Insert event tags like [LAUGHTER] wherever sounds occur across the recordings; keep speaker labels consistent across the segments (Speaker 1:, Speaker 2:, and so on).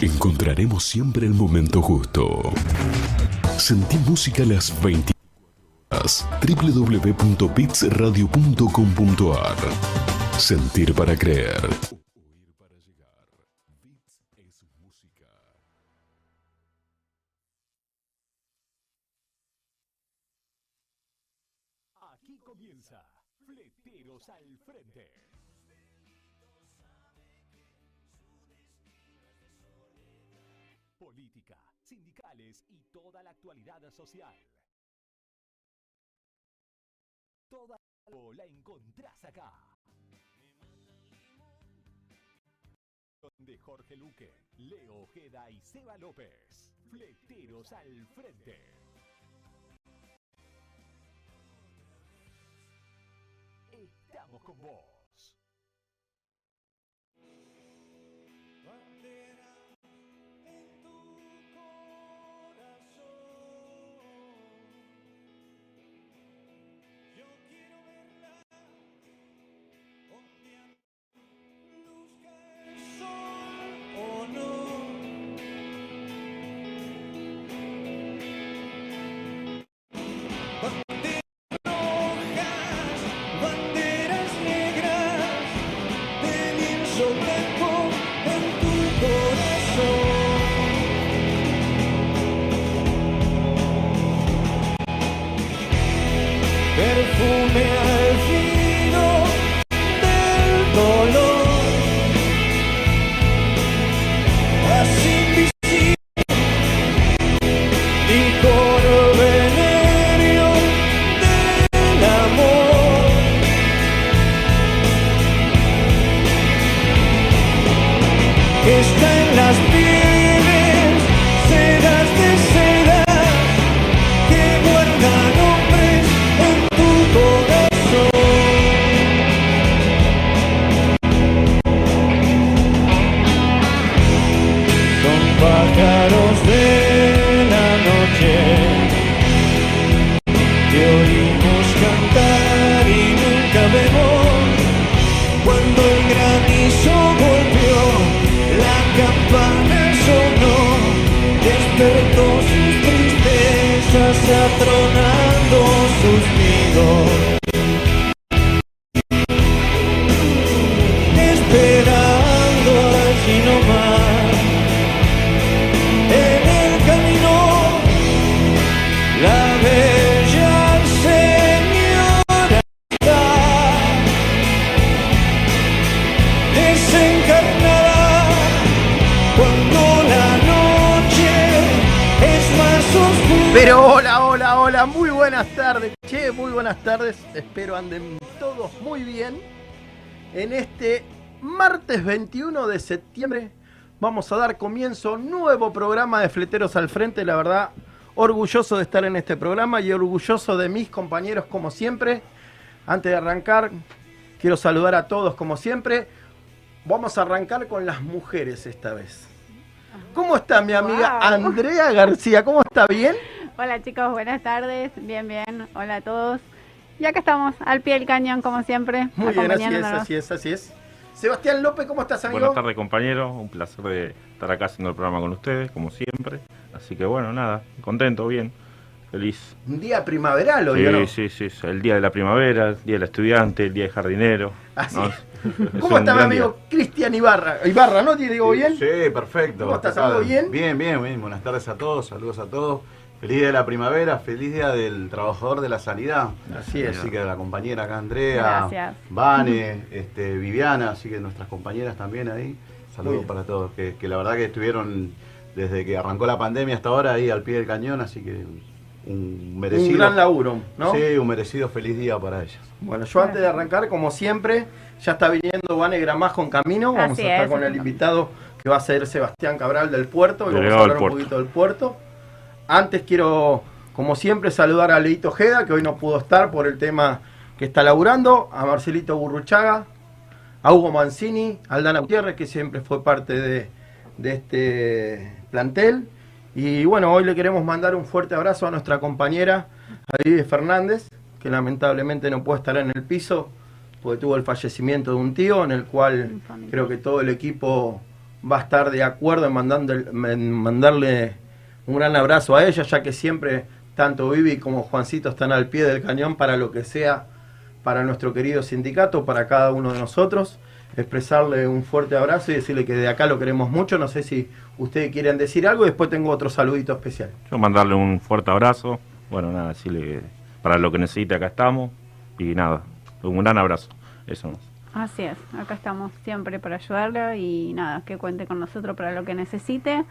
Speaker 1: Encontraremos siempre el momento justo. Sentí música a las 20 horas. www.bitsradio.com.ar Sentir para creer.
Speaker 2: Toda la actualidad social. Toda la encontrás acá. De Jorge Luque, Leo Ojeda y Seba López. Fleteros al Frente. Estamos con vos.
Speaker 3: 21 de septiembre vamos a dar comienzo a un nuevo programa de Fleteros al Frente, la verdad, orgulloso de estar en este programa y orgulloso de mis compañeros como siempre. Antes de arrancar, quiero saludar a todos como siempre. Vamos a arrancar con las mujeres esta vez. ¿Cómo está mi amiga
Speaker 4: Wow.
Speaker 3: Andrea García? ¿Cómo está? ¿Bien?
Speaker 4: Hola chicos, buenas tardes, bien, bien, hola a todos. Y acá estamos, al pie del cañón como siempre,
Speaker 3: Muy bien, así es,
Speaker 4: acompañándonos.
Speaker 3: así es, así es. Sebastián López, ¿cómo estás, amigo?
Speaker 5: Buenas tardes compañeros, un placer de estar acá haciendo el programa con ustedes, como siempre. Así que bueno, nada, contento, bien, feliz.
Speaker 3: Un día primaveral hoy,
Speaker 5: Sí, sí, sí, es el día de la primavera, el día del estudiante, el día del jardinero.
Speaker 3: Así
Speaker 5: ¿no? [LAUGHS]
Speaker 3: es.
Speaker 5: Es
Speaker 3: ¿Cómo está mi amigo Cristian Ibarra? Ibarra, ¿no? ¿Te digo bien?
Speaker 6: Sí, perfecto.
Speaker 3: ¿Cómo estás, amigo? ¿Bien?
Speaker 6: Bien, bien, bien. Buenas tardes a todos, saludos a todos. Feliz día de la primavera, feliz día del trabajador de la sanidad.
Speaker 3: Así es.
Speaker 6: Así que la compañera acá Andrea,
Speaker 4: Gracias.
Speaker 6: Vane, este, Viviana, así que nuestras compañeras también ahí. Saludos para todos, que, que la verdad que estuvieron desde que arrancó la pandemia hasta ahora ahí al pie del cañón, así que un merecido.
Speaker 3: Un gran laburo, ¿no?
Speaker 6: Sí, un merecido feliz día para ellas.
Speaker 3: Bueno, yo antes de arrancar, como siempre, ya está viniendo Vane Gramajo en camino. Vamos
Speaker 4: Así
Speaker 3: a estar
Speaker 4: es.
Speaker 3: con el invitado que va a ser Sebastián Cabral del Puerto. Y vamos a hablar un poquito del puerto. Antes quiero, como siempre, saludar a Leito Ojeda, que hoy no pudo estar por el tema que está laburando, a Marcelito Burruchaga, a Hugo Mancini, a Aldana Gutiérrez, que siempre fue parte de, de este plantel. Y bueno, hoy le queremos mandar un fuerte abrazo a nuestra compañera, a Vivi Fernández, que lamentablemente no puede estar en el piso, porque tuvo el fallecimiento de un tío, en el cual creo que todo el equipo va a estar de acuerdo en, mandando- en mandarle un gran abrazo a ella, ya que siempre tanto Vivi como Juancito están al pie del cañón para lo que sea para nuestro querido sindicato, para cada uno de nosotros. Expresarle un fuerte abrazo y decirle que de acá lo queremos mucho. No sé si ustedes quieren decir algo y después tengo otro saludito especial.
Speaker 5: Yo mandarle un fuerte abrazo. Bueno, nada, decirle que para lo que necesite acá estamos. Y nada, un gran abrazo. Eso más.
Speaker 4: Así es, acá estamos siempre para ayudarle y nada, que cuente con nosotros para lo que necesite.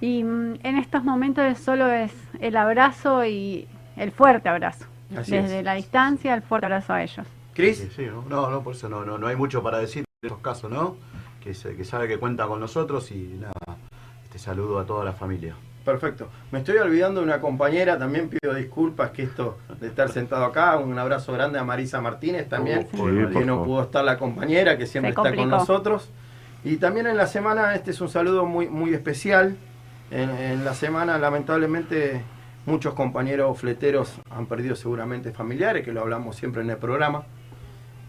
Speaker 4: Y mm, en estos momentos solo es el abrazo y el fuerte abrazo.
Speaker 3: Así
Speaker 4: Desde
Speaker 3: es.
Speaker 4: la distancia, el fuerte abrazo a ellos.
Speaker 3: Cris,
Speaker 6: Sí, sí, ¿no? no, por eso no, no, no hay mucho para decir en esos casos, ¿no? Que, se- que sabe que cuenta con nosotros y nada, este saludo a toda la familia.
Speaker 3: perfecto. Me estoy olvidando de una compañera, también pido disculpas que esto de estar sentado acá. Un abrazo grande a Marisa Martínez también,
Speaker 6: Oh,
Speaker 5: Sí,
Speaker 3: que no pudo estar la compañera, que siempre está con nosotros. Y también en la semana, este es un saludo muy, muy especial. En, la semana, lamentablemente, muchos compañeros fleteros han perdido seguramente familiares, que lo hablamos siempre en el programa.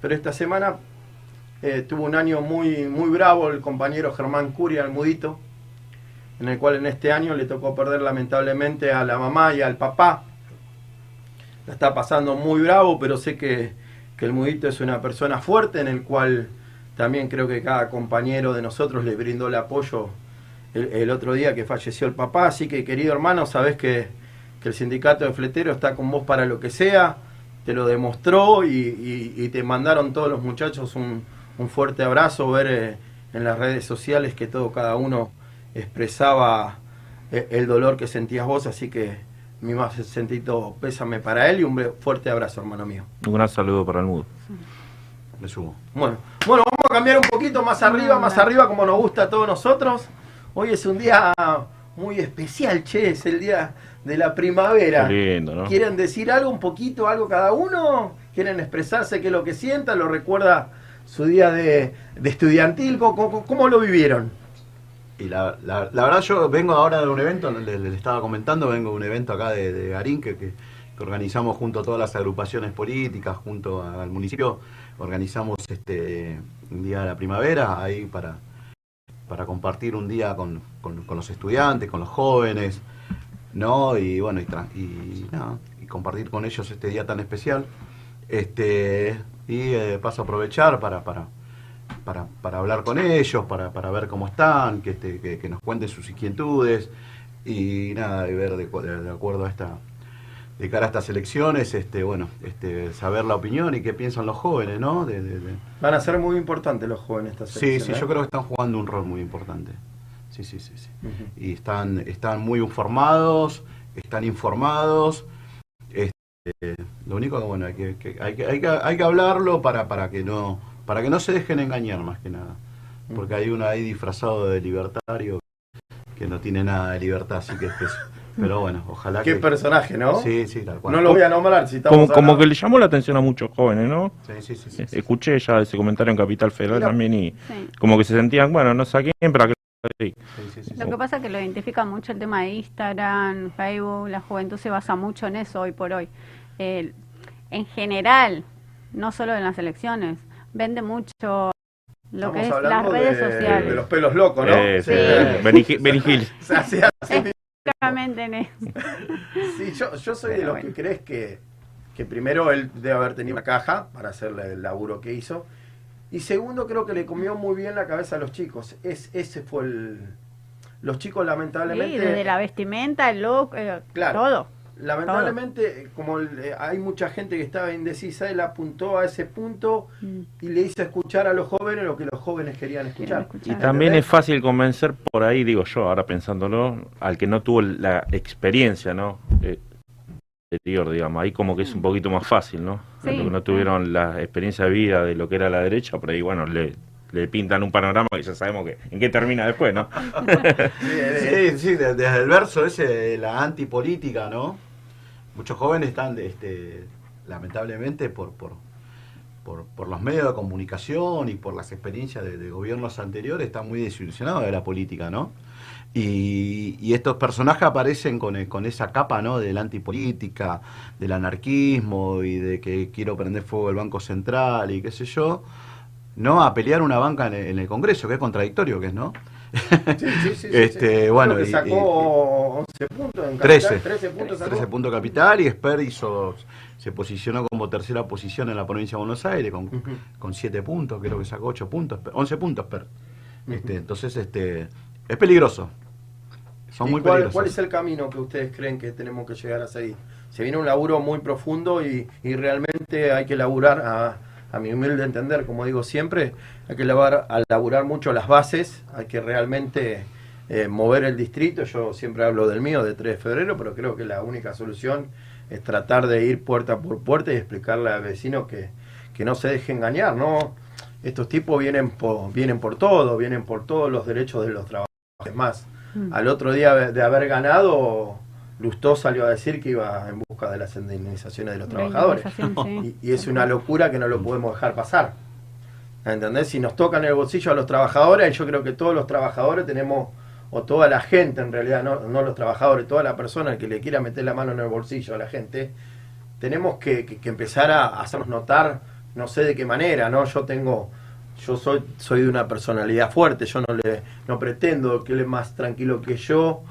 Speaker 3: Pero esta semana eh, tuvo un año muy, muy bravo el compañero Germán Curia, el mudito, en el cual en este año le tocó perder lamentablemente a la mamá y al papá. La está pasando muy bravo, pero sé que, que el mudito es una persona fuerte, en el cual también creo que cada compañero de nosotros le brindó el apoyo el, el otro día que falleció el papá. Así que, querido hermano, sabes que, que el sindicato de fletero está con vos para lo que sea, te lo demostró y, y- y te mandaron todos los muchachos un, un fuerte abrazo, ver eh, en las redes sociales que todo cada uno expresaba eh, el dolor que sentías vos, así que mi más sentido pésame para él y un fuerte abrazo, hermano mío.
Speaker 5: Un gran saludo para el mudo.
Speaker 6: Me sumo.
Speaker 3: Bueno, bueno, vamos a cambiar un poquito más arriba, más arriba como nos gusta a todos nosotros. Hoy es un día muy especial, che, es el día de la primavera.
Speaker 5: Qué lindo, ¿no?
Speaker 3: ¿Quieren decir algo, un poquito, algo cada uno? ¿Quieren expresarse qué es lo que sientan? ¿Lo recuerda su día de, de estudiantil? ¿Cómo, cómo- cómo lo vivieron?
Speaker 6: Y la, la- la verdad yo vengo ahora de un evento, le, le estaba comentando, vengo de un evento acá de, de Garín que, que- que organizamos junto a todas las agrupaciones políticas, junto al municipio, organizamos este un día de la primavera ahí para, para compartir un día con, con- los estudiantes, con los jóvenes, ¿no? Y bueno, y, y compartir con ellos este día tan especial. Este, y eh, paso a aprovechar para, para, para, para hablar con ellos, para, para ver cómo están, que, este, que, que nos cuenten sus inquietudes y nada, y ver de acuerdo a esta, de cara a estas elecciones, este, bueno, este, saber la opinión y qué piensan los jóvenes, ¿no? De- de- de-
Speaker 3: Van a ser muy importantes los jóvenes esta
Speaker 6: Sí,
Speaker 3: selección,
Speaker 6: sí,
Speaker 3: ¿eh?
Speaker 6: yo creo que están jugando un rol muy importante. Sí, sí, sí, sí. Y están, están muy informados, están informados. Este, lo único que bueno, hay que, que- hay que, hay que, hay que hablarlo para, para que no, para que no se dejen engañar más que nada. Porque hay uno ahí disfrazado de libertario que no tiene nada de libertad, así que es- pero bueno, ojalá
Speaker 3: Qué
Speaker 6: que
Speaker 3: personaje, ¿no?
Speaker 6: Sí, sí, tal cual.
Speaker 3: No lo voy a nombrar si estamos
Speaker 5: Como, como
Speaker 3: hablando-
Speaker 5: que le llamó la atención a muchos jóvenes, ¿no?
Speaker 6: Sí, sí, sí, sí, sí.
Speaker 5: Escuché ya ese comentario en Capital Federal también y
Speaker 4: Sí.
Speaker 5: como que se sentían, bueno, no sé a quién, pero a qué sí.
Speaker 6: Sí, sí, sí,
Speaker 4: Lo que pasa es que lo identifica mucho el tema de Instagram, Facebook, la juventud se basa mucho en eso hoy por hoy. En general, no solo en las elecciones, vende mucho lo que es las redes
Speaker 3: de,
Speaker 4: sociales.
Speaker 3: de los pelos locos, ¿no?
Speaker 5: Eh, sí.
Speaker 4: Sí. [LAUGHS]
Speaker 3: Sí,
Speaker 4: Exactamente en eso. [LAUGHS]
Speaker 3: Sí, yo, yo soy de los
Speaker 4: bueno.
Speaker 3: que crees que, que primero él debe haber tenido una caja para hacerle el laburo que hizo. Y segundo, creo que le comió muy bien la cabeza a los chicos. Es, ese fue el. Los chicos,
Speaker 4: Sí,
Speaker 3: lamentablemente.
Speaker 4: desde la vestimenta, el look, eh,
Speaker 3: Claro.
Speaker 4: todo.
Speaker 3: Lamentablemente, como eh, hay mucha gente que estaba indecisa, él apuntó a ese punto
Speaker 4: Mm.
Speaker 3: y le hizo escuchar a los jóvenes lo que los jóvenes querían escuchar.
Speaker 4: escuchar.
Speaker 5: Y también es fácil convencer por ahí, digo yo, ahora pensándolo, al que no tuvo la experiencia, ¿no? Eh, anterior, digamos, ahí como que es un poquito más fácil, ¿no?
Speaker 4: Sí,
Speaker 5: Los que no tuvieron la experiencia de vida de lo que era la derecha, por ahí, bueno, le, le pintan un panorama que ya sabemos que en qué termina después, ¿no? [LAUGHS] [LAUGHS]
Speaker 6: Sí, sí, de- desde el verso ese de la antipolítica, ¿no? Muchos jóvenes están, este, lamentablemente, por, los medios de comunicación y por las experiencias de, gobiernos anteriores, están muy desilusionados de la política, ¿no? Y, estos personajes aparecen con, e- con esa capa, ¿no? De la antipolítica, del anarquismo y de que quiero prender fuego el Banco Central y qué sé yo. no a pelear una banca en el, en el Congreso, que es contradictorio, que es, ¿no?
Speaker 3: Sí, sí, sí,
Speaker 6: Este, bueno,
Speaker 3: que
Speaker 6: y-
Speaker 3: sacó 11 puntos en
Speaker 6: 13.
Speaker 3: capital, 13 puntos sacó.
Speaker 6: 13 puntos capital y Esper hizo, se posicionó como tercera posición en la provincia de Buenos Aires con,
Speaker 3: Ujú.
Speaker 6: con 7 puntos, creo que sacó 8 puntos, 11 puntos Esper. Este, entonces, este, es peligroso. Son
Speaker 3: ¿Y
Speaker 6: muy
Speaker 3: cuál,
Speaker 6: peligrosos.
Speaker 3: cuál es el camino que ustedes creen que tenemos que llegar a seguir? Se viene un laburo muy profundo y, y realmente hay que laburar, a, a mi humilde entender, como digo siempre, hay que laburar, a laburar mucho las bases, hay que realmente eh, mover el distrito. Yo siempre hablo del mío, de 3 de febrero, pero creo que la única solución es tratar de ir puerta por puerta y explicarle al vecino que, que no se deje engañar, ¿no? Estos tipos vienen por, vienen por todo, vienen por todos los derechos de los trabajadores. Es más,
Speaker 4: Mm.
Speaker 3: al otro día de haber ganado, Lustó salió a decir que iba en busca de las indemnizaciones de los trabajadores. [LAUGHS]
Speaker 4: sí.
Speaker 3: Y, y es una locura que no lo podemos dejar pasar. ¿Entendés? Si nos tocan el bolsillo a los trabajadores, yo creo que todos los trabajadores tenemos, o toda la gente en realidad, no, no los trabajadores, toda la persona que le quiera meter la mano en el bolsillo a la gente, tenemos que, que- que empezar a hacernos notar, no sé de qué manera, ¿no? Yo tengo, yo soy, soy de una personalidad fuerte, yo no le, no pretendo que él es más tranquilo que yo,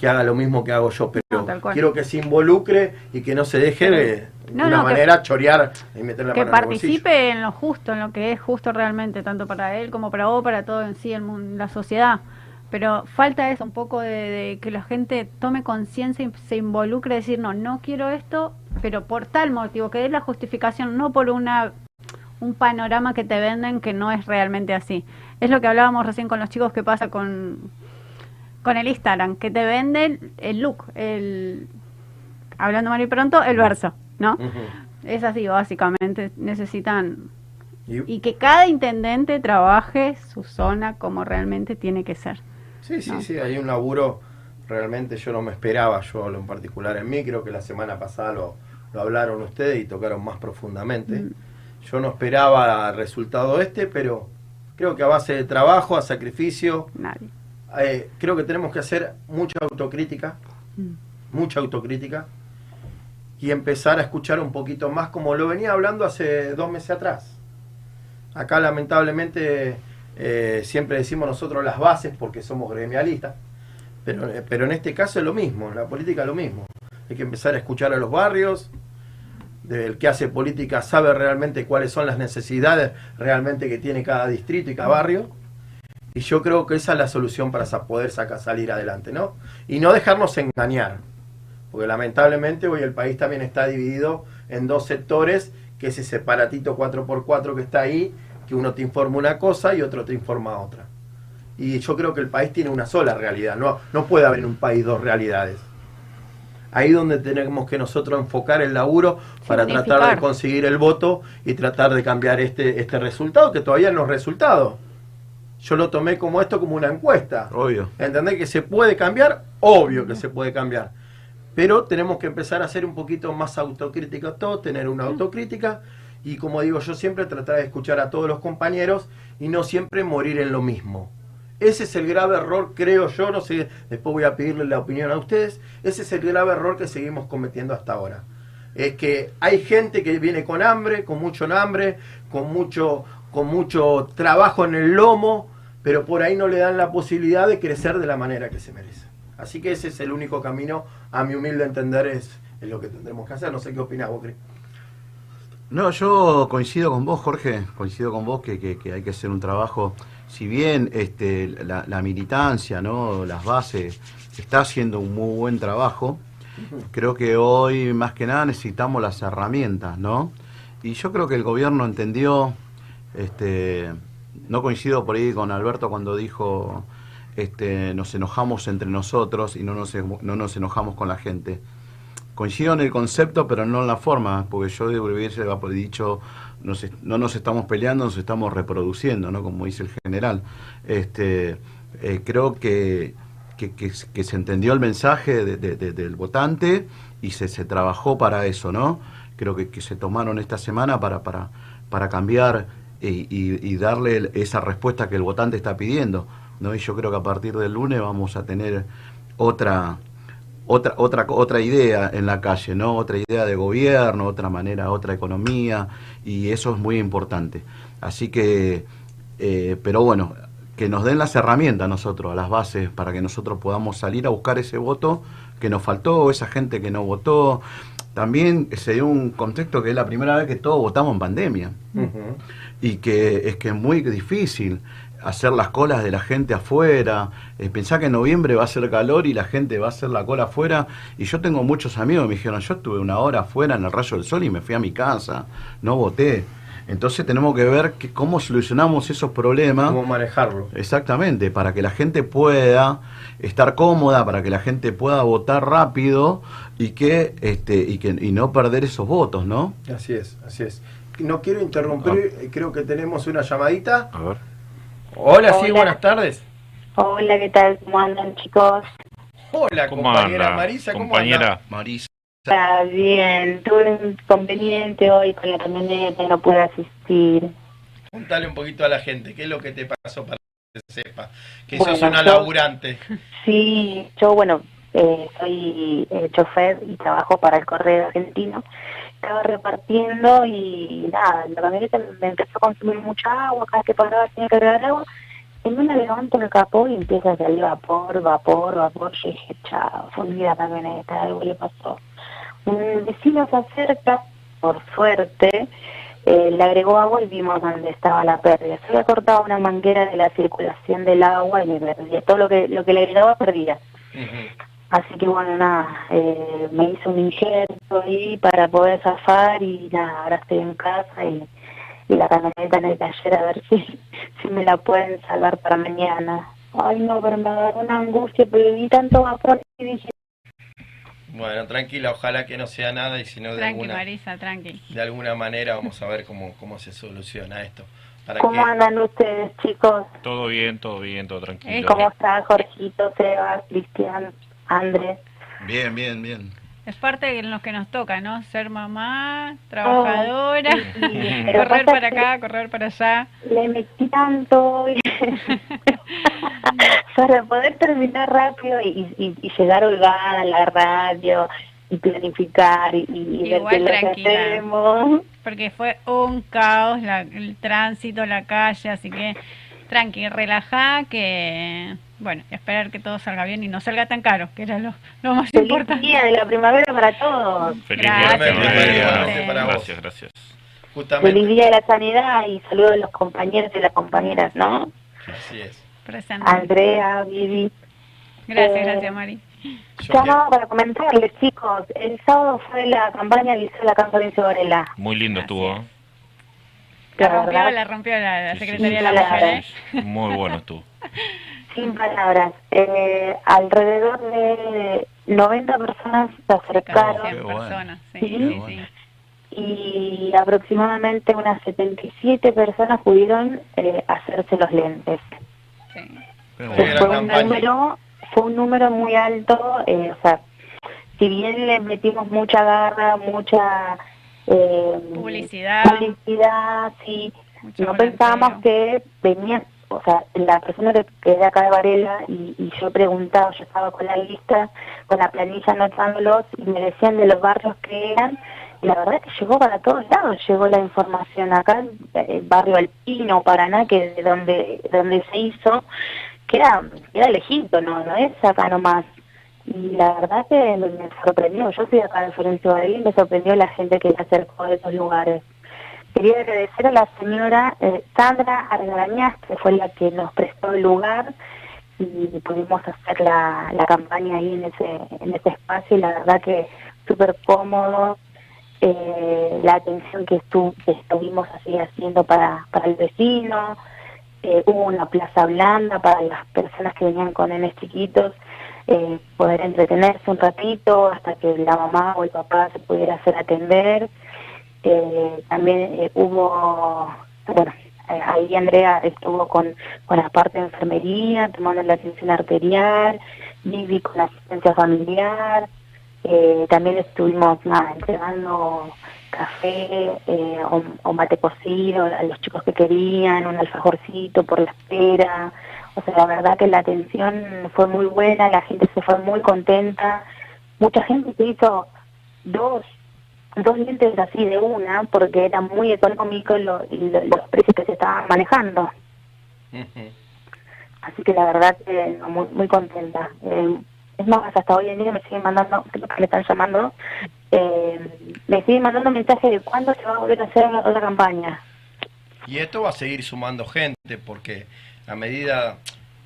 Speaker 3: que haga lo mismo que hago yo, pero
Speaker 4: No,
Speaker 3: quiero que se involucre y que no se deje de
Speaker 4: No,
Speaker 3: una
Speaker 4: no, que-
Speaker 3: manera chorear y meter la
Speaker 4: que
Speaker 3: mano en
Speaker 4: participe en lo justo, en lo que es justo realmente, tanto para él como para vos, para todo en sí, el mundo, la sociedad. Pero falta eso, un poco de, de que la gente tome conciencia y se involucre, decir, no, no quiero esto, pero por tal motivo, que dé la justificación, no por una un panorama que te venden que no es realmente así. Es lo que hablábamos recién con los chicos que pasa con, con el Instagram, que te venden el look, el hablando mal y pronto, el verso, ¿no? Es así, básicamente. Necesitan.
Speaker 3: Y-
Speaker 4: Y que cada intendente trabaje su zona como realmente tiene que ser.
Speaker 3: Sí, sí,
Speaker 4: ¿no?
Speaker 3: sí, hay un laburo, realmente yo no me esperaba, yo lo en particular en mí, creo que la semana pasada lo, lo hablaron ustedes y tocaron más profundamente.
Speaker 4: Mm.
Speaker 3: Yo no esperaba el resultado este, pero creo que a base de trabajo, a sacrificio,
Speaker 4: Nadie.
Speaker 3: Eh, creo que tenemos que hacer mucha autocrítica,
Speaker 4: Mm.
Speaker 3: mucha autocrítica, y empezar a escuchar un poquito más como lo venía hablando hace dos meses atrás. Acá lamentablemente eh, siempre decimos nosotros las bases porque somos gremialistas, pero, eh, pero en este caso es lo mismo, la política es lo mismo. Hay que empezar a escuchar a los barrios, el que hace política sabe realmente cuáles son las necesidades realmente que tiene cada distrito y cada barrio. Y yo creo que esa es la solución para poder sacar, salir adelante, ¿no? Y no dejarnos engañar. Porque lamentablemente hoy el país también está dividido en dos sectores, que es ese separatito 4x4 que está ahí, que uno te informa una cosa y otro te informa otra. Y yo creo que el país tiene una sola realidad, no, no puede haber en un país dos realidades. Ahí donde tenemos que nosotros enfocar el laburo para tratar de conseguir el voto y tratar de cambiar este, este resultado, que todavía no es resultado. Yo lo tomé como esto, como una encuesta.
Speaker 6: Obvio.
Speaker 3: ¿Entendés que se puede cambiar? Obvio que se puede cambiar. Pero tenemos que empezar a ser un poquito más autocríticos todos, tener una autocrítica y como digo yo siempre tratar de escuchar a todos los compañeros y no siempre morir en lo mismo. Ese es el grave error, creo yo, no sé, después voy a pedirle la opinión a ustedes, ese es el grave error que seguimos cometiendo hasta ahora. Es que hay gente que viene con hambre, con mucho hambre, con mucho, con mucho trabajo en el lomo, pero por ahí no le dan la posibilidad de crecer de la manera que se merece. Así que ese es el único camino, a mi humilde entender, es, es lo que tendremos que hacer. No sé qué opinás vos, Cris.
Speaker 6: No, yo coincido con vos, Jorge, coincido con vos que, que- que hay que hacer un trabajo, si bien este, la, la militancia, ¿no? las bases, está haciendo un muy buen trabajo, creo que hoy más que nada necesitamos las herramientas, ¿no? Y yo creo que el gobierno entendió, este, no coincido por ahí con Alberto cuando dijo, este, nos enojamos entre nosotros y no nos, no nos enojamos con la gente coincido en el concepto, pero no en la forma, porque yo hubiese dicho, no nos estamos peleando, nos estamos reproduciendo, ¿no? Como dice el general. Este, eh, creo que, se entendió el mensaje de- de- de- del votante y se, trabajó para eso, ¿no? Creo que, se tomaron esta semana para cambiar y, y- darle esa respuesta que el votante está pidiendo, ¿no? Y yo creo que a partir del lunes vamos a tener otra otra, otra, otra idea en la calle, ¿no? Otra idea de gobierno, otra manera, otra economía, y eso es muy importante. Así que, eh, pero bueno, que nos den las herramientas a nosotros, a las bases, para que nosotros podamos salir a buscar ese voto que nos faltó, esa gente que no votó. También se dio un contexto que es la primera vez que todos votamos en pandemia y que es que es muy difícil hacer las colas de la gente afuera. Eh, pensá que en noviembre va a ser calor y la gente va a hacer la cola afuera. Y yo tengo muchos amigos que me dijeron, yo estuve una hora afuera en el rayo del sol y me fui a mi casa, no voté. Entonces tenemos que ver que, cómo solucionamos esos problemas.
Speaker 3: Cómo manejarlo.
Speaker 6: Exactamente, para que la gente pueda estar cómoda, para que la gente pueda votar rápido y que este y que y no perder esos votos, ¿no?
Speaker 3: Así es, así es. No quiero interrumpir, eh, creo que tenemos una llamadita.
Speaker 5: A ver.
Speaker 3: Hola, sí, buenas tardes.
Speaker 7: Hola, ¿qué tal? ¿Cómo andan, chicos?
Speaker 3: Hola,
Speaker 5: ¿Cómo
Speaker 3: compañera
Speaker 5: anda?
Speaker 3: Marisa, ¿cómo
Speaker 5: compañera.
Speaker 3: anda?
Speaker 6: Marisa.
Speaker 7: Está bien. Tuve un inconveniente hoy con la camioneta y no pude asistir.
Speaker 3: Contale un poquito a la gente, ¿qué es lo que te pasó para que se sepa? Que
Speaker 7: Bueno,
Speaker 3: sos una
Speaker 7: yo-
Speaker 3: laburante. [LAUGHS]
Speaker 7: Sí, yo, bueno, eh, soy eh, chofer y trabajo para el Correo Argentino. Estaba repartiendo y nada, la camioneta me empezó a consumir mucha agua, cada vez que paraba tenía que agregar agua. En una levanto el capó y empieza a salir vapor, vapor, vapor. Yo dije, chao, fundí la camioneta, algo le pasó. Un vecino se acerca, por suerte, eh, le agregó agua y vimos dónde estaba la pérdida. Se había cortado una manguera de la circulación del agua y me perdía. Todo lo que, lo que le agregaba perdía. Así que bueno, nada, eh, me hizo un injerto ahí para poder zafar y nada, ahora estoy en casa y, y la camioneta en el taller a ver [LAUGHS] si, si me la pueden salvar para mañana. Ay no, pero me agarró una angustia, pero vi tanto vapor y dije,
Speaker 3: Bueno, tranquila, ojalá que no sea nada y si no de
Speaker 4: Tranqui,
Speaker 3: alguna,
Speaker 4: Marisa, tranqui.
Speaker 3: de alguna manera vamos a ver cómo, cómo se soluciona esto. Para
Speaker 7: ¿cómo
Speaker 3: que
Speaker 7: andan ustedes chicos?
Speaker 5: Todo bien, todo bien, todo tranquilo.
Speaker 7: ¿Cómo está Jorgito, Sebas, Cristian, Andrés?
Speaker 6: Bien, bien, bien.
Speaker 4: Es parte de lo que nos toca, ¿no? Ser mamá, trabajadora,
Speaker 7: sí, [LAUGHS] pero
Speaker 4: correr para acá, correr para allá.
Speaker 7: le metí tanto [LAUGHS] para poder terminar rápido y, y- y llegar holgada a la radio y planificar y, y ver qué lo que hacemos.
Speaker 4: Porque fue un caos la- el tránsito, la calle, así que tranqui, relajá, que bueno, esperar que todo salga bien y no salga tan caro, que era lo, lo más
Speaker 7: Feliz
Speaker 4: importante.
Speaker 7: día de la primavera para todos.
Speaker 5: Feliz
Speaker 4: Gracias,
Speaker 5: día, feliz
Speaker 3: igualmente para vos.
Speaker 5: Gracias, gracias.
Speaker 3: justamente
Speaker 7: Feliz día de la sanidad y saludos a los compañeros y las compañeras, ¿no?
Speaker 3: así es.
Speaker 4: Presente.
Speaker 7: Andrea, Vivi.
Speaker 4: Gracias,
Speaker 7: Eh,
Speaker 4: gracias, Mari.
Speaker 3: Yo
Speaker 7: Llamaba para comentarles, chicos, el sábado fue la campaña que hizo la Cantorense Varela.
Speaker 5: Muy lindo
Speaker 4: Así
Speaker 5: estuvo.
Speaker 4: es. La
Speaker 7: La
Speaker 4: rompió, la rompió la, la
Speaker 5: Sí, sí.
Speaker 4: Secretaría de la Mujer. ¿eh?
Speaker 5: Muy bueno estuvo. [LAUGHS]
Speaker 7: Sin palabras. Eh, alrededor de 90 personas se acercaron
Speaker 4: Cien
Speaker 6: Qué bueno.
Speaker 4: personas, sí,
Speaker 6: bueno.
Speaker 7: y aproximadamente unas 77 personas pudieron eh, hacerse los lentes.
Speaker 6: bueno.
Speaker 7: Fue un, número, fue un número muy alto, eh, o sea, si bien le metimos mucha garra, mucha eh,
Speaker 4: Publicidad.
Speaker 7: publicidad, sí,
Speaker 4: Mucho
Speaker 7: no pensábamos que venía, o sea, la persona que, que era acá de Varela y, yo preguntaba, yo estaba con la lista, con la planilla anotándolos y me decían de los barrios que eran y la verdad es que llegó para todos lados, llegó la información acá, el barrio Alpino, Paraná, que de donde, donde se hizo, que era, era lejito, no, no es acá nomás. Y la verdad que me, sorprendió, yo soy acá de Florencio Varela y me sorprendió la gente que se acercó de esos lugares. Quería agradecer a la señora eh, Sandra Argarañaz, que fue la que nos prestó el lugar y pudimos hacer la, la campaña ahí en ese, en ese espacio y la verdad que súper cómodo, eh, la atención que, estu que estuvimos así haciendo para, para el vecino, eh, hubo una plaza blanda para las personas que venían con nenes chiquitos, poder entretenerse un ratito hasta que la mamá o el papá se pudiera hacer atender. Eh, también hubo, bueno, eh, ahí Andrea estuvo con, con la parte de enfermería, tomando la atención arterial, Vivi con la asistencia familiar, eh, también estuvimos entregando café eh, o, o mate cocido a los chicos que querían, un alfajorcito por la espera. O sea, la verdad que la atención fue muy buena, la gente se fue muy contenta mucha gente se hizo dos dos lentes así de una porque era muy económico lo- y lo- los precios que se estaban manejando. Así que la verdad que muy, muy contenta. Eh, es más, hasta hoy en día me siguen mandando, creo que me están llamando, eh, me siguen mandando mensajes de cuándo se va a volver a hacer otra campaña.
Speaker 3: Y esto va a seguir sumando gente porque a medida,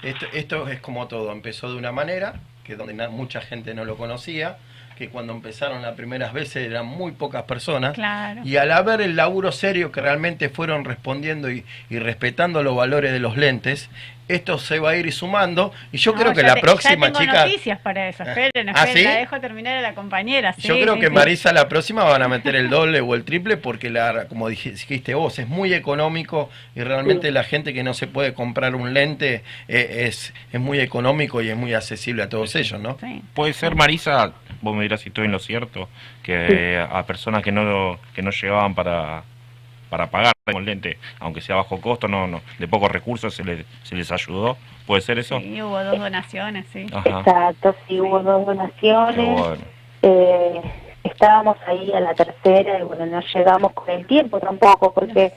Speaker 3: esto, esto es como todo, empezó de una manera, que donde mucha gente no lo conocía, que cuando empezaron las primeras veces eran muy pocas personas.
Speaker 4: Claro.
Speaker 3: Y al haber el laburo serio que realmente fueron respondiendo y, y respetando los valores de los lentes, esto se va a ir sumando. Y yo
Speaker 4: No,
Speaker 3: creo que
Speaker 4: ya
Speaker 3: la
Speaker 4: te-
Speaker 3: próxima,
Speaker 4: ya tengo
Speaker 3: chica.
Speaker 4: noticias para eso. Esperen,
Speaker 3: ¿Ah,
Speaker 4: esperen,
Speaker 3: sí?
Speaker 4: la dejo terminar a la compañera.
Speaker 3: Yo creo
Speaker 4: sí,
Speaker 3: que
Speaker 4: sí.
Speaker 3: Marisa la próxima van a meter el doble o el triple porque la, como dij- dijiste vos, es muy económico y realmente la gente que no se puede comprar un lente eh, es, es muy económico y es muy accesible a todos ellos, ¿no?
Speaker 4: Sí.
Speaker 5: Puede ser, Marisa, vos me dirás si estoy en lo cierto, que a personas que no que no llegaban para, para pagar con lente, aunque sea bajo costo, no, no de pocos recursos, se les, se les ayudó. ¿Puede ser eso?
Speaker 4: Sí, hubo dos donaciones, sí.
Speaker 5: Ajá.
Speaker 7: Exacto, sí, hubo dos donaciones.
Speaker 5: bueno.
Speaker 7: Eh, estábamos ahí a la tercera y bueno, no llegamos con el tiempo tampoco, porque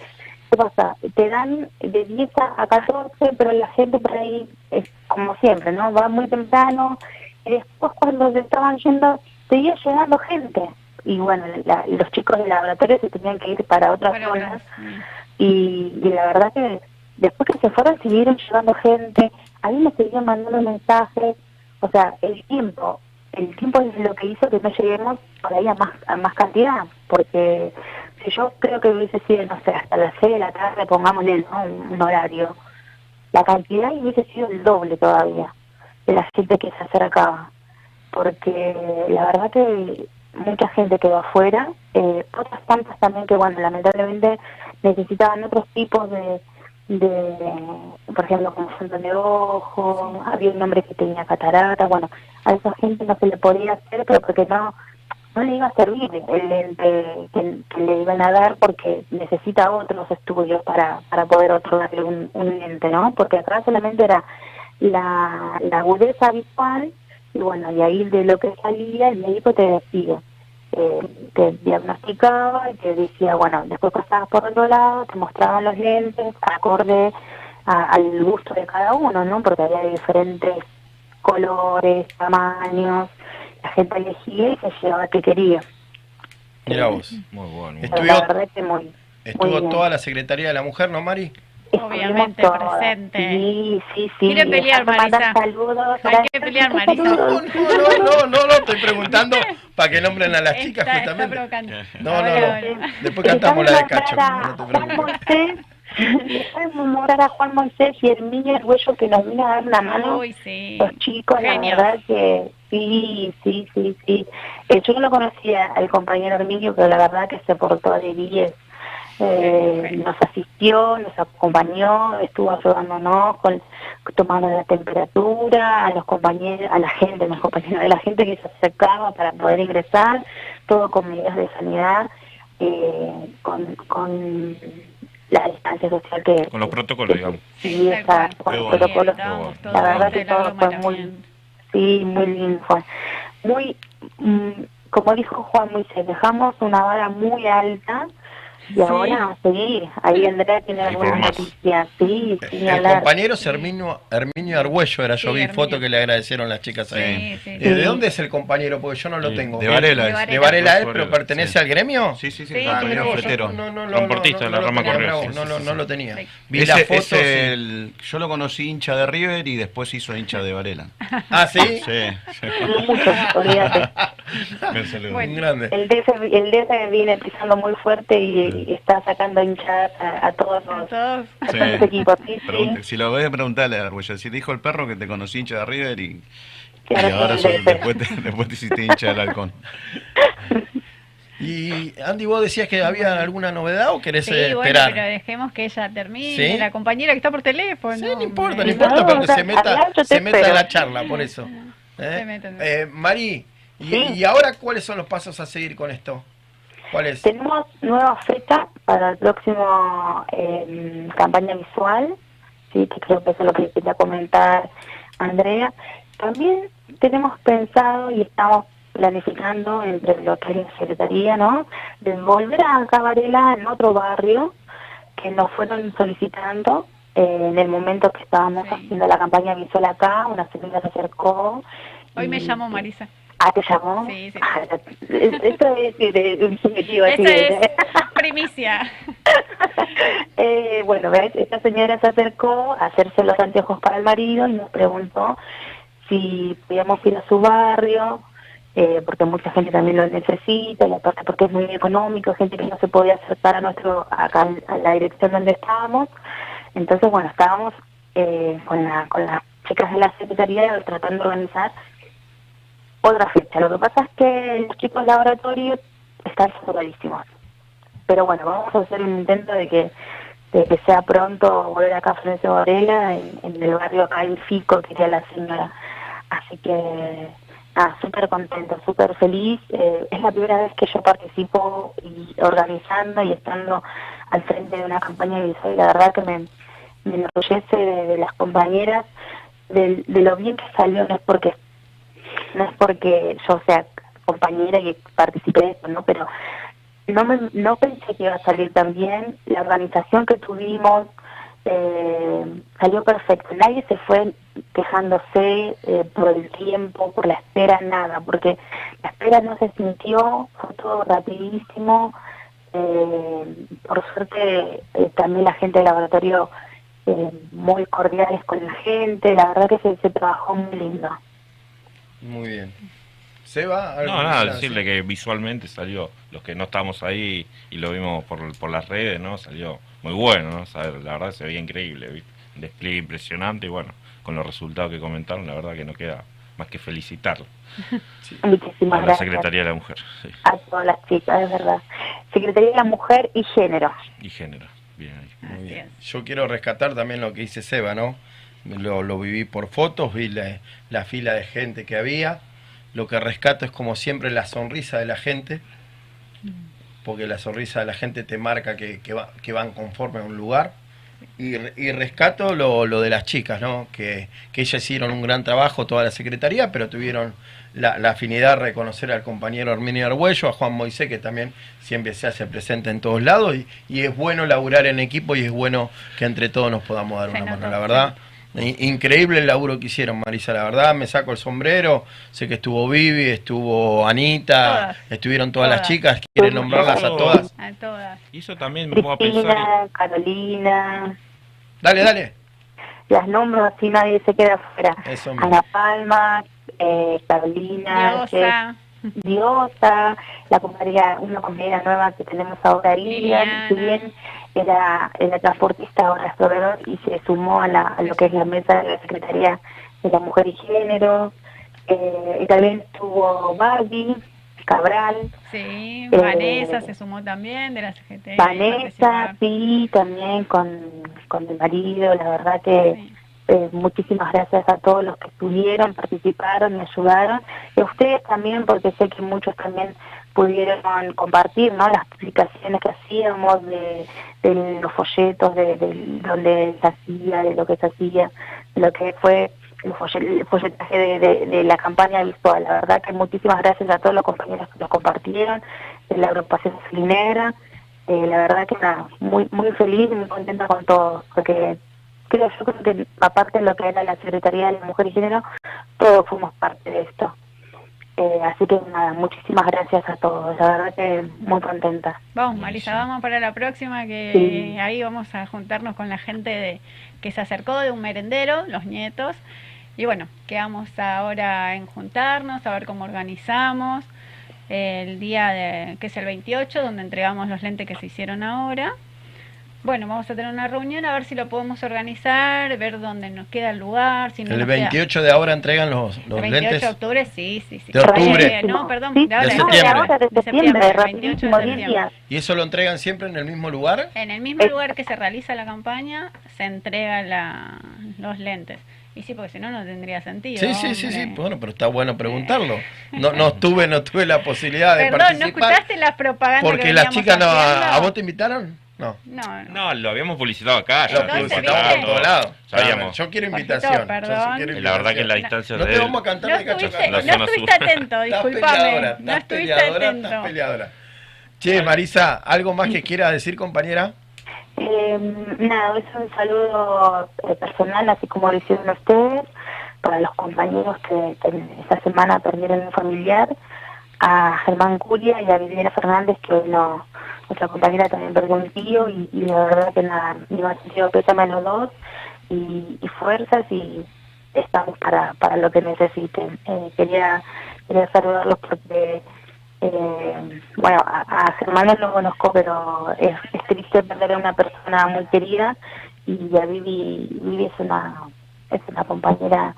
Speaker 7: ¿qué pasa? Te dan de 10 a a 14, pero la gente por ahí es como siempre, ¿no? Va muy temprano y después cuando se estaban yendo, seguía llegando gente. Y bueno, la- los chicos del laboratorio se tenían que ir para otras zonas
Speaker 4: sí.
Speaker 7: y, y la verdad que después que se fueron siguieron llegando gente, a mí me seguían mandando mensajes, o sea, el tiempo, el tiempo es lo que hizo que no lleguemos por ahí a más, a más cantidad, porque si yo creo que hubiese sido, no sé, hasta las 6 de la tarde, pongámosle ¿no? un, un horario, la cantidad hubiese sido el doble todavía de la gente que se acercaba, porque la verdad que mucha gente quedó afuera, eh, otras tantas también que, bueno, lamentablemente necesitaban otros tipos de, de por ejemplo, como función de ojo, había un hombre que tenía catarata, bueno, a esa gente no se le podía hacer, pero porque no no le iba a servir el lente que, que le iban a dar porque necesita otros estudios para, para poder otorgarle un, un lente, ¿no? Porque acá solamente era la, la agudeza visual y bueno, y ahí de lo que salía el médico te decía, eh, te diagnosticaba y te decía, bueno, después pasabas por otro lado, te mostraban los lentes acorde a- al gusto de cada uno, ¿no? Porque había diferentes colores, tamaños, la gente elegía y se llevaba el que quería.
Speaker 3: Mira vos.
Speaker 5: Muy bueno.
Speaker 3: Estudió-
Speaker 7: la verdad es que muy,
Speaker 3: Estuvo toda la Secretaría de la Mujer, ¿no, Mari?
Speaker 4: Obviamente,
Speaker 7: todas.
Speaker 4: presente.
Speaker 7: Sí, sí, sí.
Speaker 4: Quiere pelear, Marisa.
Speaker 7: Saludos.
Speaker 4: Hay que pelear, [LAUGHS] Marisa.
Speaker 3: No, no, no, no, no, estoy preguntando para que nombren a las chicas justamente.
Speaker 4: provocando.
Speaker 3: No, no, no. Después cantamos la de Cacho,
Speaker 7: Juan. Moisés, a Juan Moisés y Herminia Arguello que nos vino a dar una mano.
Speaker 4: Uy, sí.
Speaker 7: Los chicos,
Speaker 4: Genios.
Speaker 7: la verdad que sí, sí, sí, sí. Eh, yo no lo conocía al compañero Herminio, pero la verdad que se portó de 10. Eh, nos asistió, nos acompañó, estuvo ayudándonos con tomando la temperatura a los compañeros, a la gente, los compañeros, a la gente que se acercaba para poder ingresar, todo con medidas de sanidad, eh, con, con la distancia social que
Speaker 5: Con los protocolos, digamos.
Speaker 7: sí,
Speaker 4: cual.
Speaker 7: con los protocolos. La verdad
Speaker 4: de
Speaker 7: que todo fue muy, sí, muy lindo fue. Muy, mm, como dijo Juan Moisés, dejamos una vara muy alta y
Speaker 4: Sí.
Speaker 7: ahora. Ahí Andrea tiene algunas noticias. Sí, sí,
Speaker 3: El
Speaker 7: hablar.
Speaker 3: compañero es Herminio, Herminio Argüello, era yo
Speaker 4: Sí,
Speaker 3: vi
Speaker 4: Herminio.
Speaker 3: foto que le agradecieron las chicas ahí.
Speaker 4: Sí, sí.
Speaker 3: Eh, ¿De dónde es el compañero? Porque yo no lo tengo.
Speaker 6: de Varela
Speaker 4: De
Speaker 6: es.
Speaker 4: Varela.
Speaker 3: ¿De Varela él, pero pertenece
Speaker 6: sí.
Speaker 3: al gremio?
Speaker 6: Sí, sí, sí,
Speaker 4: Sí,
Speaker 6: ah.
Speaker 3: No, no, no,
Speaker 5: Transportista
Speaker 3: no,
Speaker 5: de la rama sí,
Speaker 3: no, lo- no tenía. Vi
Speaker 6: Ese
Speaker 3: la
Speaker 6: es
Speaker 3: foto. sí.
Speaker 6: el, yo lo conocí hincha de River y después hizo hincha de Varela. [LAUGHS]
Speaker 3: Ah, sí.
Speaker 6: Sí,
Speaker 7: mucho, olvídate. [LAUGHS] [LAUGHS]
Speaker 4: Bueno.
Speaker 3: Un grande.
Speaker 7: El DS, el viene pisando muy fuerte y, y está sacando hinchadas a, a todos
Speaker 4: A
Speaker 7: los,
Speaker 4: todos.
Speaker 7: a todos los equipos. Sí, sí.
Speaker 6: Pregunte- si lo ves, preguntale a Arguello. Si dijo el perro que te conocí hincha de River y, y ahora después, te, [LAUGHS] después te hiciste hincha del halcón.
Speaker 3: Y Andy, vos decías que había alguna novedad o querés
Speaker 4: Sí,
Speaker 3: eh,
Speaker 4: bueno,
Speaker 3: esperar.
Speaker 4: pero dejemos que ella termine.
Speaker 3: ¿Sí?
Speaker 4: La compañera que está por teléfono.
Speaker 3: Sí, no importa, no importa,
Speaker 7: No,
Speaker 3: pero que
Speaker 7: o sea,
Speaker 3: se meta,
Speaker 7: te
Speaker 3: se meta en
Speaker 7: espero.
Speaker 3: la charla, por eso. [LAUGHS] ¿Eh?
Speaker 4: Se meten.
Speaker 3: Eh, Mari, y,
Speaker 7: Sí.
Speaker 3: y ahora cuáles son los pasos a seguir con esto? ¿Cuáles?
Speaker 7: Tenemos nueva fecha para el próximo eh, campaña visual, sí, que creo que eso es lo que quería comentar Andrea. También tenemos pensado y estamos planificando entre lo que es la Secretaría, ¿no? De volver a Cabarela en otro barrio que nos fueron solicitando eh, en el momento que estábamos
Speaker 4: Sí.
Speaker 7: haciendo la campaña Visual acá, una señora se acercó.
Speaker 4: Hoy me llamo Marisa.
Speaker 7: Ah, ¿te llamó?
Speaker 4: Sí, sí.
Speaker 7: Ah, es- esto es de, de un subjetivo, así de-
Speaker 4: es primicia. [LAUGHS]
Speaker 7: Eh, bueno, ¿ves? esta señora se acercó a hacerse los anteojos para el marido y nos preguntó si podíamos ir a su barrio, eh, porque mucha gente también lo necesita, y aparte porque es muy económico, gente que no se podía acercar a nuestro acá a la dirección donde estábamos. Entonces, bueno, estábamos eh, con, la, con las chicas de la Secretaría tratando de organizar otra fecha. Lo que pasa es que los chicos laboratorio están saturadísimos. Pero bueno, vamos a hacer un intento de que de que sea pronto volver acá a Florencio Varela, en, en el barrio acá en Fico, quería la señora. Así que, ah, súper contenta, súper feliz. Eh, es la primera vez que yo participo y organizando y estando al frente de una campaña visual. La verdad que me, me enorgullece de, de las compañeras, de, de lo bien que salió, no es porque no es porque yo sea compañera y participé de esto, ¿no? Pero no me, no pensé que iba a salir tan bien. La organización que tuvimos eh, salió perfecto. Nadie se fue quejándose eh, por el tiempo, por la espera, nada, porque la espera no se sintió, fue todo rapidísimo. Eh, por suerte, también la gente del laboratorio muy cordiales con la gente. La verdad que se trabajó muy lindo.
Speaker 3: Muy bien. Seba, ¿algo
Speaker 5: No, nada, decirle
Speaker 3: decir?
Speaker 5: que visualmente salió, los que no estábamos ahí y lo vimos por, por las redes, ¿no? Salió muy bueno, ¿no? Saber, la verdad se veía increíble, ¿viste? Un despliegue impresionante y bueno, con los resultados que comentaron, la verdad que no queda más que felicitarlo [LAUGHS]
Speaker 7: Muchísimas
Speaker 5: a la
Speaker 7: gracias
Speaker 5: Secretaría de la Mujer sí,
Speaker 7: a todas las chicas, es verdad. Secretaría de la Mujer y Género.
Speaker 5: y Género. Bien ahí.
Speaker 3: Muy bien. Yo quiero rescatar también lo que dice Seba, ¿no? Lo, lo viví por fotos, vi la, la fila de gente que había. Lo que rescato es como siempre la sonrisa de la gente, porque la sonrisa de la gente te marca que, que, va- que van conforme a un lugar. Y, y rescato lo, lo de las chicas, ¿no? Que, que ellas hicieron un gran trabajo, toda la secretaría, pero tuvieron la, la afinidad de reconocer al compañero Arminio Argüello, a Juan Moisés, que también siempre se hace presente en todos lados. Y, y es bueno laburar en equipo y es bueno que entre todos nos podamos dar una mano, la verdad. Increíble el laburo que hicieron, Marisa, la verdad, me saco el sombrero, sé que estuvo Vivi, estuvo Anita,
Speaker 4: Todas.
Speaker 3: estuvieron todas, las chicas, quieren nombrarlas a todas.
Speaker 4: A todas.
Speaker 5: Y eso también me pongo a pensar,
Speaker 7: Carolina,
Speaker 3: Dale, dale.
Speaker 7: las nombro así nadie se queda afuera.
Speaker 3: Eso mismo.
Speaker 7: Ana Palma, eh, Carolina,
Speaker 4: Diosa.
Speaker 7: eh, Diosa, la compañera, una compañera nueva que tenemos ahora, Lilian, si bien era, era transportista, ahora es proveedor y se sumó a, la, a lo que es la mesa de la Secretaría de la Mujer y Género. Eh, y también estuvo Barbie, Cabral,
Speaker 4: Sí,
Speaker 7: Eh,
Speaker 4: Vanessa se sumó también de la CGT.
Speaker 7: Vanessa, sí, también con, con el marido, la verdad que
Speaker 4: Sí.
Speaker 7: eh, muchísimas gracias a todos los que estuvieron, participaron y ayudaron, y a ustedes también, porque sé que muchos también pudieron compartir ¿no? las publicaciones que hacíamos de, los folletos, de, de donde se hacía, de lo que se hacía, de lo que fue el, folle- el folletaje de, de- de la campaña visual. La verdad que muchísimas gracias a todos los compañeros que lo compartieron, de la agrupación Salinera. Eh, la verdad que nada, muy muy feliz y muy contenta con todo, porque creo yo creo que aparte de lo que era la Secretaría de la Mujer y Género, todos fuimos parte de esto. Eh, así que nada, muchísimas gracias a todos, la verdad que muy contenta.
Speaker 4: Vamos, Marisa, vamos para la próxima, que
Speaker 7: Sí.
Speaker 4: ahí vamos a juntarnos con la gente de, que se acercó de un merendero, los nietos. Y bueno, quedamos ahora en juntarnos, a ver cómo organizamos el día de, que es el 28, donde entregamos los lentes que se hicieron ahora. Bueno, vamos a tener una reunión a ver si lo podemos organizar, ver dónde nos queda el lugar. Si no
Speaker 3: El
Speaker 4: nos queda-
Speaker 3: 28 de ahora entregan los, los
Speaker 4: el 28
Speaker 3: lentes.
Speaker 4: de octubre, sí, sí, sí.
Speaker 3: De octubre.
Speaker 4: Eh, no, perdón,
Speaker 7: Sí,
Speaker 4: de ahora,
Speaker 3: de
Speaker 4: no,
Speaker 3: septiembre.
Speaker 7: ahora, de
Speaker 4: de
Speaker 7: septiembre,
Speaker 4: el 28
Speaker 7: rapidísimo,
Speaker 4: de
Speaker 7: 10
Speaker 4: septiembre.
Speaker 3: ¿Y eso lo entregan siempre en el mismo lugar?
Speaker 4: En el mismo
Speaker 7: Eh.
Speaker 4: lugar que se realiza la campaña, se entrega la, los lentes. Y sí, porque si no, no tendría sentido.
Speaker 3: Sí, sí, sí, sí. Bueno, pero está bueno preguntarlo. No, no [LAUGHS] tuve, no tuve la posibilidad de
Speaker 4: Perdón, ¿no
Speaker 3: participar.
Speaker 4: escuchaste las propagandas
Speaker 3: Porque
Speaker 4: que
Speaker 3: las chicas no. ¿A vos te invitaron? No.
Speaker 4: No, no.
Speaker 5: No, lo habíamos publicitado acá. ya
Speaker 3: Lo publicitamos por todos lados.
Speaker 5: Sabíamos.
Speaker 3: Yo quiero invitación. yo sí
Speaker 4: perdón.
Speaker 3: quiero
Speaker 5: Y la verdad que la
Speaker 3: invitación.
Speaker 5: distancia
Speaker 3: No
Speaker 5: de
Speaker 3: te
Speaker 5: él.
Speaker 3: vamos a cantar
Speaker 4: No
Speaker 3: de cacho.
Speaker 4: estuviste,
Speaker 5: La
Speaker 4: no estuviste atento, disculpame. No estuviste
Speaker 3: peleadora,
Speaker 4: atento.
Speaker 3: estás peleadora. Che, Marisa, ¿algo más que quiera decir, compañera?
Speaker 7: Eh, nada, es un saludo eh, personal, así como lo hicieron ustedes, para los compañeros que, que esta semana perdieron un familiar, a Germán Curia y a Viviana Fernández, que hoy no, nuestra compañera también perdió un tío, y, la verdad que nada, mi más sentido pésame a los dos, y, y fuerzas, y estamos para, para lo que necesiten. Eh, quería, quería saludarlos porque eh, bueno, a, a Germán no lo conozco, pero es, es triste perder a una persona muy querida y a Vivi, Vivi es una es una compañera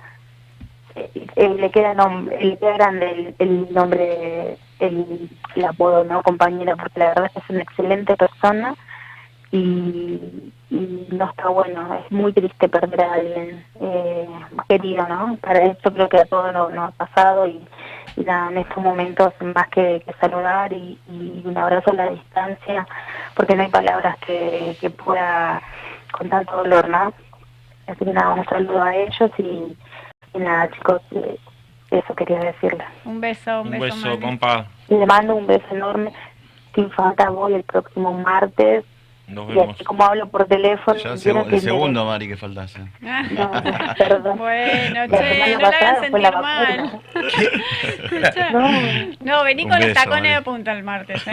Speaker 7: eh, le queda le queda grande el, nombre el, apodo no compañera porque la verdad es una excelente persona y, no está bueno es muy triste perder a alguien eh, querido no para eso creo que a todos nos, ha pasado y, en estos momentos más que, saludar y, un abrazo a la distancia porque no hay palabras que, que pueda con tanto dolor no así que nada un saludo a ellos y nada chicos eh, eso quería decirles
Speaker 4: Un beso, un,
Speaker 5: Un beso,
Speaker 4: Mari.
Speaker 5: compa.
Speaker 7: le mando un beso enorme sin falta voy el próximo martes
Speaker 5: Nos
Speaker 7: y
Speaker 5: vemos.
Speaker 7: así como hablo por teléfono
Speaker 6: Ya el,
Speaker 7: que me-
Speaker 6: segundo, Mari, que faltase. [LAUGHS]
Speaker 7: no, perdón
Speaker 4: Bueno, che, no la hagan sentir mal. [LAUGHS] No, vení
Speaker 6: Un
Speaker 4: con los
Speaker 6: beso,
Speaker 4: tacones de punta el martes. ¿eh?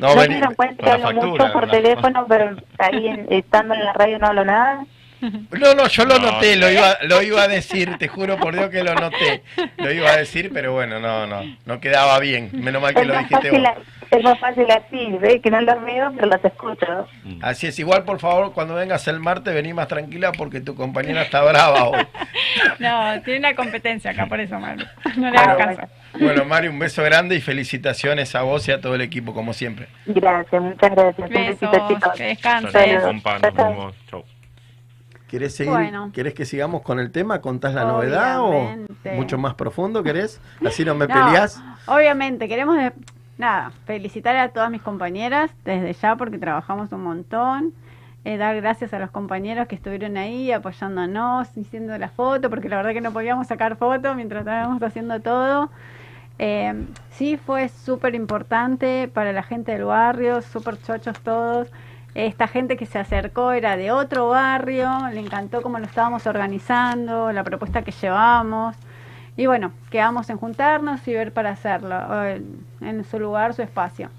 Speaker 3: No,
Speaker 7: No
Speaker 3: vení.
Speaker 7: se dan cuenta que
Speaker 6: con la
Speaker 7: hablo
Speaker 6: factura,
Speaker 7: mucho por teléfono, pero ahí en- estando en la radio no hablo nada.
Speaker 3: No, no, yo lo
Speaker 5: No,
Speaker 3: noté, lo iba, lo iba a decir, te juro por Dios que lo noté. Lo iba a decir, pero bueno, no, no, no quedaba bien. Menos mal que
Speaker 7: Es
Speaker 3: lo dijiste
Speaker 7: fácil,
Speaker 3: vos.
Speaker 7: es más fácil así, ¿ves? Que no los veo, pero los escucho.
Speaker 3: Así es, igual por favor, cuando vengas el martes, vení más tranquila porque tu compañera está brava hoy.
Speaker 4: No, tiene una competencia acá, por eso, Maru. No le hagas caso.
Speaker 3: Bueno, Mari, un beso grande y felicitaciones a vos y a todo el equipo, como siempre.
Speaker 7: Gracias, muchas gracias. Un
Speaker 4: Besos, que descanses.
Speaker 5: Chau.
Speaker 3: ¿Querés seguir?
Speaker 4: Bueno.
Speaker 3: ¿Querés que sigamos con el tema? ¿Contás la novedad o mucho más profundo querés? Así no me [LAUGHS]
Speaker 4: No,
Speaker 3: peleás.
Speaker 4: Obviamente, queremos, de- nada, felicitar a todas mis compañeras desde ya porque trabajamos un montón. Eh, dar gracias a los compañeros que estuvieron ahí apoyándonos, haciendo la foto, porque la verdad que no podíamos sacar fotos mientras estábamos haciendo todo. Eh, sí, fue súper importante para la gente del barrio, súper chochos todos. Esta gente que se acercó era de otro barrio, le encantó cómo lo estábamos organizando, la propuesta que llevamos. Y bueno, quedamos en juntarnos y ver para hacerlo, en, su lugar, su espacio.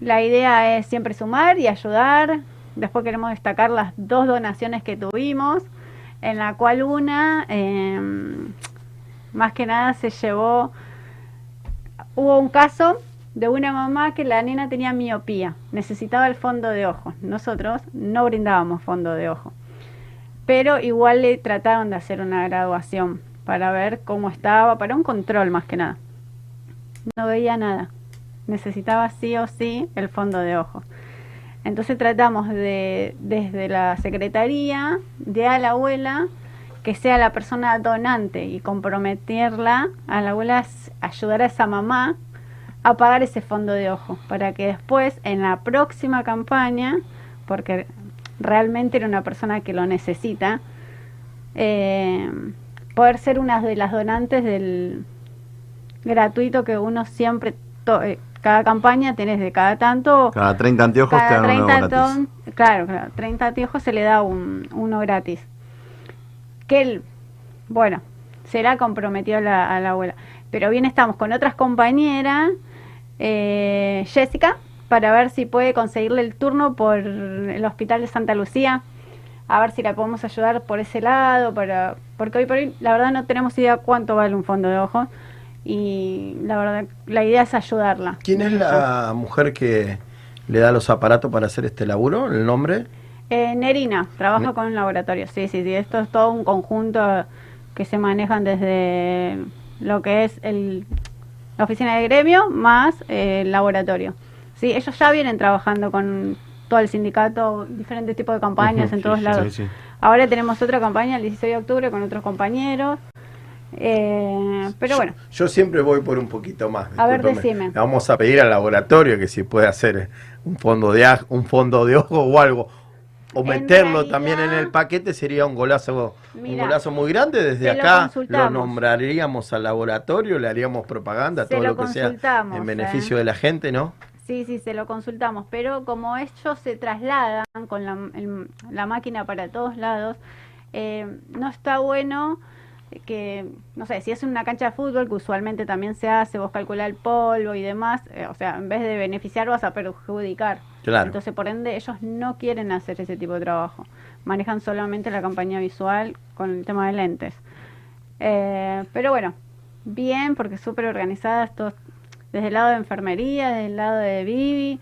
Speaker 4: La idea es siempre sumar y ayudar. Después queremos destacar las dos donaciones que tuvimos, en la cual una, eh, más que nada, se llevó, hubo un caso de una mamá que la nena tenía miopía, necesitaba el fondo de ojo. Nosotros no brindábamos fondo de ojo, pero igual le trataron de hacer una graduación para ver cómo estaba, para un control más que nada. No veía nada, necesitaba sí o sí el fondo de ojo. Entonces tratamos de, desde la secretaría, de a la abuela, que sea la persona donante y comprometerla a la abuela, s- ayudar a esa mamá a pagar ese fondo de ojo, para que después en la próxima campaña, porque realmente era una persona que lo necesita, eh, poder ser una de las donantes del gratuito que uno siempre, to- eh, cada campaña tenés de cada tanto,
Speaker 6: Cada 30 anteojos te dan uno
Speaker 4: 30
Speaker 6: gratis.
Speaker 4: claro, claro, 30 anteojos se le da un, uno gratis. Que él, bueno, será comprometido a la, a la abuela. Pero bien estamos con otras compañeras, eh, Jessica, para ver si puede conseguirle el turno por el Hospital de Santa Lucía. A ver si la podemos ayudar por ese lado, para, porque hoy por hoy la verdad no tenemos idea cuánto vale un fondo de ojos y la verdad la idea es ayudarla.
Speaker 3: ¿Quién es la mujer que le da los aparatos para hacer este laburo? ¿El nombre?
Speaker 4: Eh, Nerina, trabaja
Speaker 3: Ne-
Speaker 4: con un laboratorio, sí, sí, sí, esto es todo un conjunto que se manejan desde lo que es el, la oficina de gremio más eh, el laboratorio. Sí, ellos ya vienen trabajando con todo el sindicato, diferentes tipos de campañas en todos
Speaker 6: sí,
Speaker 4: lados.
Speaker 6: sí, sí.
Speaker 4: Ahora tenemos otra campaña el 16 de octubre con otros compañeros. Eh, pero bueno,
Speaker 3: Yo siempre voy por un poquito más.
Speaker 4: A ver, decime.
Speaker 3: Vamos a pedir al laboratorio que si puede hacer un fondo de un fondo de ojo o algo. O meterlo
Speaker 4: realidad-
Speaker 3: también en el paquete sería un golazo, un golazo muy grande. Desde
Speaker 4: lo
Speaker 3: acá lo, nombraríamos al laboratorio, le haríamos propaganda,
Speaker 4: Se
Speaker 3: todo
Speaker 4: lo
Speaker 3: lo, que sea en
Speaker 4: ¿eh?
Speaker 3: beneficio de la gente, ¿no?
Speaker 4: Sí, sí, se lo consultamos, pero como ellos se trasladan con la, el- la máquina para todos lados, eh, no está bueno que, no sé, si es una cancha de fútbol, que usualmente también se hace, vos calculás el polvo y demás, eh, o sea, en vez de beneficiar vas a perjudicar. Entonces, por ende, ellos no quieren hacer ese tipo de trabajo. Manejan solamente la campaña visual con el tema de lentes. Eh, pero bueno, bien, porque súper organizadas, todos, desde el lado de enfermería, desde el lado de Vivi,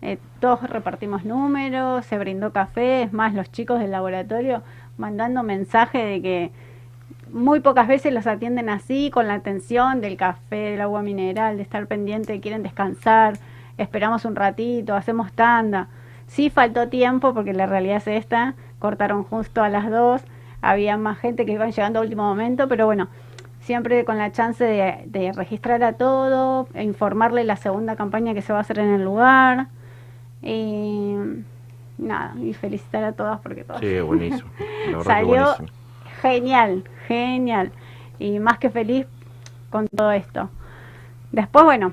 Speaker 4: eh, todos repartimos números, se brindó café, es más, los chicos del laboratorio mandando mensaje de que muy pocas veces los atienden así, con la atención del café, del agua mineral, de estar pendiente, quieren descansar, esperamos un ratito, hacemos tanda. Sí faltó tiempo porque la realidad es esta, cortaron justo a las dos, había más gente que iban llegando a último momento, pero bueno, siempre con la chance de, de registrar a todo, e informarle la segunda campaña que se va a hacer en el lugar. Y nada, y felicitar a todas porque todas
Speaker 5: Sí, buenísimo. [LAUGHS]
Speaker 4: Salió
Speaker 5: buenísimo.
Speaker 4: genial, genial. Y más que feliz con todo esto. Después, bueno,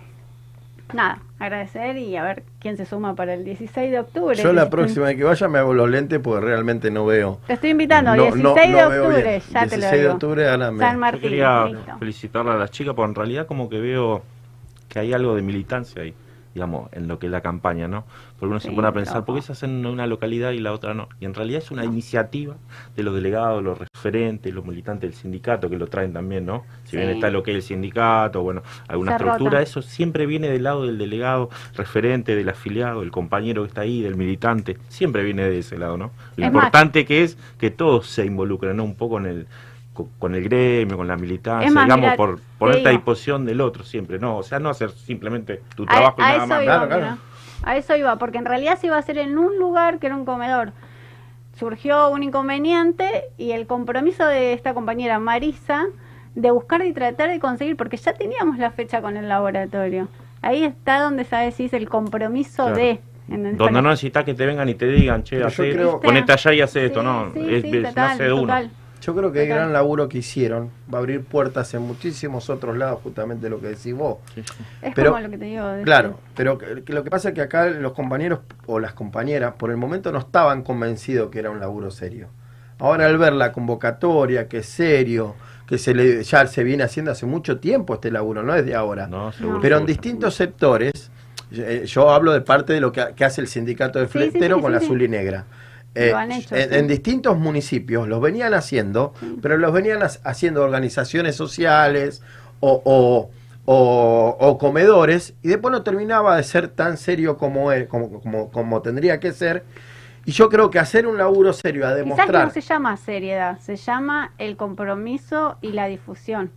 Speaker 4: nada, agradecer y a ver quién se suma para el 16 de octubre.
Speaker 3: Yo la próxima vez que vaya me hago los lentes porque realmente no veo.
Speaker 4: Te estoy invitando,
Speaker 3: No,
Speaker 4: 16
Speaker 3: no-
Speaker 4: de
Speaker 3: no veo
Speaker 4: octubre, ya te lo
Speaker 3: 16 de
Speaker 4: digo.
Speaker 3: octubre, ahora me-
Speaker 4: San
Speaker 5: Yo
Speaker 4: Martín,
Speaker 5: quería
Speaker 4: listo.
Speaker 5: felicitarla a las chicas, porque en realidad como que veo que hay algo de militancia ahí, digamos, en lo que es la campaña, ¿no? Porque uno se
Speaker 4: Sí,
Speaker 5: pone a pensar. ¿por qué se hacen en una localidad y la otra no? Y en realidad es una iniciativa de los delegados, los referentes, los militantes del sindicato que lo traen también, ¿no? Si bien está lo que es el sindicato, bueno, alguna
Speaker 4: Se
Speaker 5: estructura,
Speaker 4: rota.
Speaker 5: eso siempre viene del lado del delegado, referente, del afiliado, el compañero que está ahí, del militante, siempre viene de ese lado, ¿no? Lo
Speaker 4: Es más-
Speaker 5: importante que es que todos se involucren, ¿no? Un poco en el co- con el gremio, con la militancia,
Speaker 4: más,
Speaker 5: digamos,
Speaker 4: mira,
Speaker 5: por
Speaker 4: te
Speaker 5: ponerte a disposición del otro siempre, ¿no? O sea, no hacer simplemente tu
Speaker 4: A,
Speaker 5: trabajo y
Speaker 4: a
Speaker 5: nada
Speaker 4: eso
Speaker 5: más.
Speaker 4: iba,
Speaker 3: Claro, claro.
Speaker 4: mira. A eso iba, porque en realidad se iba a hacer en un lugar que era un comedor. Surgió un inconveniente y el compromiso de esta compañera Marisa de buscar y tratar de conseguir, porque ya teníamos la fecha con el laboratorio. Ahí está donde sabes si es el compromiso
Speaker 5: Claro.
Speaker 4: de.
Speaker 5: Donde no necesitas que te vengan y te digan, che, hace,
Speaker 3: creo-
Speaker 5: ponete allá y hace esto, no,
Speaker 4: sí,
Speaker 5: es,
Speaker 4: sí,
Speaker 5: es-
Speaker 4: total,
Speaker 5: nace de uno.
Speaker 4: total.
Speaker 3: Yo creo que el gran laburo que hicieron va a abrir puertas en muchísimos otros lados, justamente lo que decís vos.
Speaker 4: Es
Speaker 3: Pero-
Speaker 4: como lo que te digo.
Speaker 3: Claro, pero que- que lo que pasa es que acá los compañeros o las compañeras por el momento no estaban convencidos que era un laburo serio. Ahora al ver la convocatoria, que es serio, que se le, ya se viene haciendo hace mucho tiempo este laburo, no es de ahora.
Speaker 5: No, seguro,
Speaker 3: Pero en
Speaker 5: seguro.
Speaker 3: distintos sectores, eh, yo hablo de parte de lo que, que hace el sindicato de
Speaker 4: Sí, sí,
Speaker 3: fletero
Speaker 4: sí,
Speaker 3: con
Speaker 4: sí,
Speaker 3: la
Speaker 4: sí.
Speaker 3: azul y negra.
Speaker 4: Lo
Speaker 3: Eh,
Speaker 4: han hecho,
Speaker 3: en,
Speaker 4: sí.
Speaker 3: en distintos municipios los venían haciendo, pero los venían ha- haciendo organizaciones sociales o, o- o- o comedores y después no terminaba de ser tan serio como, es- como, como, como tendría que ser. Y yo creo que hacer un laburo serio a
Speaker 4: Quizás
Speaker 3: demostrar...
Speaker 4: no se llama seriedad, se llama el compromiso y la difusión.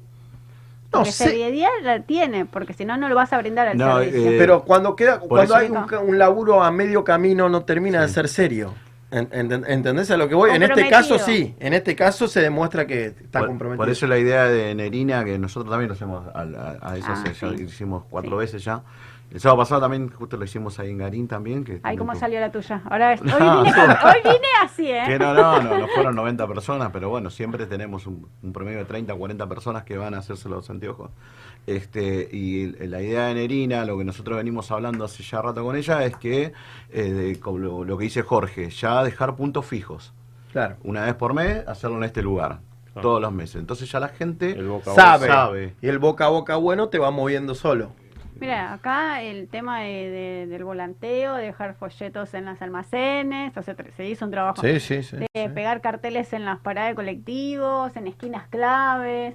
Speaker 3: No
Speaker 4: Porque
Speaker 3: sé.
Speaker 4: seriedad la tiene, porque si no, no lo vas a brindar al
Speaker 6: No,
Speaker 4: servicio.
Speaker 6: eh,
Speaker 3: Pero cuando queda, cuando
Speaker 6: eso-
Speaker 3: hay un, un laburo a medio camino no termina de ser serio. En- en- ¿Entendés a lo que voy? En este caso sí, en este caso se demuestra que está
Speaker 6: Por,
Speaker 3: comprometido.
Speaker 6: por eso la idea de Nerina, que nosotros también lo hacemos a, a- a
Speaker 4: Ah,
Speaker 6: ya
Speaker 4: sí.
Speaker 6: hicimos cuatro
Speaker 4: Sí.
Speaker 6: veces ya. El sábado pasado también justo lo hicimos ahí en Garín también. Que
Speaker 4: Ay, ¿cómo salió la tuya? Ahora es- hoy,
Speaker 6: No,
Speaker 4: vine
Speaker 6: sí.
Speaker 4: con- hoy vine así, ¿eh?
Speaker 6: Que no, no, no, no fueron 90 personas, pero bueno, siempre tenemos un, un promedio de 30 o 40 personas que van a hacerse los anteojos. Este, y la idea de Nerina, lo que nosotros venimos hablando hace ya rato con ella, es que, eh, de- como lo, lo que dice Jorge, ya dejar puntos fijos.
Speaker 3: Claro.
Speaker 6: Una vez por mes, hacerlo en este lugar,
Speaker 5: Claro.
Speaker 6: todos los meses. Entonces ya la gente
Speaker 5: El boca a boca.
Speaker 3: Sabe.
Speaker 6: sabe.
Speaker 3: Y el boca a boca bueno te va moviendo solo.
Speaker 4: Mira, acá el tema de- de- del volanteo, dejar folletos en los almacenes, o sea, se hizo un trabajo
Speaker 3: Sí, sí, sí.
Speaker 4: de
Speaker 3: sí.
Speaker 4: pegar carteles en las paradas de colectivos, en esquinas claves,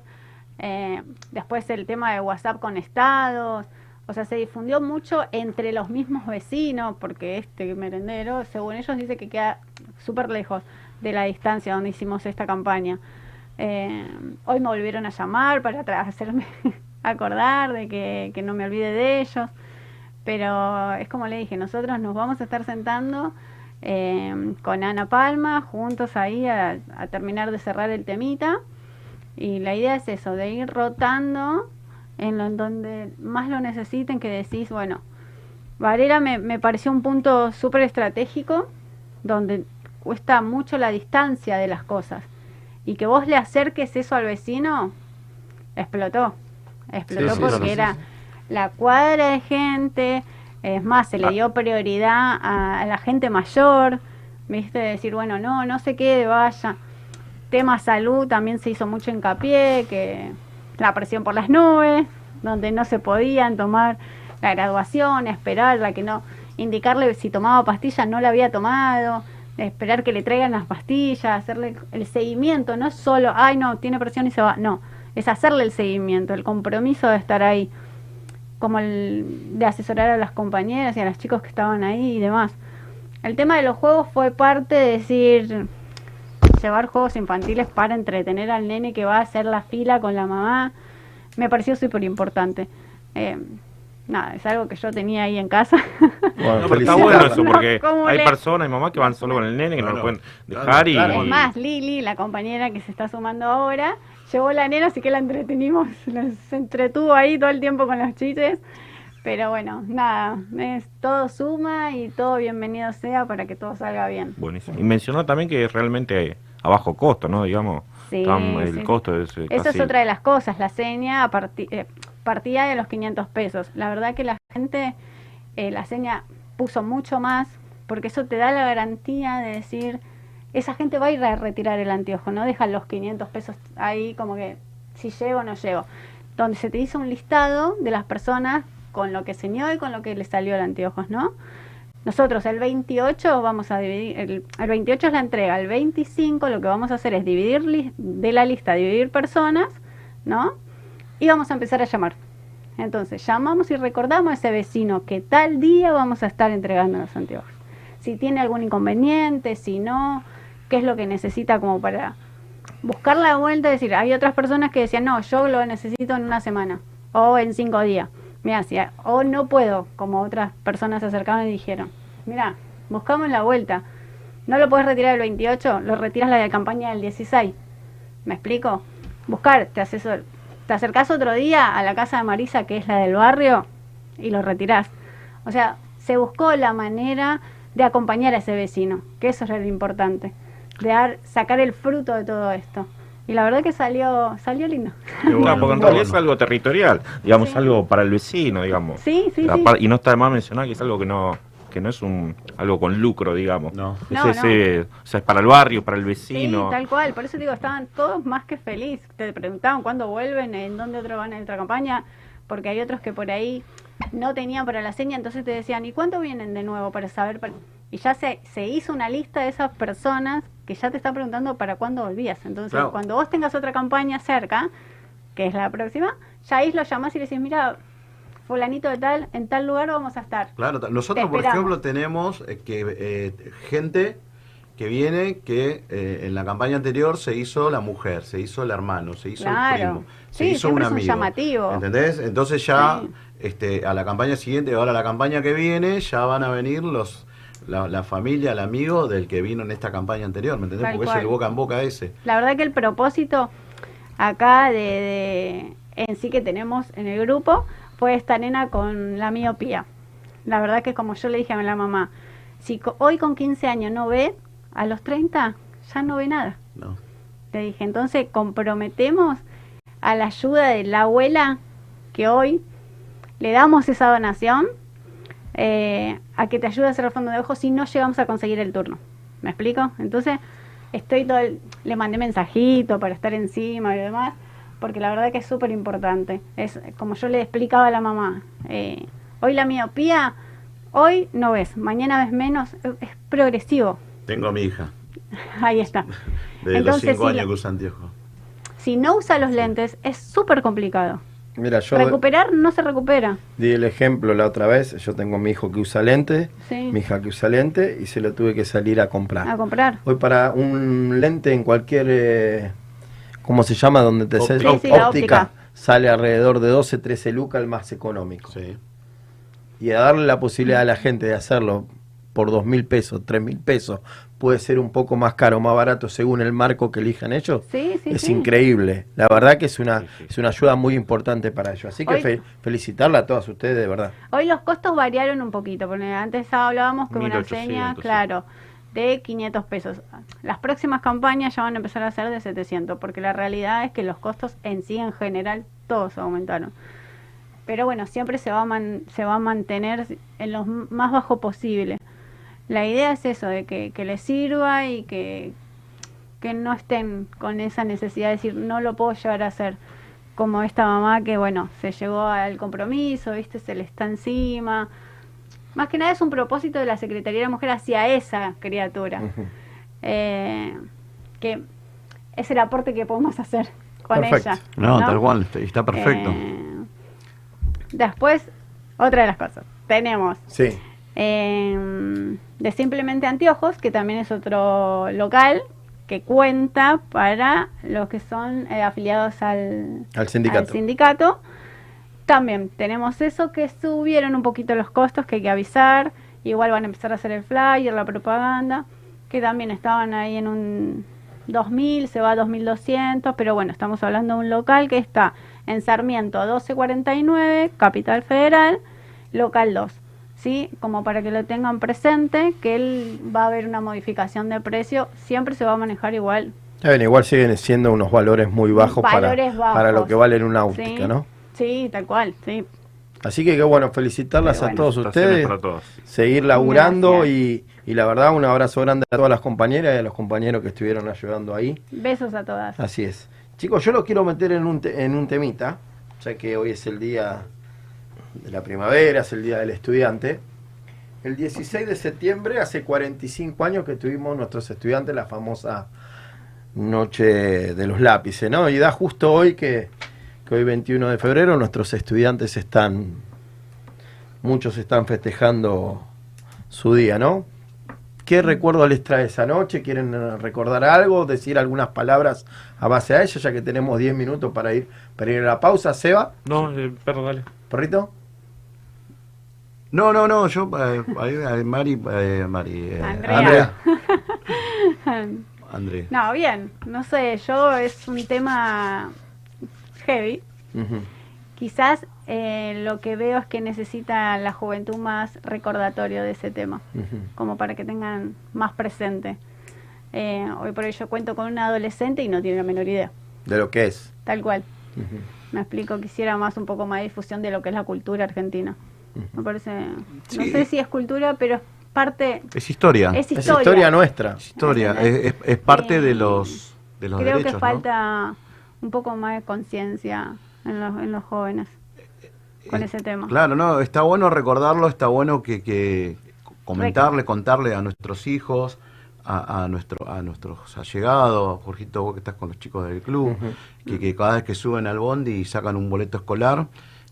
Speaker 4: eh, después el tema de WhatsApp con estados, o sea, se difundió mucho entre los mismos vecinos, porque este merendero, según ellos, dice que queda súper lejos de la distancia donde hicimos esta campaña. Eh, hoy me volvieron a llamar para hacerme [LAUGHS] acordar de que, no me olvide de ellos, pero es como le dije, nosotros nos vamos a estar sentando eh, con Ana Palma, juntos ahí a terminar de cerrar el temita. Y la idea es eso, de ir rotando en, lo, en donde más lo necesiten, que decís, bueno, Varela me, me pareció un punto súper estratégico donde cuesta mucho la distancia de las cosas. Y que vos le acerques eso al vecino, explotó. Explotó
Speaker 6: Sí, sí,
Speaker 4: porque era
Speaker 6: sí.
Speaker 4: la cuadra de gente, es más, se le
Speaker 5: Ah.
Speaker 4: dio prioridad a, a la gente mayor, viste, decir, bueno, no, no se quede, vaya. Tema salud también se hizo mucho hincapié, que la presión por las nubes, donde no se podían tomar la graduación, esperarla, que no, indicarle si tomaba pastillas, no la había tomado, esperar que le traigan las pastillas, hacerle el seguimiento, no solo, ay no, tiene presión y se va, no, es hacerle el seguimiento, el compromiso de estar ahí, como el de asesorar a las compañeras y a los chicos que estaban ahí y demás. El tema de los juegos fue parte de decir, llevar juegos infantiles para entretener al nene que va a hacer la fila con la mamá, me pareció súper importante. Eh, nada, es algo que yo tenía ahí en casa. [LAUGHS]
Speaker 3: Bueno,
Speaker 5: No, pero está bueno eso porque
Speaker 4: ¿cómo
Speaker 5: hay
Speaker 4: le-
Speaker 5: personas y mamás que van solo con el nene que no,
Speaker 6: No,
Speaker 5: lo pueden
Speaker 6: Claro,
Speaker 5: dejar y,
Speaker 6: claro.
Speaker 4: Es más, Lili, la compañera que se está sumando ahora, llevó la nena, así que la entretenimos, [LAUGHS] se entretuvo ahí todo el tiempo con los chistes. Pero bueno, nada, es, todo suma y todo bienvenido sea para que todo salga bien.
Speaker 5: Buenísimo. Y mencionó también que realmente a bajo costo, ¿no? Digamos,
Speaker 4: Sí,
Speaker 5: el
Speaker 4: sí.
Speaker 5: costo es eh,
Speaker 4: Esa
Speaker 5: casi-
Speaker 4: es otra de las cosas, la seña a parti- eh, partía de los 500 pesos. La verdad que la gente, eh, la seña puso mucho más, porque eso te da la garantía de decir, esa gente va a ir a retirar el anteojo, no deja los 500 pesos ahí como que si llego o no llego. Donde se te hizo un listado de las personas con lo que señó y con lo que le salió el anteojos, ¿no? Nosotros el 28 vamos a dividir, el, el 28 es la entrega, el 25 lo que vamos a hacer es dividir lis- de la lista, dividir personas, ¿no? Y vamos a empezar a llamar. Entonces, llamamos y recordamos a ese vecino que tal día vamos a estar entregando los anteojos. Si tiene algún inconveniente, si no, qué es lo que necesita como para buscar la vuelta, decir, hay otras personas que decían, no, yo lo necesito en una semana o en cinco días. Mira, si a- o no puedo, como otras personas se acercaron y dijeron, mira, buscamos la vuelta. No lo puedes retirar el 28, lo retiras la de campaña del 16. ¿Me explico? Buscar, te asesor, te acercás otro día a la casa de Marisa, que es la del barrio, y lo retirás. O sea, se buscó la manera de acompañar a ese vecino, que eso era lo importante, de dar, sacar el fruto de todo esto. Y la verdad que salió, salió lindo. [LAUGHS]
Speaker 6: Bueno,
Speaker 5: porque en realidad es algo territorial, digamos,
Speaker 4: Sí.
Speaker 5: algo para el vecino, digamos.
Speaker 4: Sí, sí,
Speaker 5: La
Speaker 4: sí.
Speaker 5: par- Y no está de más mencionar que es algo que no que no es un algo con lucro, digamos.
Speaker 6: No.
Speaker 5: Es
Speaker 4: No,
Speaker 5: ese- o sea, es para el barrio, para el
Speaker 4: Sí,
Speaker 5: vecino.
Speaker 4: tal cual. Por eso digo, estaban todos más que felices. Te preguntaban cuándo vuelven, en dónde otros van en otra campaña, porque hay otros que por ahí no tenían para la seña, entonces te decían, ¿y cuánto vienen de nuevo para saber? para-?" Y ya se, se hizo una lista de esas personas que ya te están preguntando para cuándo volvías. Entonces,
Speaker 6: Claro.
Speaker 4: cuando vos tengas otra campaña cerca, que es la próxima, ya ahí lo llamás y le decís, mira, fulanito de tal, en tal lugar vamos a estar.
Speaker 6: Claro, nosotros por ejemplo tenemos eh, que eh, gente que viene que eh, en la campaña anterior se hizo la mujer, se hizo el hermano, se hizo
Speaker 4: Claro.
Speaker 6: el primo, se
Speaker 4: Sí,
Speaker 6: hizo un
Speaker 4: es
Speaker 6: amigo.
Speaker 4: llamativo.
Speaker 6: ¿Entendés? Entonces ya
Speaker 4: Sí.
Speaker 6: este, a la campaña siguiente, ahora la campaña que viene, ya van a venir los la, la familia, el amigo del que vino en esta campaña anterior, ¿me entendés?
Speaker 4: Tal
Speaker 6: Porque
Speaker 4: cual.
Speaker 6: es el boca en boca ese.
Speaker 4: La verdad que el propósito acá de, de- en sí que tenemos en el grupo fue esta nena con la miopía. La verdad que como yo le dije a la mamá, si hoy con 15 años no ve, a los 30 ya no ve nada.
Speaker 6: ¿no?
Speaker 4: Le dije, entonces comprometemos a la ayuda de la abuela que hoy le damos esa donación eh, a que te ayude a hacer el fondo de ojos si no llegamos a conseguir el turno. ¿Me explico? Entonces, estoy todo el- le mandé mensajito para estar encima y demás, porque la verdad que es súper importante. Es como yo le explicaba a la mamá, eh, hoy la miopía, hoy no ves, mañana ves menos, es, es progresivo.
Speaker 6: Tengo a mi hija, [LAUGHS]
Speaker 4: Ahí está.
Speaker 6: de los
Speaker 4: Entonces,
Speaker 6: 5
Speaker 4: si
Speaker 6: años
Speaker 4: la-
Speaker 6: que usa anteojos.
Speaker 4: si no usa los lentes, es súper complicado.
Speaker 3: Mira, yo
Speaker 4: Recuperar no se recupera.
Speaker 3: di el ejemplo la otra vez. Yo tengo a mi hijo que usa lente,
Speaker 4: Sí.
Speaker 3: mi hija que usa lente y se lo tuve que salir a comprar.
Speaker 4: A comprar.
Speaker 3: Hoy para un lente en cualquier, eh, ¿cómo se llama? Donde te haces
Speaker 4: Sí, sí, la óptica.
Speaker 3: sale alrededor de 12, 13 lucas el más económico.
Speaker 6: Sí.
Speaker 3: Y a darle la posibilidad a la gente de hacerlo por dos mil pesos, tres mil pesos, puede ser un poco más caro o más barato según el marco que elijan ellos,
Speaker 4: Sí, sí,
Speaker 3: es
Speaker 4: sí.
Speaker 3: increíble. La verdad que es una,
Speaker 5: Sí, sí.
Speaker 3: es una ayuda muy importante para ellos. Así que
Speaker 4: Hoy-
Speaker 3: fe- felicitarla a todas ustedes, de verdad.
Speaker 4: Hoy los costos variaron un poquito, porque antes hablábamos que una
Speaker 5: 1800,
Speaker 4: seña, claro, de 500 pesos. Las próximas campañas ya van a empezar a ser de 700, porque la realidad es que los costos en sí, en general, todos aumentaron. Pero bueno, siempre se va a, man- se va a mantener en lo más bajo posible. La idea es eso, de que, que les sirva y que, que no estén con esa necesidad de decir, no lo puedo llevar a hacer. Como esta mamá que, bueno, se llegó al compromiso, ¿viste? Se le está encima. Más que nada es un propósito de la Secretaría de la Mujer hacia esa criatura. Eh, que es el aporte que podemos hacer con
Speaker 3: Perfecto.
Speaker 4: ella.
Speaker 6: No, tal cual, está, está perfecto.
Speaker 4: Eh, después, otra de las cosas. Tenemos
Speaker 3: Sí,
Speaker 4: eh, de Simplemente Anteojos, que también es otro local que cuenta para los que son eh, afiliados al,
Speaker 3: al sindicato.
Speaker 4: al sindicato. También tenemos eso que subieron un poquito los costos que hay que avisar. Igual van a empezar a hacer el flyer, la propaganda, que también estaban ahí en un 2000, se va a 2200, pero bueno, estamos hablando de un local que está en Sarmiento 1249, Capital Federal, local 2. ¿Sí? Como para que lo tengan presente, que él va a haber una modificación de precio, siempre se va a manejar igual
Speaker 3: Ya ven, igual siguen siendo unos valores muy bajos,
Speaker 4: Valores
Speaker 3: para,
Speaker 4: bajos.
Speaker 3: para lo que vale en una náutica,
Speaker 4: Sí,
Speaker 3: ¿no?
Speaker 4: Sí, tal cual, sí.
Speaker 3: Así que qué bueno, felicitarlas a todos ustedes,
Speaker 5: para todos.
Speaker 3: seguir laburando
Speaker 4: Gracias.
Speaker 3: y, y la verdad un abrazo grande a todas las compañeras y a los compañeros que estuvieron ayudando ahí.
Speaker 4: Besos a todas.
Speaker 3: Así es. Chicos, yo los quiero meter en un, te- en un temita, ya que hoy es el día de la primavera, es el día del estudiante. El 16 de septiembre, hace 45 años que tuvimos nuestros estudiantes la famosa noche de los lápices, ¿no? Y da justo hoy que, que hoy 21 de febrero nuestros estudiantes están, muchos están festejando su día, ¿no? ¿Qué recuerdo les trae esa noche? ¿Quieren recordar algo? ¿Decir algunas palabras a base a ella? Ya que tenemos 10 minutos para ir, para ir a la pausa. Seba,
Speaker 5: No, eh, perro, dale.
Speaker 3: perrito.
Speaker 6: No, no, no, yo, eh, eh, Mari, eh, Mari, eh,
Speaker 4: Andrea.
Speaker 6: André. [LAUGHS]
Speaker 4: No, bien, no sé, yo es un tema heavy. Quizás eh, lo que veo es que necesita la juventud más recordatorio de ese tema, como para que tengan más presente. Eh, hoy por hoy yo cuento con una adolescente y no tiene la menor idea,
Speaker 3: De lo que es.
Speaker 4: tal cual. Me explico, quisiera más un poco más de difusión de lo que es la cultura argentina. Me parece, no sé si es cultura, pero es parte,
Speaker 6: Es historia.
Speaker 4: es
Speaker 6: Es,
Speaker 3: Es
Speaker 4: historia.
Speaker 3: historia nuestra.
Speaker 6: historia.
Speaker 4: ¿Entendés?
Speaker 6: Es, es- es parte de los, de los
Speaker 4: Creo
Speaker 6: derechos.
Speaker 4: que
Speaker 6: ¿no?
Speaker 4: falta un poco más de conciencia en los, en los jóvenes con
Speaker 6: Eh,
Speaker 4: ese tema.
Speaker 6: Claro, no, está bueno recordarlo, está bueno que, que comentarle, contarle a nuestros hijos, a, a nuestro, a nuestros allegados, Jorgito, vos que estás con los chicos del club,
Speaker 3: Ujú.
Speaker 6: que, que cada vez que suben al bondi y sacan un boleto escolar,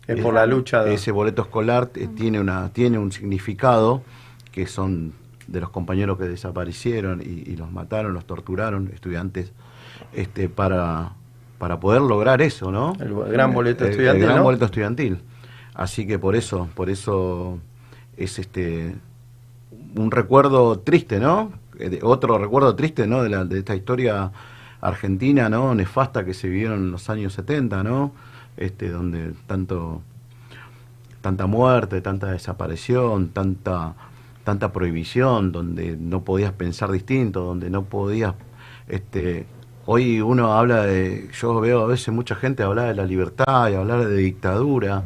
Speaker 3: Es
Speaker 6: eh,
Speaker 3: por la lucha de...
Speaker 6: ese boleto escolar eh, tiene una tiene un significado que son de los compañeros que desaparecieron y, y los mataron, los torturaron, estudiantes, este para para poder lograr eso, ¿no?
Speaker 3: El gran boleto
Speaker 6: El- el
Speaker 3: estudiantil,
Speaker 6: gran
Speaker 3: ¿no?
Speaker 6: boleto estudiantil. Así que por eso, por eso es este un recuerdo triste, ¿no? Eh, de- Otro recuerdo triste, ¿no? De, la, de esta historia argentina, ¿no? Nefasta que se vivieron en los años 70, ¿no? Este, donde tanto tanta muerte, tanta desaparición, tanta tanta prohibición, donde no podías pensar distinto, donde no podías este hoy uno habla de yo veo a veces mucha gente hablar de la libertad y hablar de dictadura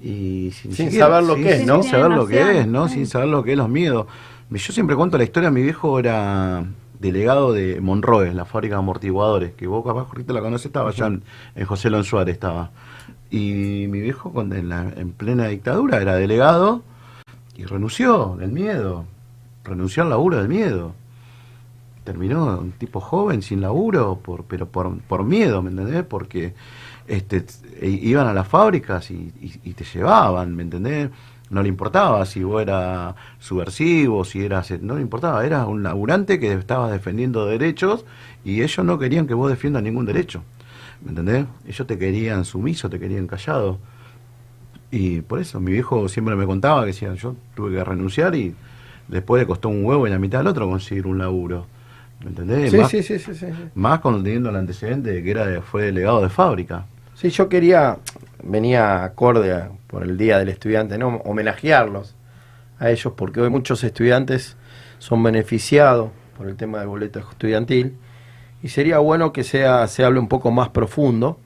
Speaker 6: y sin,
Speaker 3: Sin
Speaker 6: siquiera-
Speaker 3: saber lo que es,
Speaker 6: sin
Speaker 3: ¿no?
Speaker 6: saber lo que es, ¿no? Sin saber lo que es los miedos. Yo siempre cuento la historia, mi viejo era delegado de Monroe, la fábrica de amortiguadores, que vos capaz Jorgito la conoces, estaba allá en, en José Lon Suárez estaba. Y mi viejo cuando en, la- en plena dictadura era delegado y renunció del miedo, renunció al laburo del miedo. Terminó un tipo joven, sin laburo, por, pero por, por miedo, ¿me entendés? Porque este, e- iban a las fábricas y, y- y te llevaban, ¿me entendés? No le importaba si vos eras subversivo, si eras... No le importaba, eras un laburante que estaba defendiendo derechos y ellos no querían que vos defiendas ningún derecho, ¿me entendés? Ellos te querían sumiso, te querían callado. Y por eso mi viejo siempre me contaba que decía, yo tuve que renunciar y después le costó un huevo y la mitad del otro conseguir un laburo. ¿Me entendés?
Speaker 3: Sí,
Speaker 6: más,
Speaker 3: sí, sí, sí, sí.
Speaker 6: más teniendo el antecedente de que era de- fue delegado de fábrica.
Speaker 3: Sí, yo quería, venía acorde a- por el Día del Estudiante, ¿no? Homenajearlos a ellos, porque hoy muchos estudiantes son beneficiados por el tema del boleto estudiantil, y sería bueno que sea, se hable un poco más profundo,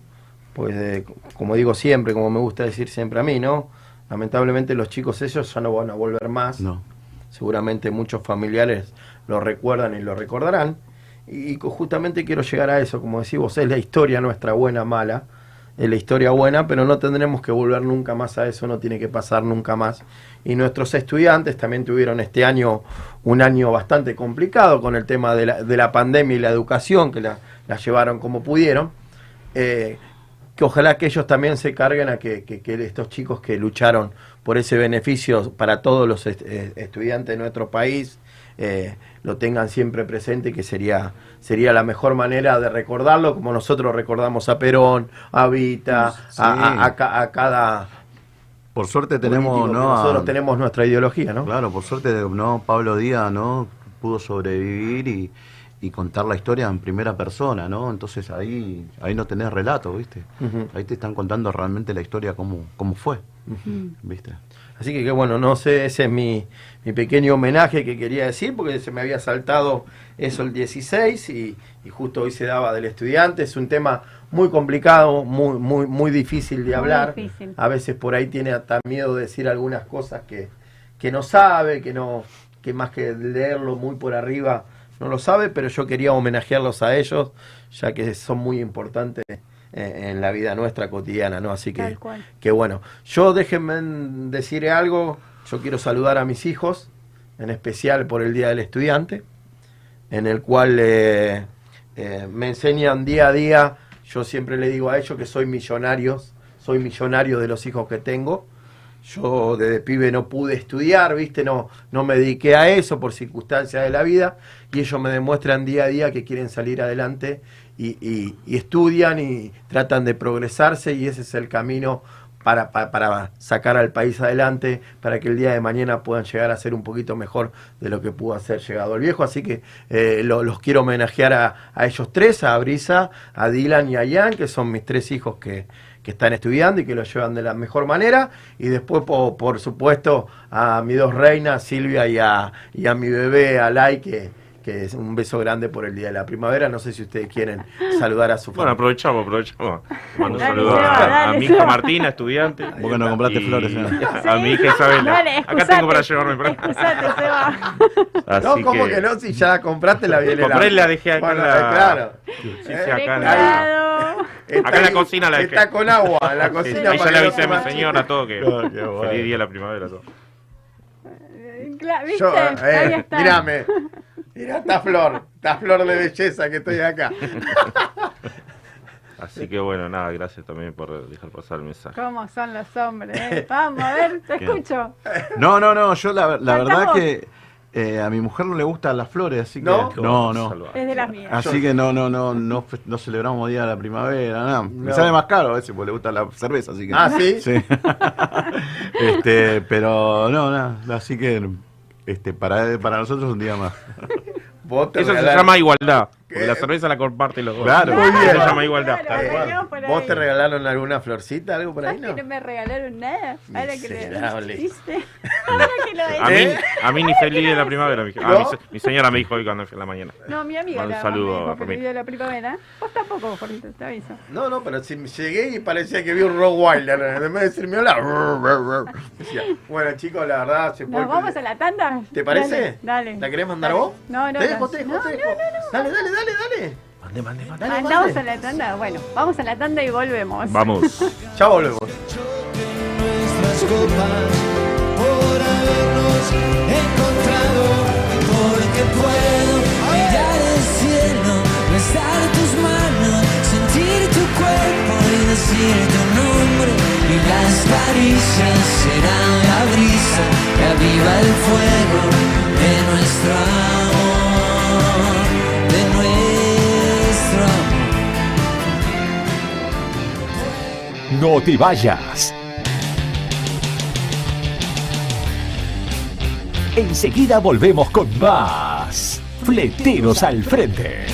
Speaker 3: pues de- como digo siempre, como me gusta decir siempre a mí, ¿no? Lamentablemente los chicos ellos ya no van a volver más.
Speaker 6: No.
Speaker 3: Seguramente muchos familiares lo recuerdan y lo recordarán. Y justamente quiero llegar a eso, como decís vos, es la historia nuestra buena, mala, es la historia buena, pero no tendremos que volver nunca más a eso, no tiene que pasar nunca más. Y nuestros estudiantes también tuvieron este año un año bastante complicado con el tema de la, de la pandemia y la educación, que la, llevaron como pudieron. Eh, que ojalá que ellos también se carguen a que, que- estos chicos que lucharon por ese beneficio para todos los eh, estudiantes de nuestro país eh, lo tengan siempre presente, que sería, sería la mejor manera de recordarlo, como nosotros recordamos a Perón, a Vita,
Speaker 6: Sí.
Speaker 3: a, a- a a cada...
Speaker 6: Por suerte tenemos, ¿no? a-
Speaker 3: Nosotros tenemos nuestra ideología, ¿no?
Speaker 6: Claro, por suerte, no, Pablo Díaz, ¿no? Pudo sobrevivir y, y contar la historia en primera persona, ¿no? Entonces ahí, ahí no tenés relato, ¿viste? Ahí te están contando realmente la historia cómo, cómo fue, ¿viste?
Speaker 3: Así que, que bueno, no sé, ese es mi, mi pequeño homenaje que quería decir, porque se me había saltado eso el 16 y, y justo hoy se daba del estudiante. Es un tema muy complicado, muy, muy, muy difícil de hablar.
Speaker 4: difícil.
Speaker 3: A veces por ahí tiene hasta miedo de decir algunas cosas que, que no sabe, que no, que más que leerlo muy por arriba no lo sabe, pero yo quería homenajearlos a ellos, ya que son muy importantes en la vida nuestra cotidiana, ¿no? Así que que bueno, yo déjenme decir algo, yo quiero saludar a mis hijos, en especial por el Día del Estudiante, en el cual eh, eh, me enseñan día a día, yo siempre le digo a ellos que soy millonarios, soy millonario de los hijos que tengo. Yo desde pibe no pude estudiar, ¿viste? No, no me dediqué a eso por circunstancias de la vida y ellos me demuestran día a día que quieren salir adelante y, y- estudian y tratan de progresarse y ese es el camino para, pa- para sacar al país adelante, para que el día de mañana puedan llegar a ser un poquito mejor de lo que pudo hacer llegado el viejo. Así que eh, lo- los quiero homenajear a, a ellos tres, a Brisa, a Dylan y a Ian, que son mis tres hijos que, están estudiando y que lo llevan de la mejor manera. Y después, po- por, supuesto, a mis dos reinas, Silvia y a, y a mi bebé, Alay, que, que es un beso grande por el Día de la Primavera. No sé si ustedes quieren saludar a su
Speaker 5: Bueno,
Speaker 3: familia.
Speaker 5: aprovechamos, aprovechamos. Mando un
Speaker 4: Dale,
Speaker 5: saludo
Speaker 4: Seba,
Speaker 5: a, a mi hija. Martina, estudiante.
Speaker 6: Vos que no compraste
Speaker 5: Y
Speaker 6: flores, ¿eh? [LAUGHS]
Speaker 5: A mi hija Isabela.
Speaker 4: Dale,
Speaker 5: Acá tengo para llevarme para
Speaker 4: Excusate, Seba. [LAUGHS]
Speaker 5: Así
Speaker 3: no, ¿cómo que... no? Si ya la compraste, la viene
Speaker 5: Compré y la dejé acá
Speaker 3: Bueno,
Speaker 5: en la-
Speaker 3: eh, Claro.
Speaker 5: Sí, sí,
Speaker 3: Eh,
Speaker 5: acá en la-.
Speaker 3: Está
Speaker 5: Acá en la
Speaker 3: ahí,
Speaker 5: cocina la dejé.
Speaker 3: Está con agua en la
Speaker 5: Sí,
Speaker 3: cocina.
Speaker 5: ahí ya le avisé a
Speaker 3: no
Speaker 5: mi
Speaker 3: se
Speaker 5: señora todo que
Speaker 6: bueno.
Speaker 5: feliz día de la primavera todo.
Speaker 4: Cla- ¿Viste?
Speaker 3: Yo,
Speaker 4: Ahí
Speaker 3: eh,
Speaker 4: está.
Speaker 3: mírame. Mira esta flor, esta flor de belleza que estoy acá. [LAUGHS]
Speaker 5: Así que bueno, nada, gracias también por dejar pasar el mensaje.
Speaker 4: ¿Cómo son los hombres? eh? [LAUGHS] Vamos, a ver, te escucho.
Speaker 6: No, no, no, yo la, verdad
Speaker 4: vos.
Speaker 6: que eh, a mi mujer no le gustan las flores, así que
Speaker 3: ¿No?
Speaker 6: no.
Speaker 4: Es de las mías.
Speaker 6: Así que no, no, no, no, celebramos Día de la Primavera, nada. Me sale más caro a veces porque le gusta la cerveza, así que.
Speaker 3: Ah, ¿sí? [LAUGHS]
Speaker 6: Sí. este, pero no, nada, así que este, para, para nosotros un día más.
Speaker 5: Eso se llama igualdad. Porque la cerveza la comparte los dos.
Speaker 6: Claro.
Speaker 3: Muy bien.
Speaker 5: Se llama igualdad.
Speaker 4: Claro,
Speaker 3: ¿Vos te regalaron alguna florcita, algo por ahí,
Speaker 4: ¿Sabes
Speaker 3: no?
Speaker 4: no me regalaron nada? Ahora que lo
Speaker 3: Miserable.
Speaker 4: ¿Viste? [LAUGHS] Ahora que lo
Speaker 5: A mí, a mí ni feliz día de la primavera. Mi, ah,
Speaker 3: ¿No?
Speaker 5: mi se- mi señora me dijo hoy cuando fui a la mañana.
Speaker 4: No, mi amiga
Speaker 5: Un saludo a
Speaker 4: vivió la primavera. Vos tampoco, Jorgito, te aviso.
Speaker 3: No, no, pero si llegué y parecía que vi un Rottweiler. En vez de decirme hola. Bueno, chicos, la verdad se fue.
Speaker 4: ¿Nos vamos a la tanda?
Speaker 3: ¿Te parece?
Speaker 4: Dale. dale.
Speaker 3: ¿La querés mandar
Speaker 4: Dale.
Speaker 3: vos?
Speaker 4: No, no.
Speaker 3: Te dejo,
Speaker 4: no.
Speaker 3: te dejo,
Speaker 4: No,
Speaker 3: te
Speaker 4: no,
Speaker 3: dejo.
Speaker 4: no, no.
Speaker 3: Dale, dale, dale, dale. Mande, mande, mande. Dale,
Speaker 4: Andamos
Speaker 3: mande.
Speaker 4: a la tanda. Bueno, vamos a la tanda y volvemos.
Speaker 5: Vamos. [LAUGHS]
Speaker 3: Ya volvemos.
Speaker 8: nuestras copas por habernos encontrado porque puedo mirar el cielo besar tus manos sentir tu cuerpo y decir tu nombre y las caricias serán la brisa que aviva el fuego de nuestro amor de nuestro amor
Speaker 2: No te vayas. Enseguida volvemos con más. Fleteros al frente.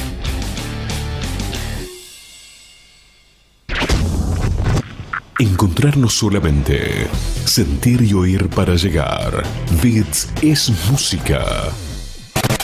Speaker 1: Encontrarnos solamente. Sentir y oír para llegar. Bits es música.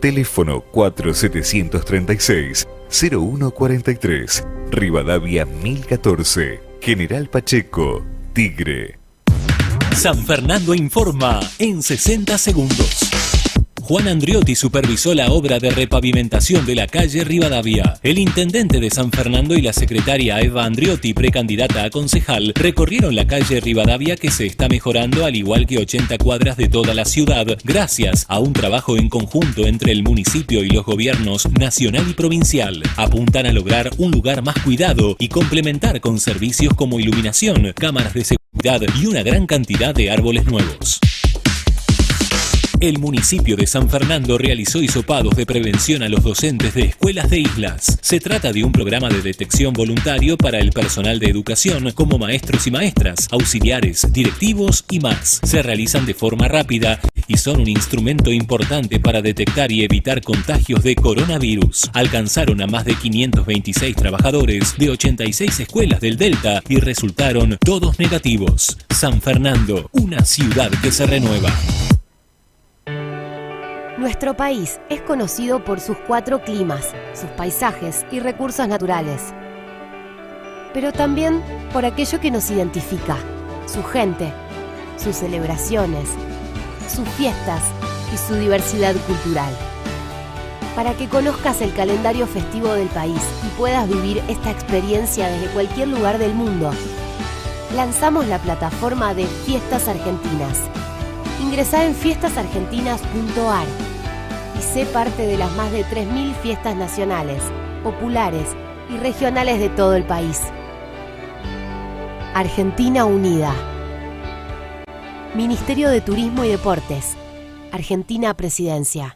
Speaker 9: Teléfono 4736-0143, Rivadavia 1014, General Pacheco, Tigre.
Speaker 10: San Fernando informa en 60 segundos. Juan Andriotti supervisó la obra de repavimentación de la calle Rivadavia. El intendente de San Fernando y la secretaria Eva Andriotti, precandidata a concejal, recorrieron la calle Rivadavia que se está mejorando al igual que 80 cuadras de toda la ciudad, gracias a un trabajo en conjunto entre el municipio y los gobiernos nacional y provincial. Apuntan a lograr un lugar más cuidado y complementar con servicios como iluminación, cámaras de seguridad y una gran cantidad de árboles nuevos. El municipio de San Fernando realizó hisopados de prevención a los docentes de escuelas de islas. Se trata de un programa de detección voluntario para el personal de educación, como maestros y maestras, auxiliares, directivos y más. Se realizan de forma rápida y son un instrumento importante para detectar y evitar contagios de coronavirus. Alcanzaron a más de 526 trabajadores de 86 escuelas del Delta y resultaron todos negativos. San Fernando, una ciudad que se renueva.
Speaker 11: Nuestro país es conocido por sus cuatro climas, sus paisajes y recursos naturales, pero también por aquello que nos identifica, su gente, sus celebraciones, sus fiestas y su diversidad cultural. Para que conozcas el calendario festivo del país y puedas vivir esta experiencia desde cualquier lugar del mundo, lanzamos la plataforma de Fiestas Argentinas. Ingresá en fiestasargentinas.ar y sé parte de las más de 3.000 fiestas nacionales, populares y regionales de todo el país. Argentina Unida. Ministerio de Turismo y Deportes. Argentina Presidencia.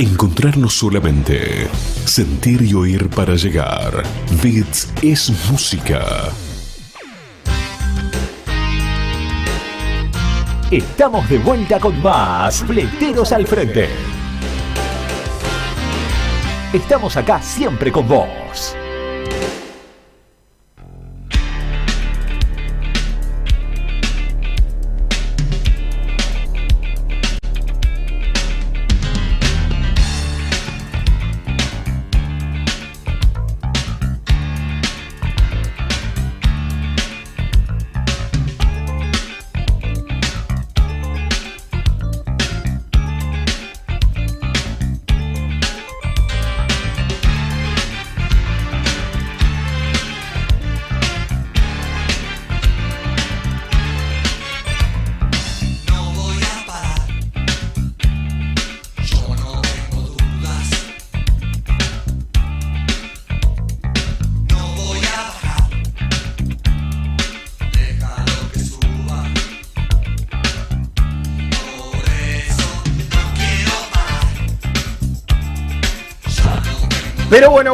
Speaker 1: Encontrarnos solamente. Sentir y oír para llegar. Bits es música.
Speaker 2: Estamos de vuelta con más Fleteros al Frente. Estamos acá siempre con vos.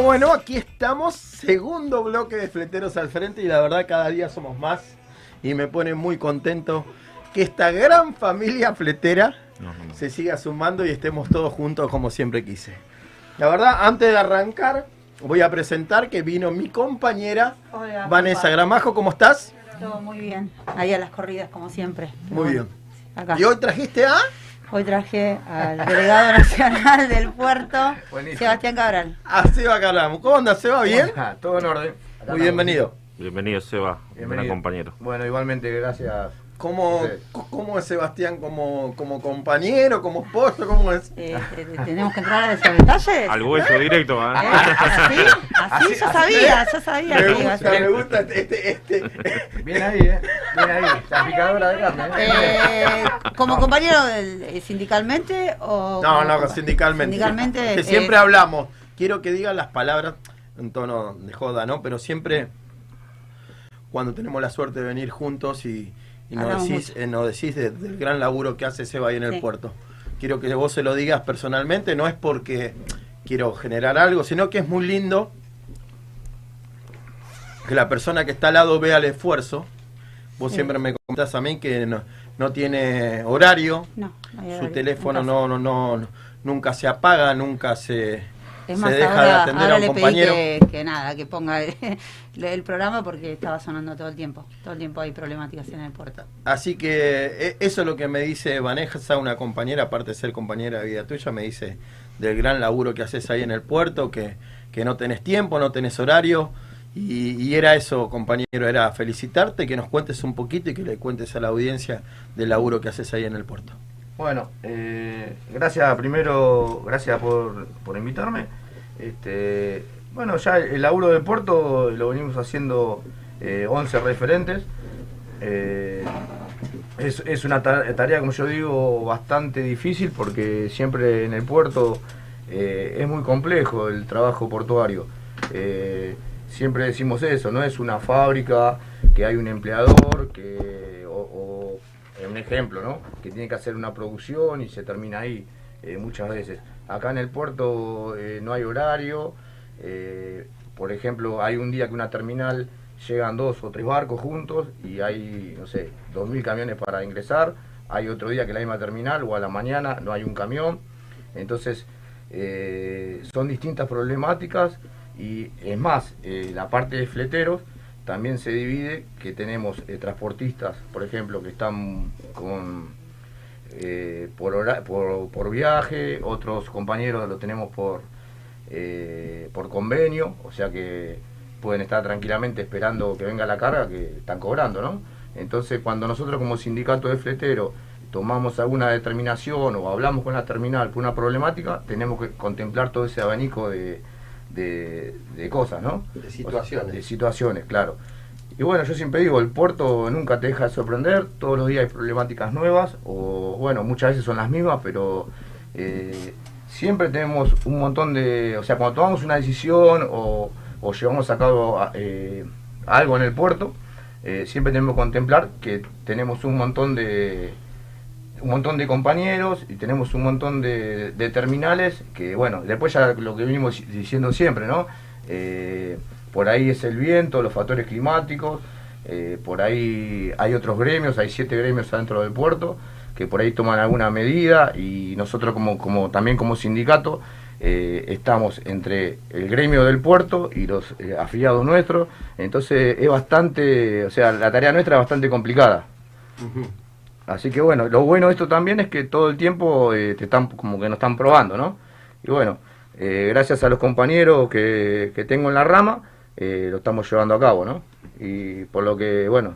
Speaker 3: Bueno, aquí estamos, segundo bloque de Fleteros al Frente y la verdad cada día somos más y me pone muy contento que esta gran familia fletera se siga sumando y estemos todos juntos como siempre quise. La verdad, antes de arrancar, voy a presentar que vino mi compañera
Speaker 12: Hola,
Speaker 3: Vanessa
Speaker 12: papá.
Speaker 3: Gramajo, ¿cómo estás?
Speaker 12: Todo muy bien. Ahí a las corridas, como siempre.
Speaker 3: Muy
Speaker 12: bueno,
Speaker 3: bien.
Speaker 12: Acá.
Speaker 3: ¿Y hoy trajiste a?
Speaker 12: Hoy traje al delegado nacional [LAUGHS] del puerto,
Speaker 3: Buenísimo.
Speaker 12: Sebastián Cabral.
Speaker 3: A Seba Caramo. ¿Cómo andas, Seba? ¿Bien?
Speaker 13: Todo en orden.
Speaker 3: Muy bienvenido.
Speaker 5: Bienvenido, Seba.
Speaker 13: Bienvenido.
Speaker 5: Compañero.
Speaker 13: Bueno, igualmente, gracias.
Speaker 3: ¿Cómo,
Speaker 13: Sí.
Speaker 3: ¿Cómo es Sebastián como, como compañero, como esposo? ¿Cómo es?
Speaker 12: Eh, eh, ¿Tenemos que entrar a esos detalles?
Speaker 5: Al hueso directo, ¿eh?
Speaker 12: ¿Así? Así, yo sabía, yo sabía
Speaker 3: Me gusta, me gusta este, este.
Speaker 13: Bien ahí, ¿eh? Bien ahí. La picadora de carne, ¿eh?
Speaker 12: Eh, ¿Como compañero eh, sindicalmente o...?
Speaker 3: No,
Speaker 12: como
Speaker 3: no, sindicalmente.
Speaker 12: Sindicalmente...
Speaker 3: Que
Speaker 12: eh,
Speaker 3: siempre hablamos. Quiero que digan las palabras en tono de joda, ¿no? Pero siempre cuando tenemos la suerte de venir juntos y, y nos
Speaker 12: Hablamos
Speaker 3: decís, eh, nos decís de- del gran laburo que hace Seba ahí en el puerto. Quiero que vos se lo digas personalmente, no es porque quiero generar algo, sino que es muy lindo que la persona que está al lado vea el esfuerzo. Vos
Speaker 12: Sí.
Speaker 3: siempre me contás a mí que no, no tiene horario,
Speaker 12: No, no hay
Speaker 3: su
Speaker 12: horario,
Speaker 3: teléfono no, no, no, no- nunca se apaga, nunca se,
Speaker 12: Es
Speaker 3: se
Speaker 12: más,
Speaker 3: deja de
Speaker 12: ahora,
Speaker 3: atender
Speaker 12: ahora
Speaker 3: a un
Speaker 12: le pedí
Speaker 3: compañero.
Speaker 12: que, que nada, que ponga el, [LAUGHS] el programa porque estaba sonando todo el tiempo. Todo el tiempo hay problemáticas en el puerto.
Speaker 3: Así que eh, eso es lo que me dice Vanessa, una compañera, aparte de ser compañera de vida tuya, me dice del gran laburo que haces ahí en el puerto, que, que no tenés tiempo, no tenés horario. Y, y era eso, compañero, era felicitarte, que nos cuentes un poquito y que le cuentes a la audiencia del laburo que haces ahí en el puerto.
Speaker 13: Bueno, eh, gracias primero, gracias por, por invitarme. Este, bueno, ya el laburo del puerto lo venimos haciendo eh, 11 referentes. Eh, es, es una ta- tarea, como yo digo, bastante difícil porque siempre en el puerto eh, es muy complejo el trabajo portuario. Eh, siempre decimos eso, no es una fábrica que hay un empleador que un ejemplo, ¿no? Que tiene que hacer una producción y se termina ahí eh, muchas veces. Acá en el puerto eh, no hay horario. eh, por ejemplo, hay un día que una terminal llegan dos o tres barcos juntos y hay, no sé, dos mil camiones para ingresar. Hay otro día que la misma terminal o a la mañana no hay un camión. Entonces, son distintas problemáticas y es más, la parte de fleteros también se divide que tenemos eh, transportistas, por ejemplo, que están con eh, por, por, viaje, otros compañeros lo tenemos por, eh, por convenio, o sea que pueden estar tranquilamente esperando que venga la carga que están cobrando, ¿no? Entonces, cuando nosotros como sindicato de fletero tomamos alguna determinación o hablamos con la terminal por una problemática, tenemos que contemplar todo ese abanico de, de, de cosas, ¿no?
Speaker 3: De situaciones.
Speaker 13: De situaciones, claro. Y bueno, yo siempre digo, el puerto nunca te deja de sorprender, todos los días hay problemáticas nuevas, o bueno, muchas veces son las mismas, pero eh, siempre tenemos un montón de, o sea, cuando tomamos una decisión o, o llevamos a cabo eh, algo en el puerto, eh, siempre tenemos que contemplar que tenemos un montón de un montón de compañeros y tenemos un montón de, terminales que, bueno, después ya lo que venimos diciendo siempre, ¿no? Eh, por ahí es el viento, los factores climáticos, eh, por ahí hay otros gremios, hay siete gremios adentro del puerto que por ahí toman alguna medida y nosotros como, como también como sindicato eh, estamos entre el gremio del puerto y los afiliados nuestros, entonces es bastante, o sea, la tarea nuestra es bastante complicada. Así que bueno, lo bueno de esto también es que todo el tiempo eh, te están como que nos están probando, ¿no? Y bueno, eh, gracias a los compañeros que, que tengo en la rama, eh, lo estamos llevando a cabo, ¿no? Y por lo que, bueno,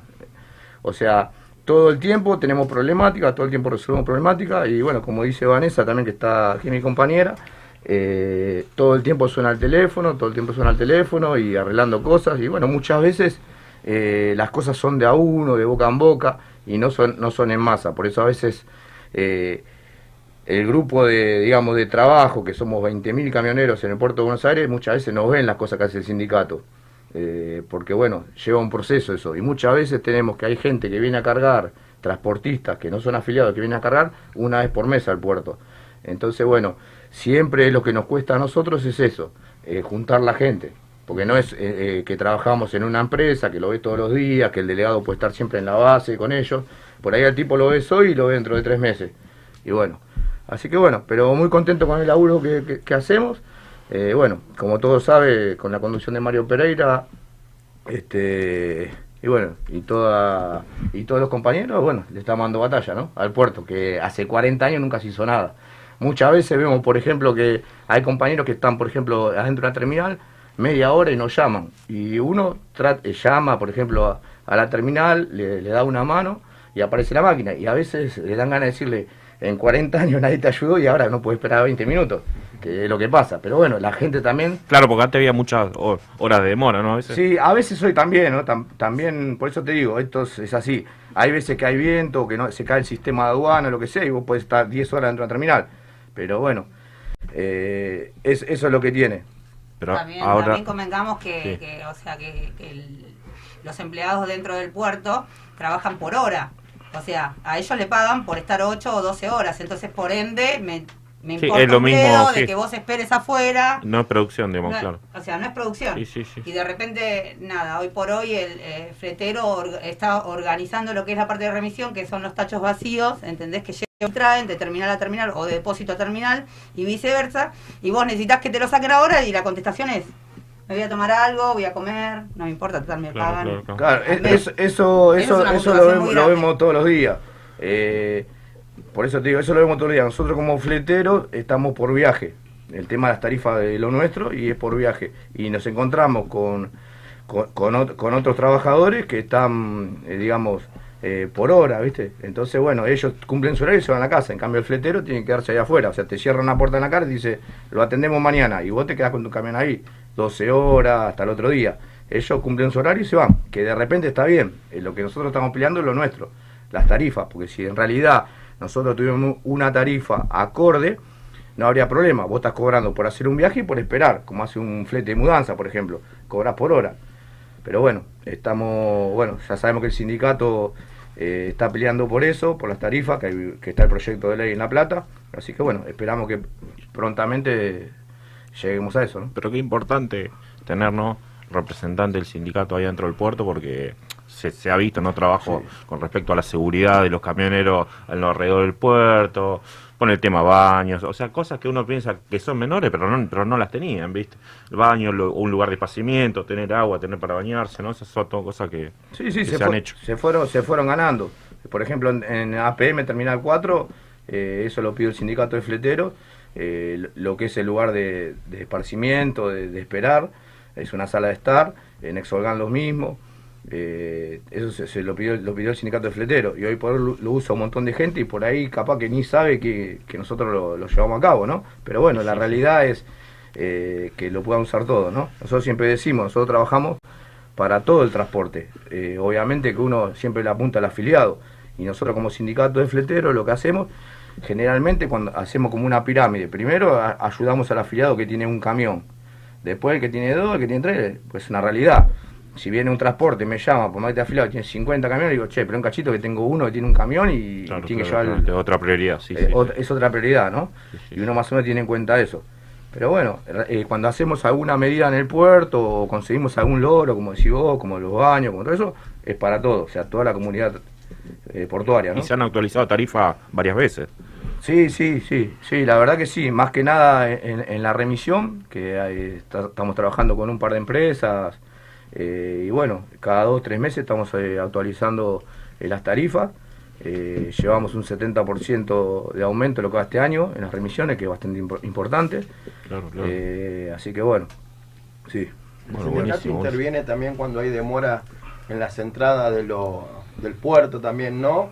Speaker 13: o sea, todo el tiempo tenemos problemáticas, todo el tiempo resolvemos problemáticas y bueno, como dice Vanessa también que está aquí mi compañera, eh, todo el tiempo suena el teléfono, todo el tiempo suena el teléfono y arreglando cosas y bueno, muchas veces eh, las cosas son de a uno, de boca en boca y no son, no son en masa, por eso a veces eh, el grupo de, digamos, de trabajo, que somos 20.000 camioneros en el puerto de Buenos Aires, muchas veces no ven las cosas que hace el sindicato. Eh, porque bueno, lleva un proceso eso. Y muchas veces tenemos que hay gente que viene a cargar, transportistas que no son afiliados, que vienen a cargar una vez por mes al puerto. Entonces, bueno, siempre lo que nos cuesta a nosotros es eso. juntar la gente. Porque no es eh, eh, que trabajamos en una empresa, que lo ves todos los días, que el delegado puede estar siempre en la base con ellos. Por ahí el tipo lo ves hoy y lo ve dentro de tres meses. Y bueno, así que bueno, pero muy contento con el laburo que, hacemos. Eh, bueno, como todos sabe, con la conducción de Mario Pereira, este y bueno, y toda y todos los compañeros, bueno, le estamos dando batalla, ¿no? Al puerto, que hace 40 años nunca se hizo nada. Muchas veces vemos, por ejemplo, que hay compañeros que están, por ejemplo, adentro de una terminal media hora y nos llaman. Y uno eh, llama, por ejemplo, a, a la terminal, le, le da una mano y aparece la máquina. Y a veces le dan ganas de decirle, en 40 años nadie te ayudó y ahora no puedes esperar 20 minutos, que es lo que pasa. Pero bueno, la gente también
Speaker 5: Claro, porque antes había muchas ho- horas de demora, ¿no? A veces.
Speaker 13: Sí, a veces hoy también, ¿no? Tam- también, por eso te digo, esto es, es así. Hay veces que hay viento, que no se cae el sistema de aduana, lo que sea, y vos podés estar 10 horas dentro de la terminal. Pero bueno, eh, es, eso es lo que tiene.
Speaker 5: Pero
Speaker 12: También, también convengamos que,
Speaker 13: Sí.
Speaker 12: que, o sea, que, que el- los empleados dentro del puerto trabajan por hora. O sea, a ellos le pagan por estar 8 o 12 horas. Entonces, por ende, me, me
Speaker 5: Sí,
Speaker 12: importa
Speaker 5: es lo
Speaker 12: un
Speaker 5: mismo, sí.
Speaker 12: de que vos esperes afuera.
Speaker 5: No es producción, digamos,
Speaker 12: No,
Speaker 5: claro.
Speaker 12: O sea, no es producción.
Speaker 5: Sí, sí, sí.
Speaker 12: Y de repente, nada, hoy por hoy el eh, fletero or- está organizando lo que es la parte de remisión, que son los tachos vacíos, ¿entendés? Que llegan, traen de terminal a terminal o de depósito a terminal y viceversa. Y vos necesitas que te lo saquen ahora y la contestación es, me voy a tomar algo, voy a comer, no me importa, total me pagan.
Speaker 13: Claro,
Speaker 12: Al mes.
Speaker 13: es- eso,
Speaker 12: Es
Speaker 13: eso, eso lo, vemos, lo vemos todos los días. Eh, por eso te digo, eso lo vemos todos los días. Nosotros como fleteros estamos por viaje. El tema de las tarifas de lo nuestro y es por viaje. Y nos encontramos con, con, con ot- con otros trabajadores que están, eh, digamos, eh, por hora, ¿viste? Entonces, bueno, ellos cumplen su horario y se van a la casa. En cambio, el fletero tiene que quedarse ahí afuera. O sea, te cierra una puerta en la cara y dice, lo atendemos mañana. Y vos te quedás con tu camión ahí, 12 horas, hasta el otro día. Ellos cumplen su horario y se van. Que de repente está bien. Eh, lo que nosotros estamos peleando es lo nuestro, las tarifas. Porque si en realidad nosotros tuvimos una tarifa acorde, no habría problema. Vos estás cobrando por hacer un viaje y por esperar, como hace un flete de mudanza, por ejemplo. Cobras por hora. Pero bueno, estamos, bueno, ya sabemos que el sindicato eh, está peleando por eso, por las tarifas, que está el proyecto de ley en La Plata. Así que bueno, esperamos que prontamente lleguemos a eso, ¿no?
Speaker 5: Pero qué importante tener, ¿no? representante del sindicato ahí dentro del puerto porque se, se ha visto, ¿no? Trabajo con respecto a la seguridad de los camioneros alrededor del puerto, con el tema baños, o sea, cosas que uno piensa que son menores, pero no, pero no las tenían, ¿viste? El baño, lo- un lugar de esparcimiento, tener agua, tener para bañarse, ¿no? Esas son todas cosas que,
Speaker 13: Sí, sí,
Speaker 5: que
Speaker 13: se,
Speaker 5: se, han hecho.
Speaker 13: se fueron, se fueron ganando. Por ejemplo, en, en APM Terminal 4, eh, eso lo pidió el sindicato de fleteros, eh, lo- lo que es el lugar de, de esparcimiento, de, de esperar, es una sala de estar, en Exolgan lo mismo. Eh, eso se, se lo, pidió, lo pidió el sindicato de fleteros y hoy por hoy lo, lo usa un montón de gente y por ahí capaz que ni sabe que, que nosotros lo, lo llevamos a cabo, ¿no? Pero bueno, la realidad es eh, que lo puedan usar todo, ¿no? Nosotros siempre decimos, nosotros trabajamos para todo el transporte. Eh, obviamente que uno siempre le apunta al afiliado. Y nosotros como sindicato de fleteros lo que hacemos, generalmente cuando hacemos como una pirámide, primero a- ayudamos al afiliado que tiene un camión. Después el que tiene dos, el que tiene tres, pues es una realidad. Si viene un transporte, me llama, por más que esté afiliado, tiene 50 camiones, digo, che, pero un cachito que tengo uno que tiene un camión y
Speaker 5: Claro,
Speaker 13: tiene que
Speaker 5: claro,
Speaker 13: llevar...
Speaker 5: claro, es otra prioridad, sí,
Speaker 13: eh,
Speaker 5: sí,
Speaker 13: Es otra prioridad, ¿no? y uno más o menos tiene en cuenta eso. Pero bueno, eh, cuando hacemos alguna medida en el puerto o conseguimos algún logro, como decís vos, como los baños, como todo eso, es para todo, o sea, toda la comunidad eh, portuaria, ¿no?
Speaker 5: Y se han actualizado tarifas varias veces.
Speaker 13: Sí, sí, sí, sí, la verdad que sí, más que nada en, en la remisión, que hay- está- estamos trabajando con un par de empresas, eh, y bueno, cada dos, tres meses estamos eh, actualizando eh, las tarifas, eh, llevamos un 70% de aumento lo que va este año en las remisiones, que es bastante impo- importante,
Speaker 5: Claro, claro.
Speaker 13: Eh, así que bueno, sí.
Speaker 3: El sindicato interviene también cuando hay demora en las entradas de lo, del puerto también, ¿no?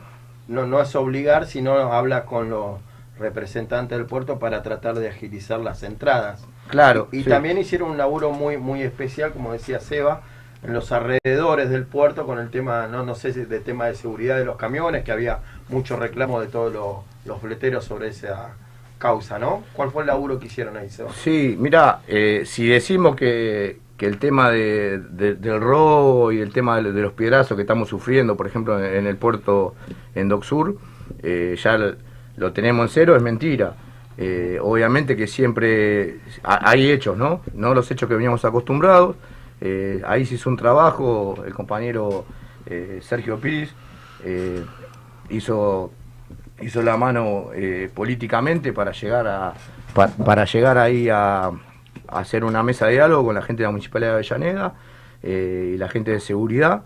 Speaker 3: ¿no? No es obligar, sino habla con los representantes del puerto para tratar de agilizar las entradas.
Speaker 13: Claro,
Speaker 3: Y,
Speaker 13: sí.
Speaker 3: también hicieron un laburo muy muy especial, como decía Seba, en los alrededores del puerto con el tema, no, no sé si de tema de seguridad de los camiones, que había mucho reclamo de todos los, los fleteros sobre esa causa, ¿no? ¿Cuál fue el laburo que hicieron ahí, Seba?
Speaker 13: Sí, mira, eh, si decimos que, que el tema de, de- del robo y el tema de, de los piedrazos que estamos sufriendo, por ejemplo, en, en el puerto en Dock Sur, eh, ya lo tenemos en cero, es mentira. Eh, obviamente que siempre ha- hay hechos, ¿no? No los hechos que veníamos acostumbrados. Eh, ahí se hizo un trabajo, el compañero eh, Sergio Piris hizo, hizo la mano políticamente para llegar a llegar ahí a, a hacer una mesa de diálogo con la gente de la Municipalidad de Avellaneda y la gente de seguridad.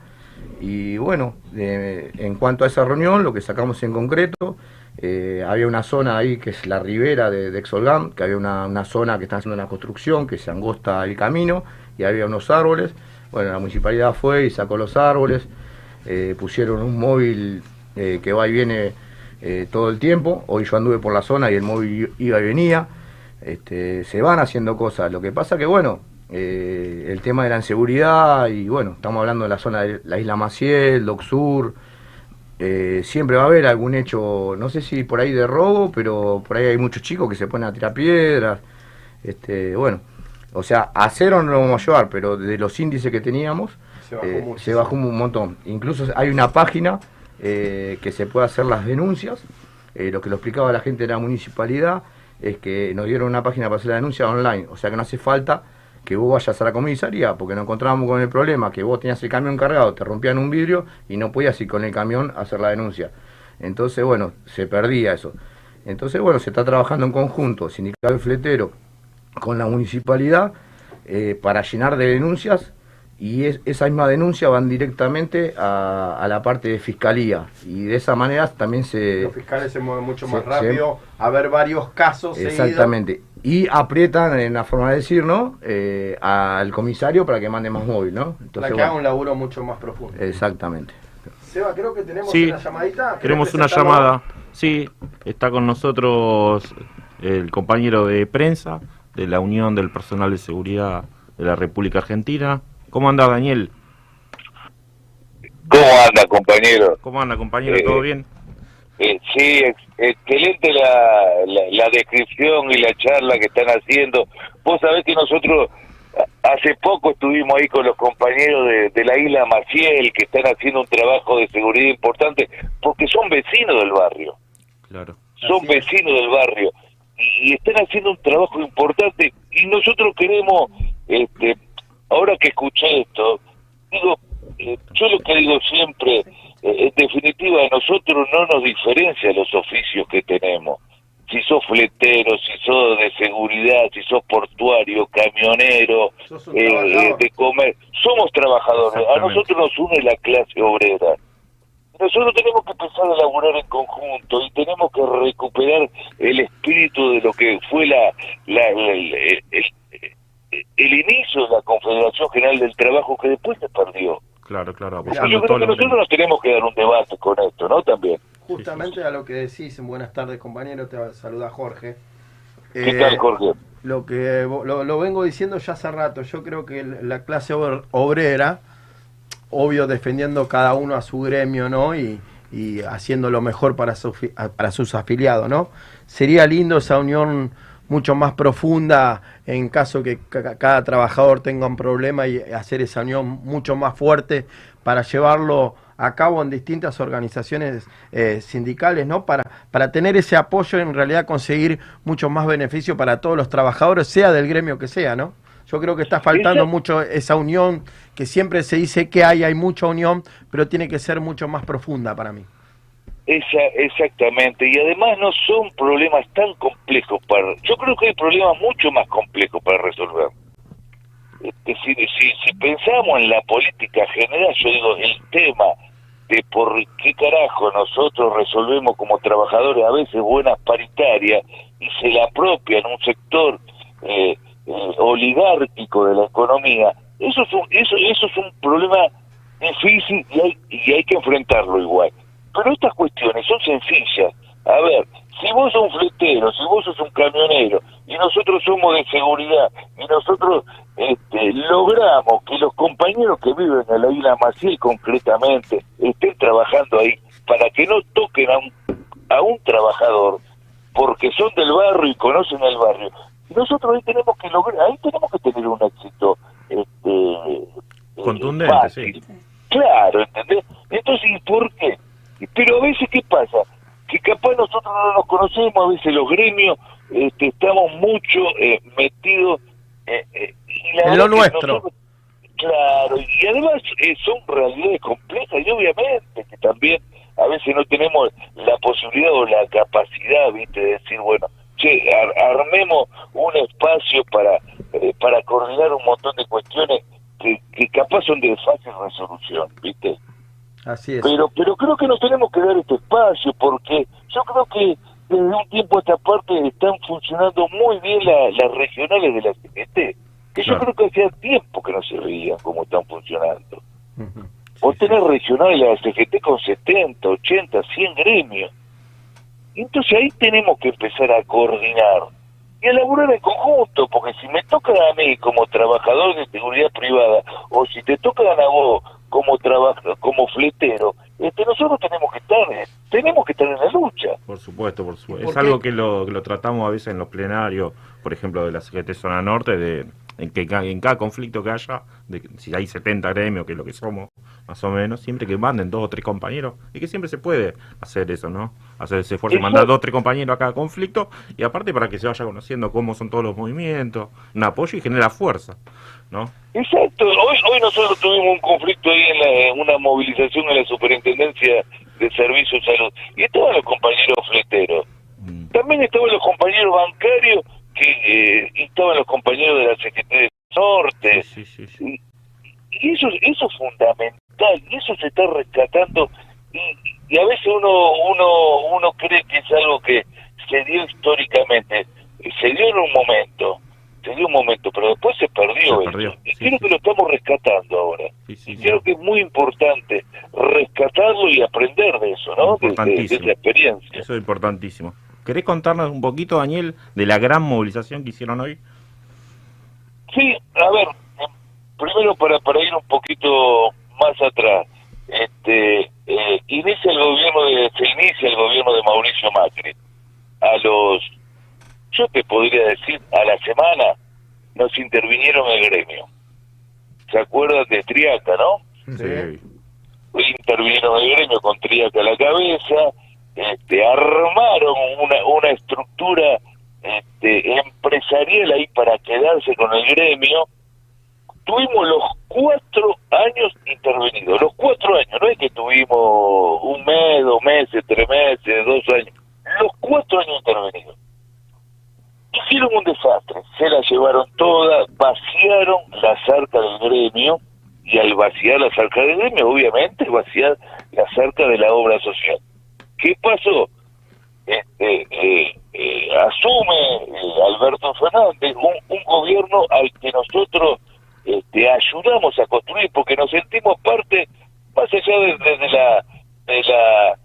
Speaker 13: Y bueno, en cuanto a esa reunión, lo que sacamos en concreto, eh, había una zona ahí que es la ribera de, de Exolgam, que había una, zona que están haciendo una construcción, que se angosta el camino, y había unos árboles. Bueno, la municipalidad fue y sacó los árboles, eh, pusieron un móvil eh, que va y viene todo el tiempo. Hoy yo anduve por la zona y el móvil iba y venía. Este, se van haciendo cosas. Lo que pasa que, bueno, el tema de la inseguridad y, bueno, estamos hablando de la zona de la isla Maciel, Doc Sur. Eh, siempre va a haber algún hecho, no sé si por ahí de robo, pero por ahí hay muchos chicos que se ponen a tirar piedras. Este, bueno, o sea, a cero no lo vamos a llevar, pero de los índices que teníamos,
Speaker 3: Se bajó
Speaker 13: eh,
Speaker 3: mucho,
Speaker 13: se bajó un montón. Incluso hay una página eh, que se puede hacer las denuncias. Lo que lo explicaba la gente de la municipalidad es que nos dieron una página para hacer la denuncia online. O sea que no hace falta que vos vayas a la comisaría, porque nos encontrábamos con el problema que vos tenías el camión cargado, te rompían un vidrio y no podías ir con el camión a hacer la denuncia. Entonces, bueno, se perdía eso. Entonces, bueno, se está trabajando en conjunto, sindicato del fletero, con la municipalidad, eh, para llenar de denuncias y es, esa misma denuncia van directamente a, a la parte de fiscalía y de esa manera también se...
Speaker 3: Los fiscales se mueven mucho
Speaker 13: se-
Speaker 3: más
Speaker 13: se-
Speaker 3: rápido a ver varios casos seguidos.
Speaker 13: Y aprietan, en la forma de decir, ¿no? Eh, al comisario para que mande más móvil, ¿no?
Speaker 3: Para que
Speaker 13: bueno,
Speaker 3: haga un laburo mucho más profundo.
Speaker 13: Exactamente.
Speaker 3: Seba, creo que tenemos
Speaker 5: Sí,
Speaker 3: una llamadita. ¿Querés
Speaker 5: Queremos una llamada. Sí, está con nosotros el compañero de prensa de la Unión del Personal de Seguridad de la República Argentina. ¿Cómo anda Daniel?
Speaker 14: ¿Cómo anda, compañero?
Speaker 5: ¿Cómo anda, compañero?
Speaker 14: Eh,
Speaker 5: ¿Todo bien?
Speaker 14: Eh, sí, ex- excelente la, la, la descripción y la charla que están haciendo. Vos sabés que nosotros a- hace poco estuvimos ahí con los compañeros de, de la isla Maciel que están haciendo un trabajo de seguridad importante porque son vecinos del barrio.
Speaker 5: Claro.
Speaker 14: son vecinos del barrio y, y están haciendo un trabajo importante y nosotros queremos, este, ahora que escuché esto, digo, eh, yo lo que digo siempre, en definitiva, a nosotros no nos diferencia los oficios que tenemos. Si sos fletero, si sos de seguridad, si sos portuario, camionero, eh, eh, de comer, somos trabajadores. A nosotros nos une la clase obrera. Nosotros tenemos que empezar a laburar en conjunto y tenemos que recuperar el espíritu de lo que fue la, la- la- el, el- el- el inicio de la Confederación General del Trabajo que después se perdió.
Speaker 5: Claro, claro.
Speaker 14: Yo creo que nosotros nos tenemos que dar un debate con esto, ¿no? También.
Speaker 3: Justamente a lo que decís, buenas tardes compañero, te saluda Jorge.
Speaker 14: ¿Qué
Speaker 3: Eh,
Speaker 14: tal, Jorge?
Speaker 3: Lo que lo, lo vengo diciendo ya hace rato, yo creo que la clase obrera, obvio defendiendo cada uno a su gremio, ¿no? Y, y haciendo lo mejor para, su para sus afiliados, ¿no? Sería lindo esa unión mucho más profunda en caso que ca- cada trabajador tenga un problema y hacer esa unión mucho más fuerte para llevarlo a cabo en distintas organizaciones eh, sindicales, ¿no? Para, para tener ese apoyo, en realidad conseguir mucho más beneficio para todos los trabajadores, sea del gremio que sea, ¿no? Yo creo que está faltando mucho esa unión, que siempre se dice que hay, hay mucha unión, pero tiene que ser mucho más profunda para mí.
Speaker 14: Esa, exactamente, y además no son problemas tan complejos para... Yo creo que hay problemas mucho más complejos para resolver. Este, si, si, si pensamos en la política general, yo digo, el tema de por qué carajo nosotros resolvemos como trabajadores a veces buenas paritarias y se la apropian un sector eh, eh, oligárquico de la economía, eso es un, eso, eso es un problema difícil y hay, y hay que enfrentarlo igual. Pero estas cuestiones son sencillas. A ver, si vos sos un fletero, si vos sos un camionero, y nosotros somos de seguridad, y nosotros este, logramos que los compañeros que viven en la isla Maciel concretamente estén trabajando ahí para que no toquen a un, a un trabajador, porque son del barrio y conocen el barrio. Nosotros ahí tenemos que lograr, ahí tenemos que tener un éxito este,
Speaker 5: Contundente,
Speaker 14: fácil.
Speaker 5: sí.
Speaker 14: Claro, ¿entendés? Entonces, ¿y por qué? Pero a veces, ¿qué pasa? Que capaz nosotros no nos conocemos, a veces los gremios este, estamos mucho eh, metidos eh, eh, y la
Speaker 3: En lo nuestro.
Speaker 14: nosotros- claro, y además eh, son realidades complejas y obviamente que también a veces no tenemos la posibilidad o la capacidad, viste, de decir, bueno, che, ar- armemos un espacio para, para coordinar un montón de cuestiones que, que capaz son de fácil resolución, viste.
Speaker 3: Así es.
Speaker 14: Pero, pero creo que nos tenemos que dar este espacio porque yo creo que desde un tiempo a esta parte están funcionando muy bien la- las regionales de la CGT, que yo creo que hacía tiempo que no se veían cómo están funcionando. Vos tenés regionales de la CGT con 70, 80, 100 gremios. Entonces ahí tenemos que empezar a coordinar y a laburar en conjunto, porque si me tocan a mí como trabajador de seguridad privada o si te tocan a vos como trabajo, como fletero, este, nosotros tenemos que estar, tenemos que estar en la lucha.
Speaker 5: Por supuesto, por supuesto.
Speaker 14: ¿Por
Speaker 5: Es
Speaker 14: qué?
Speaker 5: algo que lo, que lo tratamos a veces en los plenarios, por ejemplo, de la CGT Zona Norte, de en que en cada conflicto que haya, de, si hay 70 gremios, que es lo que somos, más o menos, siempre que manden dos o tres compañeros, y que siempre se puede hacer eso, ¿no? Hacer ese esfuerzo mandar dos o tres compañeros a cada conflicto, y aparte para que se vaya conociendo cómo son todos los movimientos, un apoyo y genera fuerza, ¿no?
Speaker 14: Exacto, hoy, hoy nosotros tuvimos un conflicto ahí en, la, en una movilización en la Superintendencia de Servicios de Salud y estaban los compañeros fleteros. También estaban los compañeros bancarios que eh, y estaban los compañeros de la CGT de Norte. Y, y eso, eso es fundamental y eso se está rescatando y, y a veces uno, uno, uno cree que es algo que se dio históricamente, y se dio en un momento, se dio un momento, pero después se perdió. eso. y creo que lo estamos rescatando ahora. y creo que es muy importante rescatarlo y aprender de eso, ¿no? De- de- de esa experiencia.
Speaker 5: Eso es importantísimo. ¿Querés contarnos un poquito, Daniel, de la gran movilización que hicieron hoy?
Speaker 14: Sí, a ver, primero para, para ir un poquito más atrás, este, eh, inicia el gobierno de, se inicia el gobierno de Mauricio Macri. A los, yo te podría decir, a la semana nos intervinieron el gremio. ¿Se acuerdan de Triaca, no?
Speaker 5: Sí.
Speaker 14: intervinieron el gremio con Triaca a la cabeza, este, armaron una, una estructura este, empresarial ahí para quedarse con el gremio. Tuvimos los cuatro años intervenidos, los cuatro años, no es que tuvimos un mes, dos meses, tres meses, dos años, los cuatro años intervenidos. Hicieron un desastre, se la llevaron toda, vaciaron las arcas del gremio, y al vaciar las arcas del gremio, obviamente, vaciar las arcas de la obra social. ¿Qué pasó? Este, asume eh, Alberto Fernández un, gobierno al que nosotros este, ayudamos a construir porque nos sentimos parte más allá de la de la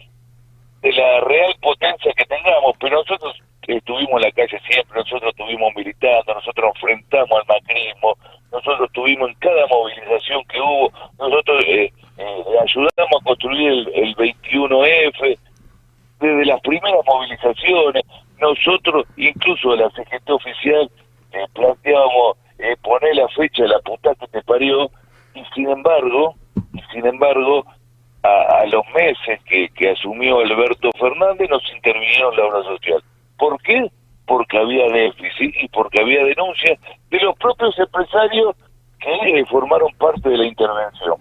Speaker 14: de la real potencia que tengamos pero nosotros estuvimos en la calle siempre nosotros estuvimos militando nosotros enfrentamos al macrismo nosotros estuvimos en cada movilización que hubo nosotros eh, eh, ayudamos a construir el, el 21F desde las primeras movilizaciones, nosotros, incluso la CGT oficial, eh, planteábamos eh, poner la fecha de la puta que te parió, y sin embargo, sin embargo, a, los meses que, que asumió Alberto Fernández nos intervinieron la obra social. ¿Por qué? Porque había déficit y porque había denuncias de los propios empresarios que eh, formaron parte de la intervención.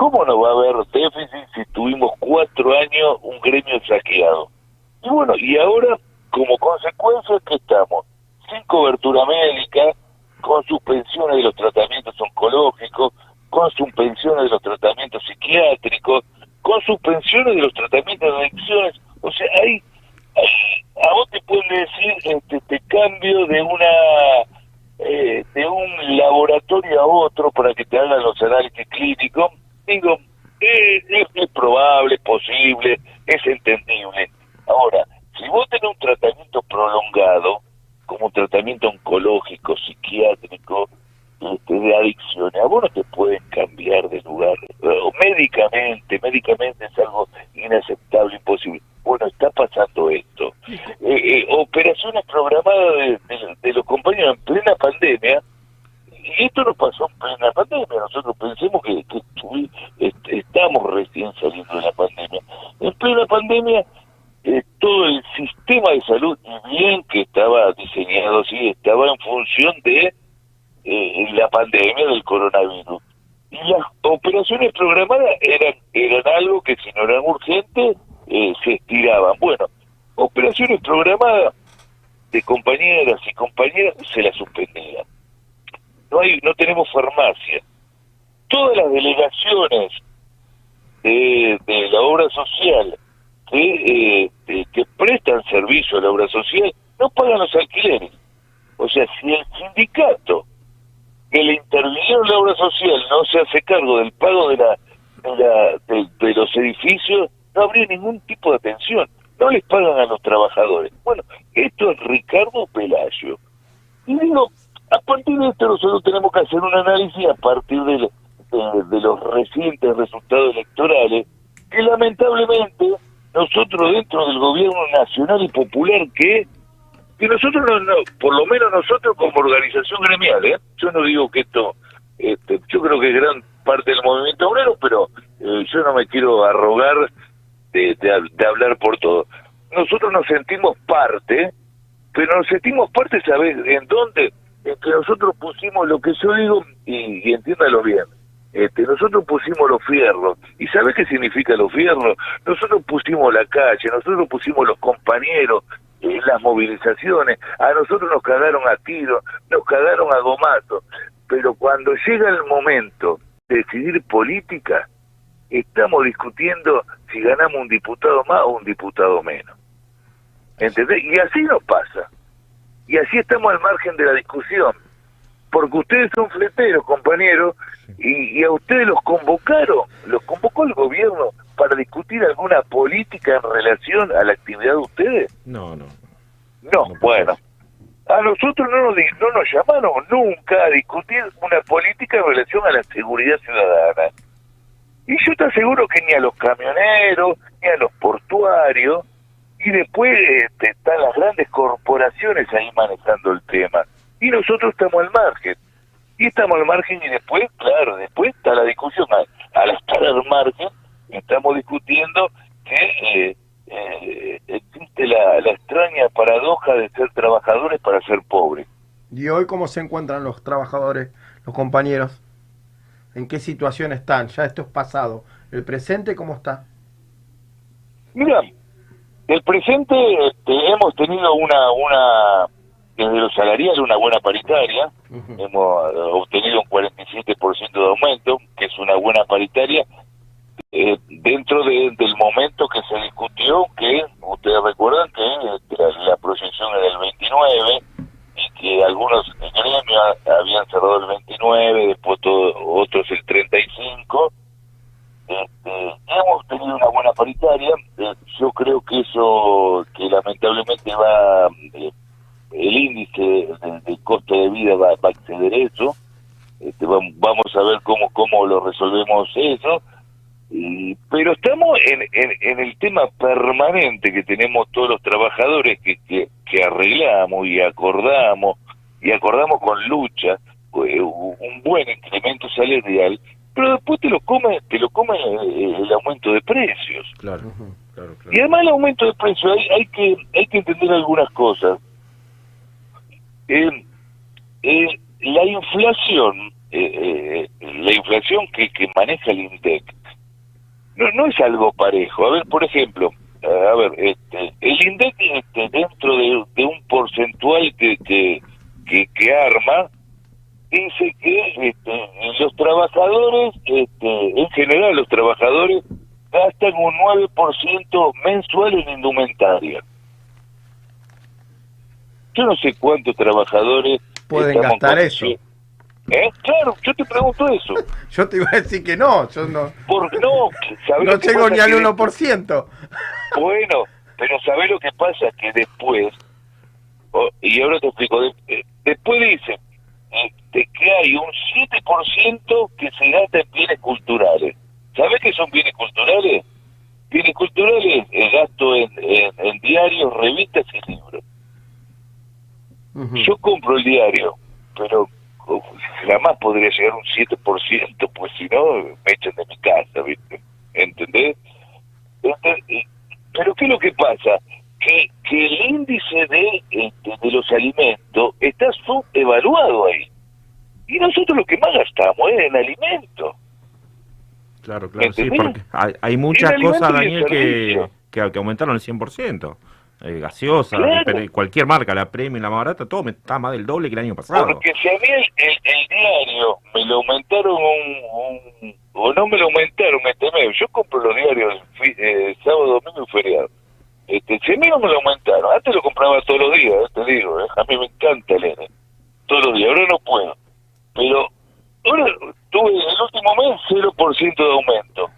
Speaker 14: ¿Cómo no va a haber déficit si tuvimos cuatro años un gremio saqueado? Y bueno, y ahora, como consecuencia, que estamos? Sin cobertura médica, con suspensiones de los tratamientos oncológicos, con suspensiones de los tratamientos psiquiátricos, con suspensiones de los tratamientos de adicciones. O sea, hay, a vos te pueden decir, este, te cambio de una eh, de un laboratorio a otro para que te hagan los análisis clínicos. Digo, eh, es, es probable, es posible, es entendible. Ahora, si vos tenés un tratamiento prolongado, como un tratamiento oncológico, psiquiátrico, este, de adicciones, a vos no te pueden cambiar de lugar. O médicamente, médicamente es algo inaceptable, imposible. Bueno, está pasando esto. Eh, eh, operaciones programadas de, de- de los compañeros en plena pandemia, y esto no pasó en plena pandemia, nosotros pensemos que, que estamos recién saliendo de la pandemia. En plena pandemia, eh, todo el sistema de salud, bien que estaba diseñado así, estaba en función de eh, la pandemia del coronavirus. Y las operaciones programadas eran, eran algo que si no eran urgentes, eh, se estiraban. Bueno, operaciones programadas de compañeras y compañeras se las suspendían. No hay, no tenemos farmacia. Todas las delegaciones de, de la obra social que, eh, que prestan servicio a la obra social no pagan los alquileres. O sea, si el sindicato que le intervino en la obra social no se hace cargo del pago de, la, de, la- de los edificios, no habría ningún tipo de atención. No les pagan a los trabajadores. Bueno, esto es Ricardo Pelayo. Y digo, a partir de esto nosotros tenemos que hacer un análisis a partir de, los recientes resultados electorales, que lamentablemente nosotros dentro del gobierno nacional y popular que que nosotros, no, no, por lo menos nosotros como organización gremial, ¿eh? yo no digo que esto, este, yo creo que es gran parte del movimiento obrero, pero eh, yo no me quiero arrogar de, de hablar por todo. Nosotros nos sentimos parte, pero nos sentimos parte, ¿sabes en dónde? En que nosotros pusimos lo que yo digo, y, y entiéndalo bien, este, nosotros pusimos los fierros. ¿Y sabes qué significa los fierros? Nosotros pusimos la calle, nosotros pusimos los compañeros, en las movilizaciones, a nosotros nos cagaron a tiros, nos cagaron a gomazos, pero cuando llega el momento de decidir política, estamos discutiendo si ganamos un diputado más o un diputado menos. ¿Entendés? Y así nos pasa. Y así estamos al margen de la discusión. Porque ustedes son fleteros, compañeros, y, y a ustedes los convocaron, los convocó el gobierno para discutir alguna política en relación a la actividad de ustedes.
Speaker 5: No, no.
Speaker 14: No, bueno. A nosotros no nos, no nos llamaron nunca a discutir una política en relación a la seguridad ciudadana. Y yo te aseguro que ni a los camioneros, ni a los portuarios, y después este, están las grandes corporaciones ahí manejando el tema. Y nosotros estamos al margen. Y estamos al margen y después, claro, después está la discusión. Al, estar al margen, estamos discutiendo que eh, eh, existe la, la extraña paradoja de ser trabajadores para ser pobres.
Speaker 3: ¿Y hoy cómo se encuentran los trabajadores, los compañeros? ¿En qué situación están? Ya esto es pasado. ¿El presente cómo está?
Speaker 14: Mira, del presente este, hemos tenido una, una, desde lo salarial, una buena paritaria. Hemos eh, obtenido un 47% de aumento, que es una buena paritaria, eh, dentro de- del momento que se discutió, que ustedes recuerdan que este, la, la proyección era del 29 y que algunos gremios habían cerrado el 29, después todo- otros el 35. Este, hemos tenido una buena paritaria. eh, yo creo que eso, que lamentablemente va, eh, el índice de, de costo de vida va, va a exceder eso. Este, vam- vamos a ver cómo, cómo lo resolvemos eso. Y- pero estamos en, en, el tema permanente que tenemos todos los trabajadores que, que, arreglamos y acordamos, y acordamos con lucha, eh, un buen incremento salarial, pero después te lo come, te lo come eh, el aumento de precios.
Speaker 5: Claro, claro, claro.
Speaker 14: Y además el aumento de precios, hay, hay que hay que entender algunas cosas. Eh, eh, la inflación, eh, eh, la inflación que, que maneja el INDEC, no, no es algo parejo. A ver, por ejemplo, a ver, este, el INDEC este, dentro de, de un porcentual que, que, que, que arma, dice que este, los trabajadores, este, en general los trabajadores, gastan un 9% mensual en indumentaria. Yo no sé cuántos trabajadores
Speaker 3: Pueden gastar eso.
Speaker 14: ¿Eh? Claro, yo te pregunto eso. [LAUGHS]
Speaker 3: Yo te iba a decir que no, yo no,
Speaker 14: Porque no, ¿sabés
Speaker 3: no
Speaker 14: pasa?
Speaker 3: ni al
Speaker 14: Que
Speaker 3: 1%.
Speaker 14: Bueno, pero ¿sabés lo que pasa? Que después, oh, y ahora te explico, de- eh, después dice este, que hay un 7% que se gasta en bienes culturales. ¿Sabés qué son bienes culturales? Bienes culturales es gasto en, en, en diarios, revistas y libros. Yo compro el diario, pero uf, jamás podría llegar a un 7%, pues si no, me echan de mi casa, ¿viste? ¿Entendés? Ente- y- Pero ¿qué es lo que pasa? Que, que el de, este, de los alimentos está subevaluado ahí. Y nosotros lo que más gastamos es en alimentos.
Speaker 5: Claro, claro, sí, porque hay, hay muchas cosas, Daniel, que, que, que aumentaron el 100%. Eh, gaseosa,
Speaker 14: Claro.
Speaker 5: cualquier marca, la premium, la más barata, todo me- está más del doble que el año pasado.
Speaker 14: Porque si a mí el, el- el diario me lo aumentaron un, un- o no me lo aumentaron este mes, yo compro los diarios eh, sábado, domingo y feriado. Este, si a mí no me lo aumentaron, antes lo compraba todos los días, eh, te digo, eh, a mí me encanta leer, todos los días, ahora no puedo. Pero ahora tuve el último mes 0% de aumento.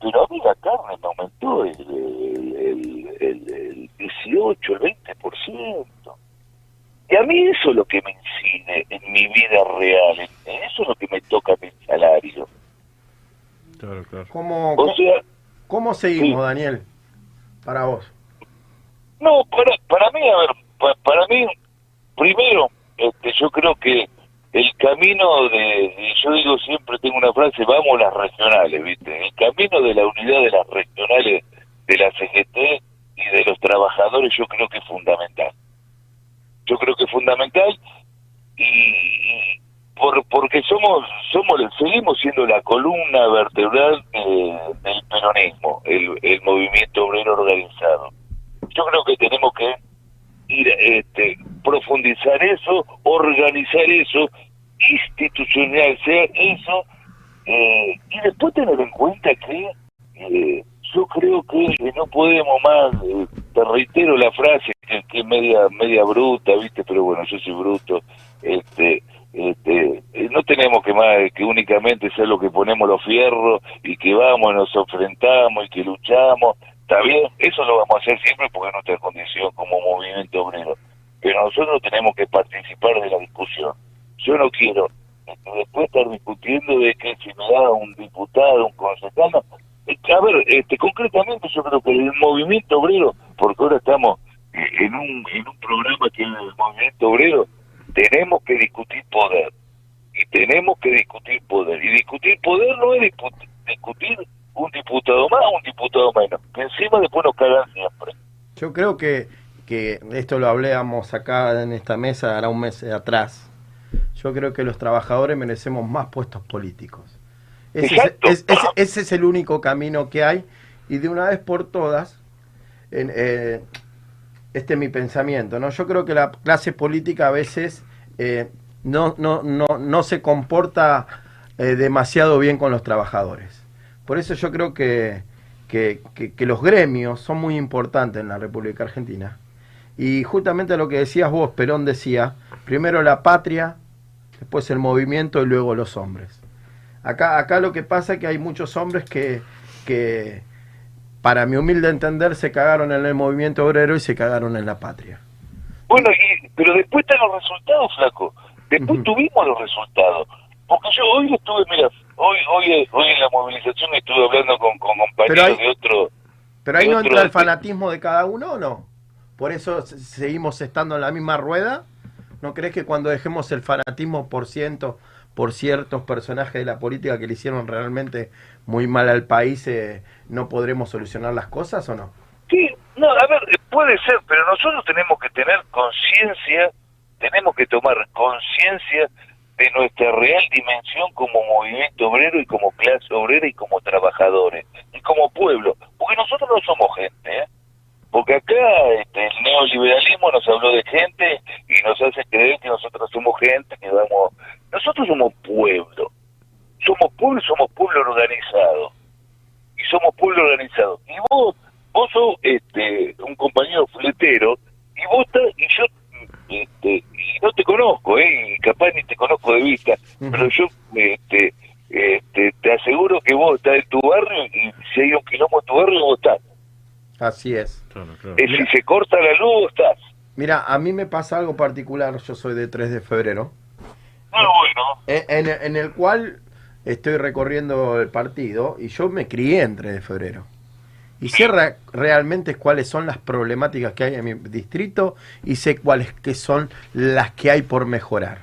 Speaker 14: Pero a mí la carne me aumentó el, el, el, el- el 18, el 20%. Y a mí eso es lo que me incide en mi vida real, en- eso es lo que me toca mi salario.
Speaker 5: Claro, claro.
Speaker 3: ¿Cómo,
Speaker 14: O sea,
Speaker 3: cómo seguimos, Daniel? Para vos.
Speaker 14: no, para, para mí, a ver, pa- para mí, primero, este, yo creo que el camino de, y yo digo siempre, tengo una frase, vamos las regionales, ¿viste? El camino de la unidad de las regionales de la CGT y de los trabajadores yo creo que es fundamental. Yo creo que es fundamental y por, porque somos, somos, seguimos siendo la columna vertebral de- del peronismo, el, el movimiento obrero organizado. Yo creo que tenemos que ir este, profundizar eso, organizar eso, institucionalizar eso, eh, y después tener en cuenta que eh, yo creo que no podemos más, eh, te reitero la frase que, que media, media bruta, viste, pero bueno, yo soy bruto, este, este, eh, no tenemos que más que únicamente ser lo que ponemos los fierros y que vamos nos enfrentamos y que luchamos, está bien, eso lo vamos a hacer siempre porque es nuestra condición como movimiento obrero, pero nosotros tenemos que participar de la discusión. Yo no quiero este, después estar discutiendo de que si me da un diputado, un concejal. Eh, a ver, este, concretamente yo creo que el movimiento obrero, porque ahora estamos eh, en un, en un programa que es el movimiento obrero, tenemos que discutir poder. Y tenemos que discutir poder. Y discutir poder no es discutir un diputado más o un diputado menos. Que encima después nos cagan siempre.
Speaker 3: Yo creo que, que esto lo hablábamos acá en esta mesa hará un mes atrás. Yo creo que los trabajadores merecemos más puestos políticos. Ese es,
Speaker 14: Exacto.
Speaker 3: es- ese- ese es el único camino que hay y de una vez por todas, en, eh, este es mi pensamiento, ¿no? Yo creo que la clase política a veces eh, no, no, no, no se comporta eh, demasiado bien con los trabajadores. Por eso yo creo que, que, que- los gremios son muy importantes en la República Argentina. Y justamente lo que decías vos, Perón decía, primero la patria, después el movimiento y luego los hombres. Acá, acá lo que pasa es que hay muchos hombres que, para mi humilde entender, se cagaron en el movimiento obrero y se cagaron en la patria.
Speaker 14: Bueno, y, pero después están los resultados, flaco. Después tuvimos los resultados. Porque yo hoy estuve, mira, hoy hoy hoy en la movilización estuve hablando con, con compañeros
Speaker 3: hay-
Speaker 14: de otro...
Speaker 3: Pero ahí no entra el fanatismo de cada uno o no. Por eso se- seguimos estando en la misma rueda. ¿No crees que cuando dejemos el fanatismo por ciento por ciertos personajes de la política que le hicieron realmente muy mal al país, eh, no podremos solucionar las cosas o no?
Speaker 14: Sí, no, a ver, eh, puede ser, pero nosotros tenemos que tener conciencia, tenemos que tomar conciencia de nuestra real dimensión como movimiento obrero y como clase obrera y como trabajadores y como pueblo, porque nosotros no somos gente, ¿eh? Porque acá este, el neoliberalismo nos habló de gente y nos hace creer que nosotros somos gente, que vamos... Nosotros somos pueblo. Somos pueblo somos pueblo organizado. Y somos pueblo organizado. Y vos, vos sos este, un compañero fletero y vos estás, y yo este, y no te conozco, ¿eh? y capaz ni te conozco de vista, pero yo este, este, te aseguro que vos estás en tu barrio y si hay un quilombo en tu barrio, vos estás.
Speaker 3: Así es.
Speaker 14: Eh, si se corta la luz, vos estás.
Speaker 3: Mira, a mí me pasa algo particular, yo soy de 3 de febrero,
Speaker 14: Ah, bueno.
Speaker 3: en, en- en el cual estoy recorriendo el partido y yo me crié en 3 de febrero. Y sé re- realmente cuáles son las problemáticas que hay en mi distrito y sé cuáles que son las que hay por mejorar.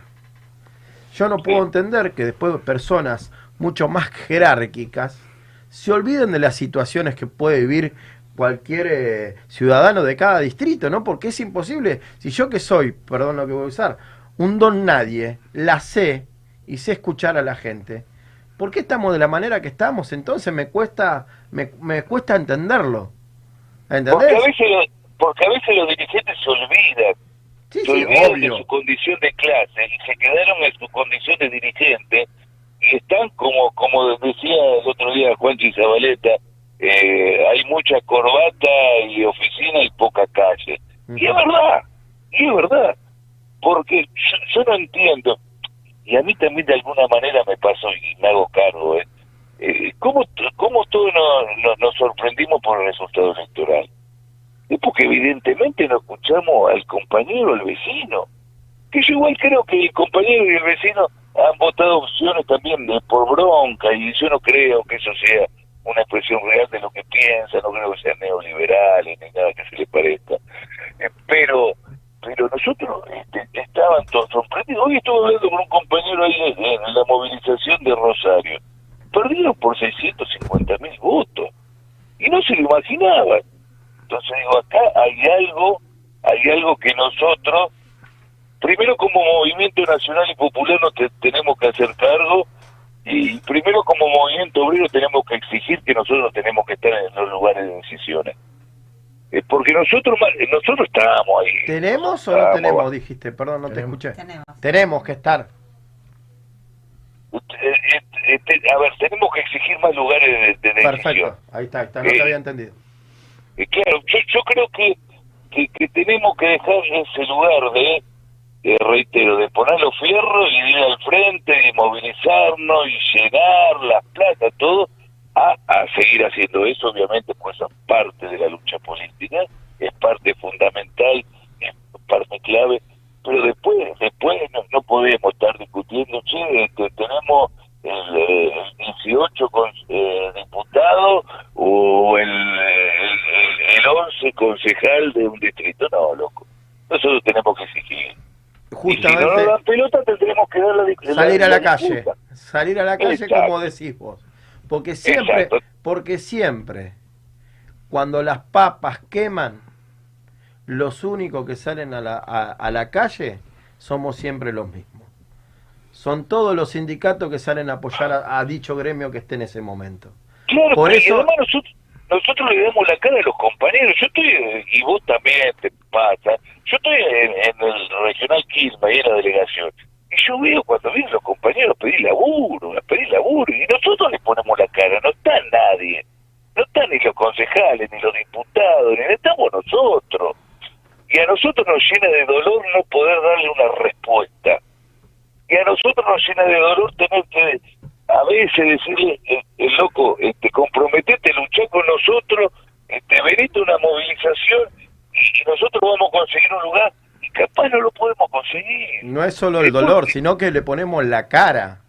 Speaker 3: Yo no puedo entender que después personas mucho más jerárquicas se olviden de las situaciones que puede vivir cualquier eh, ciudadano de cada distrito, ¿no? Porque es imposible. Si yo que soy, perdón lo que voy a usar, un don nadie, la sé y sé escuchar a la gente. ¿Por qué estamos de la manera que estamos? Entonces me cuesta, me, me cuesta entenderlo. ¿Entendés?
Speaker 14: Porque a veces, lo- porque a veces los dirigentes se olvidan.
Speaker 3: Sí,
Speaker 14: se
Speaker 3: sí,
Speaker 14: olvidan
Speaker 3: obvio.
Speaker 14: de su condición de clase y se quedaron en su condición de dirigente y están como como decía el otro día Juanchi Zabaleta, eh, hay mucha corbata y oficina y poca calle. Y es verdad, y es verdad, porque yo, yo no entiendo, y a mí también de alguna manera me pasó y me hago cargo, ¿eh? Eh, ¿cómo, ¿Cómo todos nos, nos, nos sorprendimos por el resultado electoral? Es porque evidentemente no escuchamos al compañero, al vecino. Que yo igual creo que el compañero y el vecino han votado opciones también de, por bronca y yo no creo que eso sea una expresión real de lo que piensan, no creo que sean neoliberales ni nada que se les parezca. Eh, pero pero nosotros este, estaban todos sorprendidos. Hoy estuve hablando con un compañero ahí en, la movilización de Rosario. Perdieron por 650 mil votos. Y no se lo imaginaban. Entonces digo, acá hay algo, hay algo que nosotros, primero como movimiento nacional y popular nos te- tenemos que hacer cargo y primero como movimiento obrero tenemos que exigir que nosotros tenemos que estar en los lugares de decisiones. Eh, porque nosotros ma- eh, nosotros estábamos ahí.
Speaker 3: ¿Tenemos o no tenemos? Dijiste, perdón, no te escuché. Tenemos que estar.
Speaker 14: eh, eh, a ver, tenemos que exigir más lugares de, de decisión.
Speaker 3: Perfecto, ahí está, ahí está, no te había entendido.
Speaker 14: Eh, claro, yo, yo creo que, que, que tenemos que dejar ese lugar de, eh, reitero, de poner los fierros y de ir al frente y movilizarnos y llenar las plazas, todo, a, a seguir haciendo eso, obviamente, pues es parte de la lucha política, es parte fundamental, es parte clave, pero después, después no, no podemos estar discutiendo, che, este, tenemos el, eh, el 18 con, eh, diputados o el, el, el, el 11 concejal de un distrito. No, loco. Nosotros tenemos que exigir. Y si no nos
Speaker 3: Justamente
Speaker 14: dan pelota, tendremos que dar la, di-
Speaker 3: salir a la calle,
Speaker 14: disputa.
Speaker 3: salir a la calle
Speaker 14: Exacto.
Speaker 3: como decís vos. Porque siempre,
Speaker 14: Exacto.
Speaker 3: porque siempre, cuando las papas queman, los únicos que salen a la, a, a la calle somos siempre los mismos. Son todos los sindicatos que salen a apoyar a, a dicho gremio que esté en ese momento.
Speaker 14: Claro,
Speaker 3: Por eso-
Speaker 14: además nosotros, nosotros le damos la cara a los compañeros. Yo estoy, y vos también te pasa, yo estoy en, en el regional Quilmes, ahí en la delegación, y yo veo cuando vienen los compañeros a pedir laburo, a pedir laburo, y nosotros les ponemos la cara, no está nadie. No están ni los concejales, ni los diputados, ni estamos nosotros. Y a nosotros nos llena de dolor no poder darle una respuesta. Y a nosotros nos llena de dolor tener que a veces decirle, eh, el loco, este, comprometete, luchar con nosotros, este, venite a una movilización y, nosotros vamos a conseguir un lugar capaz no lo podemos conseguir.
Speaker 3: No es solo el dolor, sino que le ponemos la cara.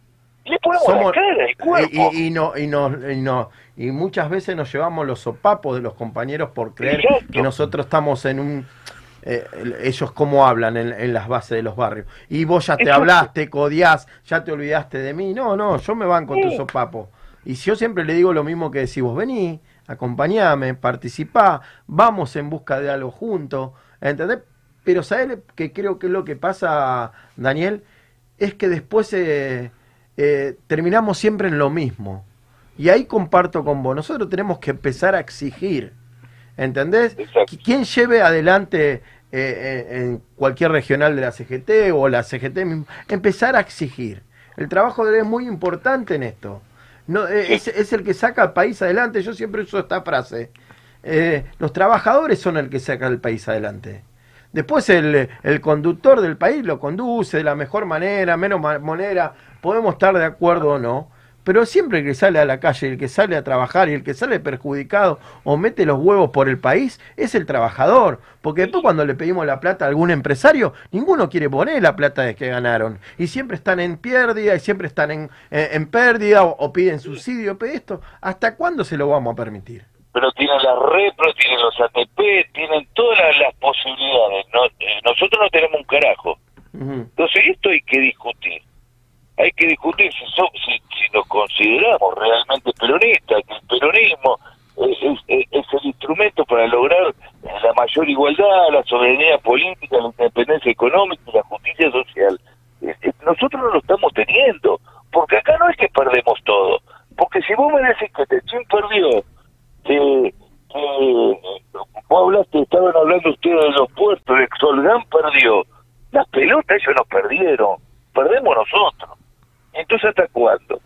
Speaker 14: Le ponemos la cara, el cuerpo.
Speaker 3: Y, y, y no, y, no, y, no- y muchas veces nos llevamos los sopapos de los compañeros por creer
Speaker 14: Exacto.
Speaker 3: que nosotros estamos en un... eh, ellos cómo hablan en, en las bases de los barrios. Y vos ya te
Speaker 14: Exacto.
Speaker 3: hablaste, codiás, ya te olvidaste de mí. No, no, yo me banco tu
Speaker 14: Sí.
Speaker 3: sopapo. Y si yo siempre le digo lo mismo que decís vos, vení, acompañame, participá, vamos en busca de algo juntos, ¿entendés? Pero ¿sabés que creo que es lo que pasa, Daniel? Es que después eh, eh, terminamos siempre en lo mismo. Y ahí comparto con vos, nosotros tenemos que empezar a exigir, ¿entendés? Qu- Quien lleve adelante eh, eh, en cualquier regional de la CGT o la CGT mismo, empezar a exigir. El trabajo de él es muy importante en esto. No, eh, es, es el que saca al país adelante. Yo siempre uso esta frase. Eh, los trabajadores son el que saca el país adelante. Después el, el conductor del país lo conduce de la mejor manera, menos ma- manera, podemos estar de acuerdo o no, pero siempre el que sale a la calle, el que sale a trabajar y el que sale perjudicado o mete los huevos por el país es el trabajador, porque después cuando le pedimos la plata a algún empresario, ninguno quiere poner la plata de que ganaron y siempre están en pérdida y siempre están en, en, en pérdida o, o piden subsidio, pero esto, ¿hasta cuándo se lo vamos a permitir?
Speaker 14: Pero tienen las repro, tienen los ATP, tienen todas las, las posibilidades. No, eh, nosotros no tenemos un carajo. Entonces esto hay que discutir. Hay que discutir si, so- si, si nos consideramos realmente peronistas, que el peronismo es, es- es el instrumento la igualdad, la soberanía política, la independencia económica y la justicia social. Eh, eh, Nosotros no lo estamos teniendo, porque acá no es que perdemos todo, porque si vos me decís que Techín perdió, que, que vos hablaste, estaban hablando ustedes de los puertos, de Solgán perdió, las pelotas ellos no perdieron, perdemos nosotros. Entonces, ¿hasta cuándo?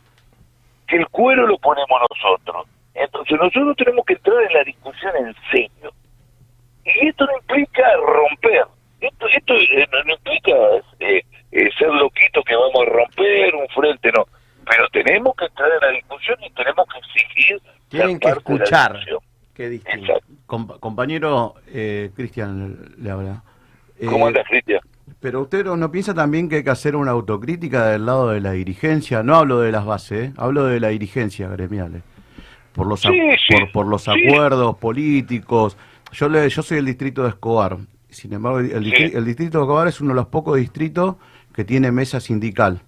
Speaker 14: Que el cuero lo ponemos nosotros. Entonces, nosotros tenemos que entrar en la discusión en serio. Y esto no implica romper. Esto, esto eh, no, no implica eh, eh, ser loquito que vamos a romper un frente, no. Pero tenemos que entrar en la discusión y tenemos que exigir.
Speaker 3: Tienen que escuchar. Qué distinto.
Speaker 6: Com- compañero, eh, Cristian le habla. Eh,
Speaker 14: ¿Cómo andas, Cristian?
Speaker 6: Pero usted no, piensa también que hay que hacer una autocrítica del lado de la dirigencia. No hablo de las bases, ¿eh? hablo de la dirigencia gremial. Por los, ac-
Speaker 14: Sí, sí,
Speaker 6: por, por los
Speaker 14: sí.
Speaker 6: acuerdos políticos. Yo le, yo soy el distrito de Escobar. Sin embargo, el, el distrito de Escobar es uno de los pocos distritos que tiene mesa sindical.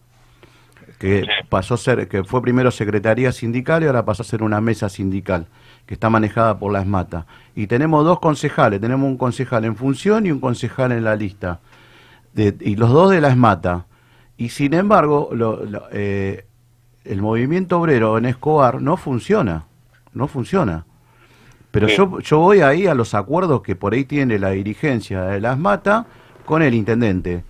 Speaker 6: Que pasó a ser, que fue primero secretaría sindical y ahora pasó a ser una mesa sindical, que está manejada por la ESMATA. Y tenemos dos concejales, tenemos un concejal en función y un concejal en la lista de- y los dos de la ESMATA. Y sin embargo, lo- lo- eh, el movimiento obrero en Escobar no funciona, no funciona. Pero
Speaker 14: Sí.
Speaker 6: yo, yo voy ahí a los acuerdos que por ahí tiene la dirigencia de la ESMATA con el intendente.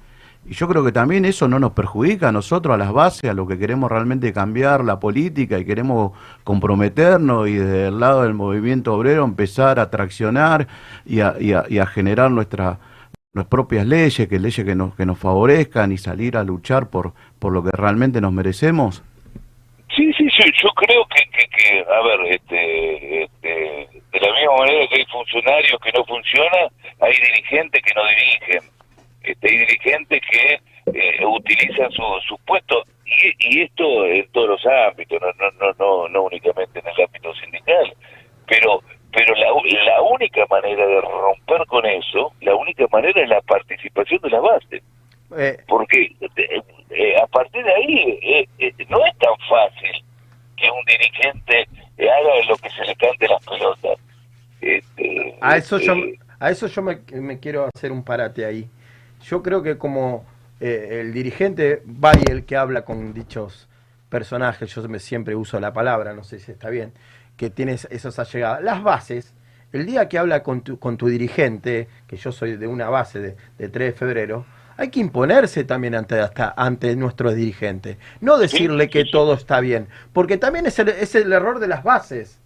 Speaker 6: Y yo creo que también eso no nos perjudica a nosotros, a las bases, a lo que queremos realmente cambiar la política y queremos comprometernos y desde el lado del movimiento obrero empezar a traccionar y a, y a- y a generar nuestra, nuestras propias leyes, que leyes que nos, que nos favorezcan y salir a luchar por, por lo que realmente nos merecemos.
Speaker 14: Sí, sí, sí, yo creo que, que, que, a ver, este, este, de la misma manera que hay funcionarios que no funcionan, hay dirigentes que no dirigen, este, hay dirigentes que eh, utilizan su, su puesto, y, y esto en todos los ámbitos, no, no, no, no, no únicamente en el ámbito sindical, pero pero la, la única manera de romper con eso, la única manera es la participación de la base
Speaker 3: Eh,
Speaker 14: porque eh, eh, a partir de ahí no es tan fácil que un dirigente haga lo que se le cante las pelotas. Este,
Speaker 3: A eso yo, a eso yo me, me quiero hacer un parate ahí. Yo creo que como eh, el dirigente va y el que habla con dichos personajes, yo siempre uso la palabra, no sé si está bien, que tienes esas allegadas. Las bases, el día que habla con tu, con tu dirigente, que yo soy de una base de, de 3 de febrero, hay que imponerse también ante, hasta, ante nuestros dirigentes. No decirle que todo está bien, porque también es el, es el error de las bases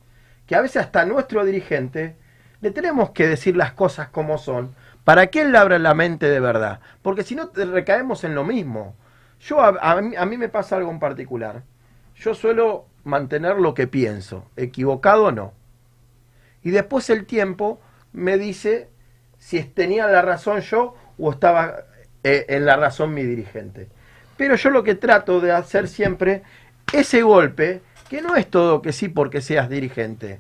Speaker 3: que a veces hasta nuestro dirigente le tenemos que decir las cosas como son para que él abra la mente de verdad. Porque si no, recaemos en lo mismo. Yo, a, a mí, a mí me pasa algo en particular. Yo suelo mantener lo que pienso, equivocado o no. Y después el tiempo me dice si tenía la razón yo o estaba eh, en la razón mi dirigente. Pero yo lo que trato de hacer siempre, ese golpe, que no es todo que sí porque seas dirigente.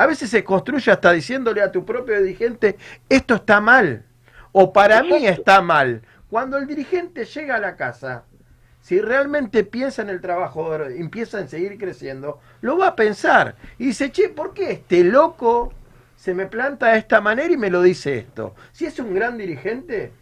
Speaker 3: A veces se construye hasta diciéndole a tu propio dirigente, esto está mal, o para mí está mal. Cuando el dirigente llega a la casa, si realmente piensa en el trabajador, empieza en seguir creciendo, lo va a pensar. Y dice, che, ¿por qué este loco se me planta de esta manera y me lo dice esto? Si es un gran dirigente,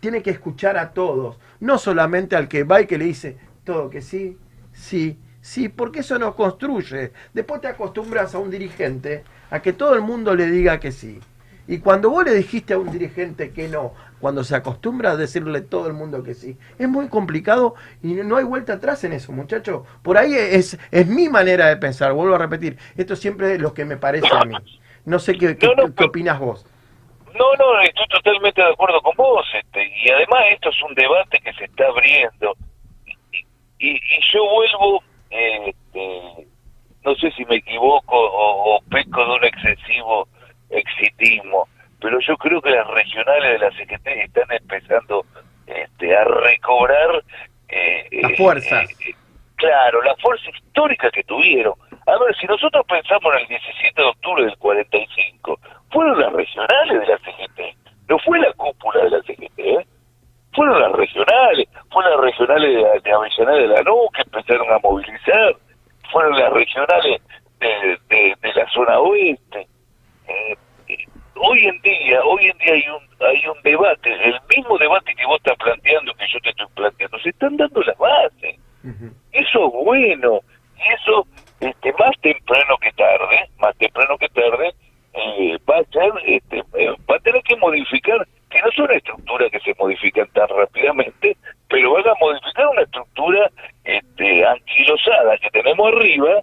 Speaker 3: tiene que escuchar a todos, no solamente al que va y que le dice todo que sí, sí, sí, porque eso nos construye. Después te acostumbras a un dirigente a que todo el mundo le diga que sí. Y cuando vos le dijiste a un dirigente que no, cuando se acostumbra a decirle todo el mundo que sí, es muy complicado y no hay vuelta atrás en eso, muchachos. Por ahí es, es mi manera de pensar, vuelvo a repetir, esto siempre es lo que me parece a mí. No sé qué, qué, qué opinas vos.
Speaker 14: No, no, estoy totalmente de acuerdo con vos. Este, y además esto es un debate que se está abriendo. Y, y yo vuelvo, este, no sé si me equivoco o, o peco de un excesivo exitismo, pero yo creo que las regionales de la CGT están empezando este, a recobrar eh,
Speaker 3: Las
Speaker 14: eh,
Speaker 3: fuerzas.
Speaker 14: eh, claro, la fuerza histórica que tuvieron. A ver, si nosotros pensamos en el 17 de octubre del 45, fueron las regionales de la CGT, no fue la cúpula de la CGT, ¿eh? Fueron las regionales, fueron las regionales de, de Avellaneda de Lanús que empezaron a movilizar, fueron las regionales de, de- de la zona oeste. Eh, eh, hoy en día, hoy repente hay un hay un debate, el mismo debate que vos estás planteando, que yo te estoy planteando, se están dando las bases. Eso es bueno, y eso, este, más temprano que tarde, más temprano que tarde, eh, va a ser, este, eh, va a tener que modificar, que no son estructuras que se modifican tan rápidamente, pero van a modificar una estructura este, anquilosada que tenemos arriba,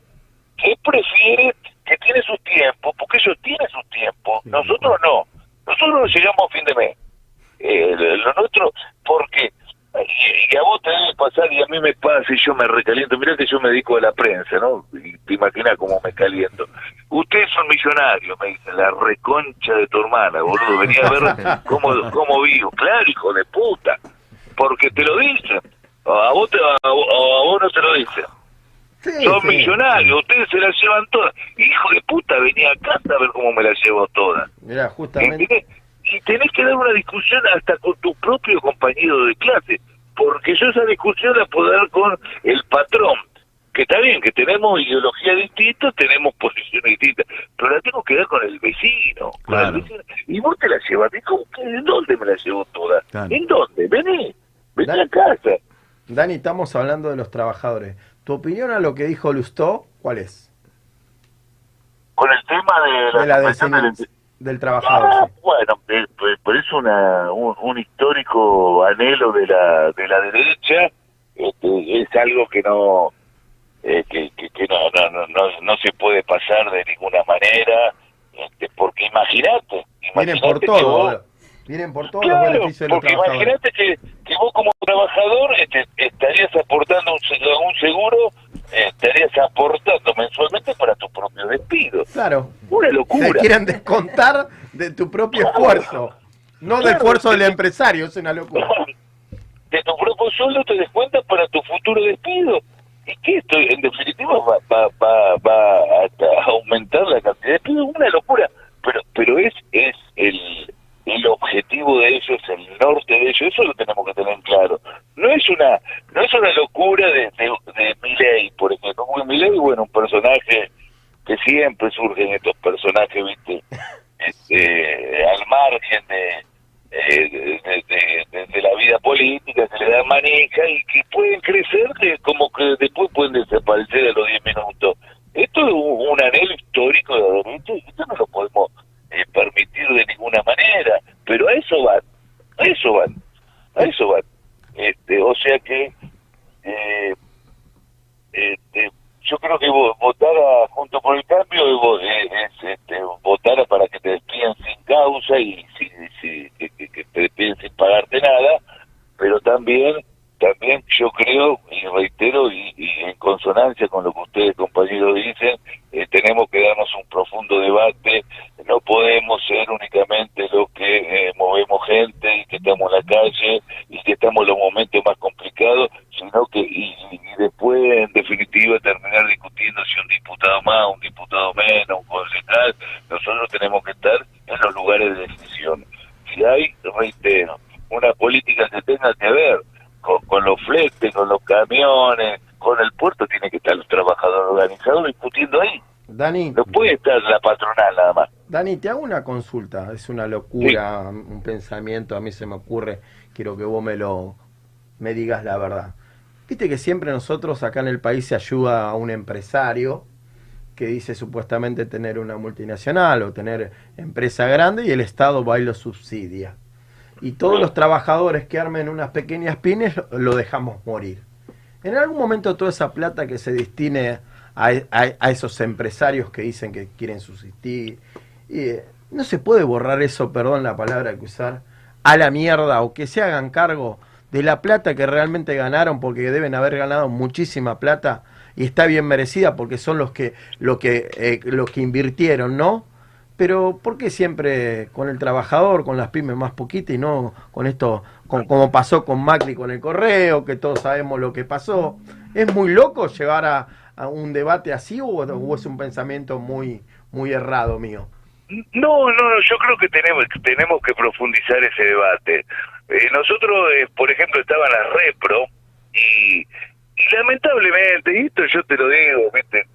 Speaker 14: que prefiere, que tiene sus tiempos, porque ellos tienen sus tiempos, nosotros no, nosotros no llegamos a fin de mes. Eh, lo nuestro, porque y, y a vos te debe pasar y a mí me pasa y yo me recaliento. Mirá que yo me dedico a la prensa, ¿no? Y te imaginas cómo me caliento. Ustedes son millonarios, me dicen, la reconcha de tu hermana, boludo. Venía a ver [LAUGHS] cómo, cómo vivo. Claro, hijo de puta. Porque te lo dicen. A vos, te, a, vos- a vos no te lo dicen. son
Speaker 3: sí.
Speaker 14: millonarios, ustedes se las llevan todas. Hijo de puta, venía acá a ver cómo me las llevo todas.
Speaker 3: Mira, justamente.
Speaker 14: ¿Entendés? Y tenés que dar una discusión hasta con tu propio compañero de clase, porque yo esa discusión la puedo dar con el patrón, que está bien, que tenemos ideología distinta, tenemos posiciones distintas, pero la tengo que dar con el vecino. con el vecino. Y vos te la llevas, ¿y cómo que- ¿en dónde me la llevo toda?
Speaker 3: Claro.
Speaker 14: ¿En dónde? Vení, vení a casa.
Speaker 3: Dani, estamos hablando de los trabajadores. ¿Tu opinión a lo que dijo Lustó, cuál es?
Speaker 14: Con el tema de la,
Speaker 3: De la
Speaker 14: del-
Speaker 3: trabajador.
Speaker 14: Ah, bueno, eh, pues, pero es una, un, un histórico anhelo de la, de la derecha, este, es algo que no eh, que, que, que no, no, no, no, se puede pasar de ninguna manera, este, porque imagínate,
Speaker 3: Vienen por todo,
Speaker 14: vos-.
Speaker 3: Vienen por todos los
Speaker 14: Claro,
Speaker 3: beneficios de los
Speaker 14: porque imagínate que, que vos como trabajador este, estarías aportando un, se- un seguro, eh, estarías aportando mensualmente para tu propio despido.
Speaker 3: Claro.
Speaker 14: Una
Speaker 3: Te
Speaker 14: locura.
Speaker 3: quieren descontar de tu propio esfuerzo. No del
Speaker 14: Claro,
Speaker 3: esfuerzo del empresario, es una locura.
Speaker 14: De tu propio sueldo te descuentas para tu futuro despido. ¿Y qué esto? En definitiva va, va, va, va a, aumentar la cantidad de despidos. Una locura. Pero pero es es el, el objetivo de ellos, el norte de ellos. Eso lo tenemos que tener claro. No es una no es una locura de, de, de Milei, por ejemplo. Porque Milei, bueno, un personaje que siempre surgen estos personajes, ¿viste? [LAUGHS] Este, al margen de, eh, de, la vida política, se le da manija y que pueden crecer como que después pueden desaparecer a los 10 minutos. Esto es un, un anhelo histórico de derecha y esto no lo podemos eh, permitir de ninguna manera, pero a eso van, a eso van, a eso van. Este, o sea que eh, este, yo creo que vo- votar a, junto por el cambio eh, es, este, votar a para que te despidan sin causa y si, si- que, que- te despiden sin pagarte nada, pero también también yo creo y reitero y, y en consonancia con lo que ustedes compañeros dicen eh, tenemos que darnos un profundo debate. No podemos ser únicamente los que eh, movemos gente y que estamos en la calle y que estamos en los momentos más complicados sino que y, y- después en definitiva terminar discutiendo si un diputado más un diputado menos un concejal. Nosotros tenemos que estar en los lugares de decisión. Si hay reitero una política que tenga que ver con, con los fletes, con los camiones, con el puerto, tiene que estar los trabajadores organizados discutiendo ahí.
Speaker 3: Dani,
Speaker 14: No puede estar la patronal nada más.
Speaker 3: Dani, te hago una consulta. Es una locura, un pensamiento, a mí se me ocurre. Quiero que vos me lo me digas la verdad. Viste que siempre nosotros acá en el país se ayuda a un empresario que dice supuestamente tener una multinacional o tener empresa grande y el Estado va y lo subsidia. Y todos los trabajadores que armen unas pequeñas pymes lo- dejamos morir. En algún momento toda esa plata que se destine a, a- a esos empresarios que dicen que quieren subsistir, y, eh, no se puede borrar eso, perdón la palabra que usar, a la mierda o que se hagan cargo de la plata que realmente ganaron porque deben haber ganado muchísima plata y está bien merecida porque son los que lo que eh, los que invirtieron, ¿no? Pero ¿por qué siempre con el trabajador, con las pymes más poquitas y no con esto, con, como pasó con Macri con el correo, que todos sabemos lo que pasó? ¿Es muy loco llevar a, un debate así o, es un pensamiento muy, muy errado mío?
Speaker 14: No, no, yo creo que tenemos, tenemos que profundizar ese debate. Eh, nosotros, eh, por ejemplo, estaban las repro y Lamentablemente, y esto yo te lo digo, ¿viste?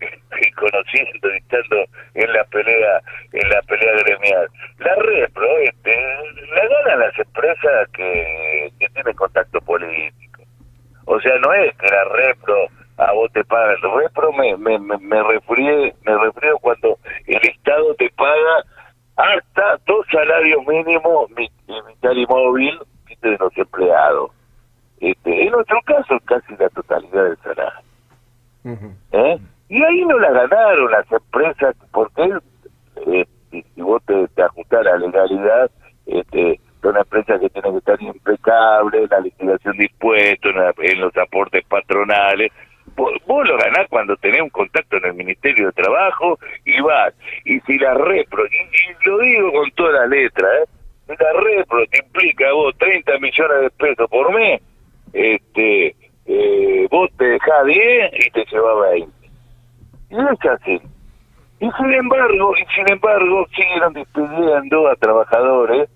Speaker 14: Y conociendo estando en la pelea, en la pelea gremial. La repro, este, la ganan las empresas que, que tienen contacto político. O sea, no es que la repro a vos te pagan. La repro me, me, me, me me refrío cuando el Estado te paga hasta dos salarios mínimos, mi mitad inmóvil, de los empleados este, en nuestro caso, casi la totalidad del salario. ¿eh? Y ahí no la ganaron las empresas, porque eh, si, vos te, te ajustás a la legalidad, este, son empresas que tienen que estar impecables la liquidación de impuestos, en, la- en los aportes patronales. Vos, vos lo ganás cuando tenés un contacto en el Ministerio de Trabajo y vas. Y si la repro, y, y lo digo con toda la letra, ¿eh? si la repro te implica a vos 30 millones de pesos por mes, este, eh, vos te dejás 10 y te llevas 20. Y es así. Y sin embargo, y sin embargo, siguieron despidiendo a trabajadores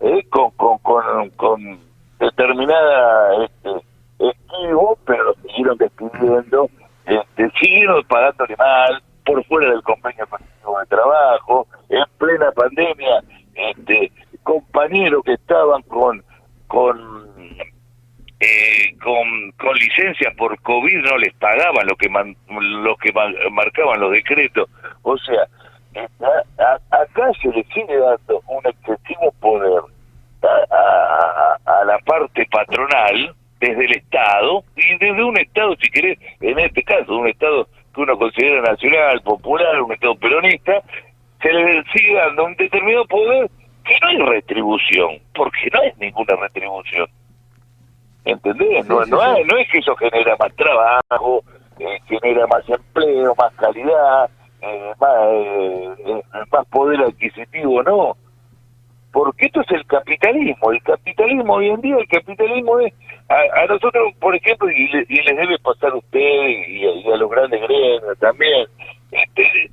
Speaker 14: eh, con, con, con, con determinada este, esquivo, pero los siguieron despidiendo, este, siguieron pagándole mal, por fuera del convenio colectivo de trabajo, en plena pandemia, este, compañeros que estaban con, con eh, con, con licencias por COVID no les pagaban lo que man- lo que marcaban los decretos. O sea, a- acá se le sigue dando un excesivo poder a, a- la parte patronal desde el Estado y desde un Estado, si querés, en este caso, un Estado que uno considera nacional, popular, un Estado peronista, se le sigue dando un determinado poder que no hay retribución, porque no hay ninguna retribución. ¿Entendés? No, no, hay- no es que eso genera más trabajo, eh, genera más empleo, más calidad, eh, más, eh, más poder adquisitivo, no. Porque esto es el capitalismo. El capitalismo hoy en día, el capitalismo es. A, a nosotros, por ejemplo, y, le- y les debe pasar a ustedes y a, y a los grandes gremios también, este,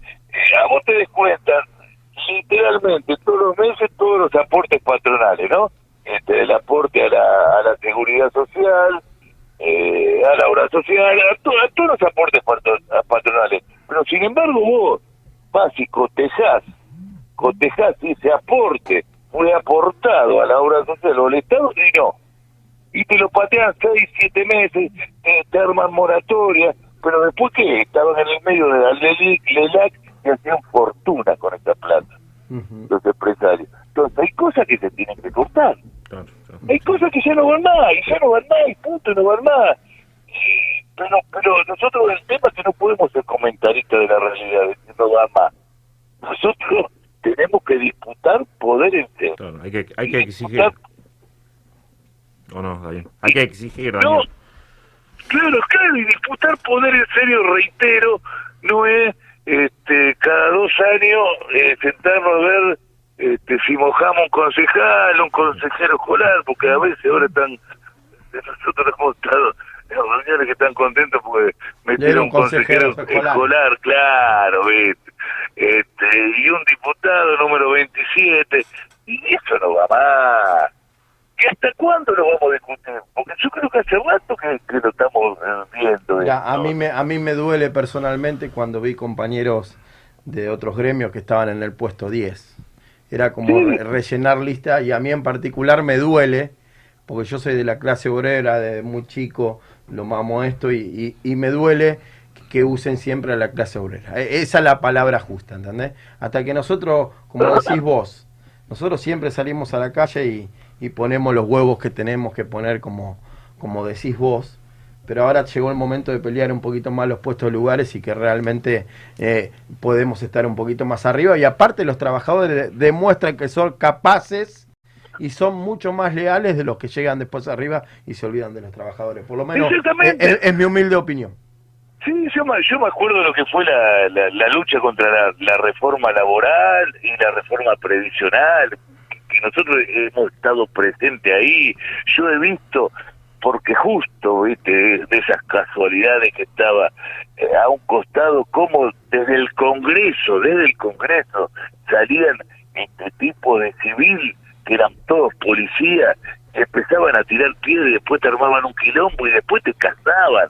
Speaker 14: a vos te descuentan literalmente todos los meses todos los aportes patronales, ¿no? Este, el aporte a la, a la seguridad social, eh, a la obra social, a, to- a todos los aportes patronales. Pero sin embargo vos vas y cotejás, cotejás y ese aporte fue aportado a la obra social o al Estado y no. Y te lo patean seis, siete meses, te, te arman moratoria, pero después que estaban en el medio de la LELAC y hacían fortuna con esta plata, los empresarios. Entonces hay cosas que se tienen que cortar. Hay cosas que ya no van más, y ya no van más, y punto, no van más. Y- Pero, pero nosotros el tema es que no podemos ser comentaristas de la realidad, no va más. Nosotros [LAUGHS] tenemos que disputar poder entre
Speaker 5: Hay que, hay que exigir. ¿O no? Hay que exigir,
Speaker 14: No, claro, claro, y disputar poder en serio, reitero, no es este, cada dos años eh, sentarnos a ver este, si mojamos un concejal, un consejero escolar, porque a veces ahora están, nosotros hemos estado en reuniones que están contentos porque metieron un consejero,
Speaker 3: consejero escolar.
Speaker 14: escolar, claro, ¿viste? Este, y un diputado número 27, y eso no va más. ¿Y hasta cuándo lo vamos a discutir? Porque yo creo que hace rato que, que lo estamos viendo.
Speaker 3: Mira, a mí me a mí me duele personalmente cuando vi compañeros de otros gremios que estaban en el puesto 10. Era como
Speaker 14: Sí.
Speaker 3: rellenar lista y a mí en particular me duele porque yo soy de la clase obrera, de muy chico, lo mamo esto y, y- y me duele que usen siempre a la clase obrera. E- Esa es la palabra justa, ¿entendés? Hasta que nosotros, como decís vos, nosotros siempre salimos a la calle y, y ponemos los huevos que tenemos que poner como, como decís vos, pero ahora llegó el momento de pelear un poquito más los puestos de lugares y que realmente eh, podemos estar un poquito más arriba. Y aparte los trabajadores demuestran que son capaces y son mucho más leales de los que llegan después arriba y se olvidan de los trabajadores. Por lo menos
Speaker 14: Exactamente.
Speaker 3: es, mi humilde opinión.
Speaker 14: Sí, yo me, yo me acuerdo de lo que fue la, la, la lucha contra la, la reforma laboral y la reforma previsional, que, que nosotros hemos estado presentes ahí. Yo he visto, porque justo, viste, de esas casualidades que estaba eh, a un costado, como desde el Congreso, desde el Congreso, salían este tipo de civil, que eran todos policías, que empezaban a tirar piedras y después te armaban un quilombo y después te cazaban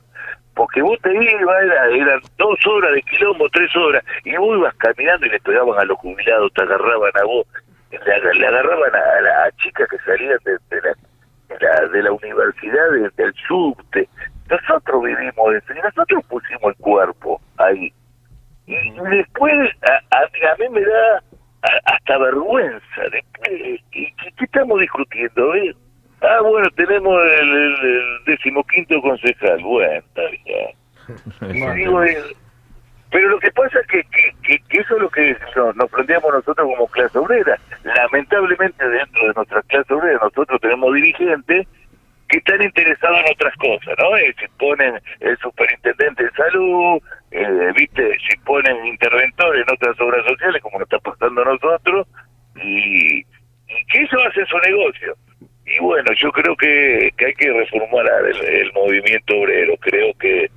Speaker 14: porque vos te ibas, era, eran dos horas de quilombo, tres horas, y vos ibas caminando y le pegaban a los jubilados, te agarraban a vos, le, le agarraban a, a las chicas que salían de, de la, la, de la universidad, de- del subte. Nosotros vivimos eso, y nosotros pusimos el cuerpo ahí. Y, y después, a, a, mí- a mí me da hasta vergüenza, después estamos discutiendo? ¿eh? Ah, bueno, tenemos el, el, el decimoquinto concejal. Bueno, está bien. [LAUGHS] Digo, pero lo que pasa es que, que, eso es lo que nos, nos planteamos nosotros como clase obrera. Lamentablemente dentro de nuestra clase obrera nosotros tenemos dirigentes que están interesados en otras cosas, ¿no? Eh, si ponen el superintendente de salud, eh, viste, si ponen interventor en otras obras sociales, como nos está pasando nosotros, y, y que eso hace su negocio. Y bueno, yo creo que, que hay que reformular el, el movimiento obrero. Creo que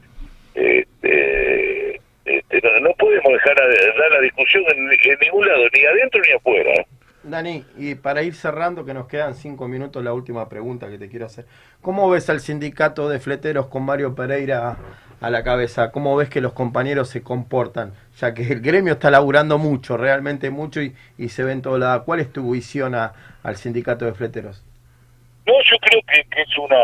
Speaker 14: este, este, no, no podemos dejar a- dar la discusión en, en ningún lado, ni adentro ni afuera.
Speaker 3: Dani, y para ir cerrando, que nos quedan cinco minutos, la última pregunta que te quiero hacer. ¿Cómo ves al sindicato de fleteros con Mario Pereira a la cabeza? ¿Cómo ves que los compañeros se comportan? Ya que el gremio está laburando mucho, realmente mucho, y, y se ve en todo lado. ¿Cuál es tu visión a- al sindicato de fleteros?
Speaker 14: No, yo creo que, que es una,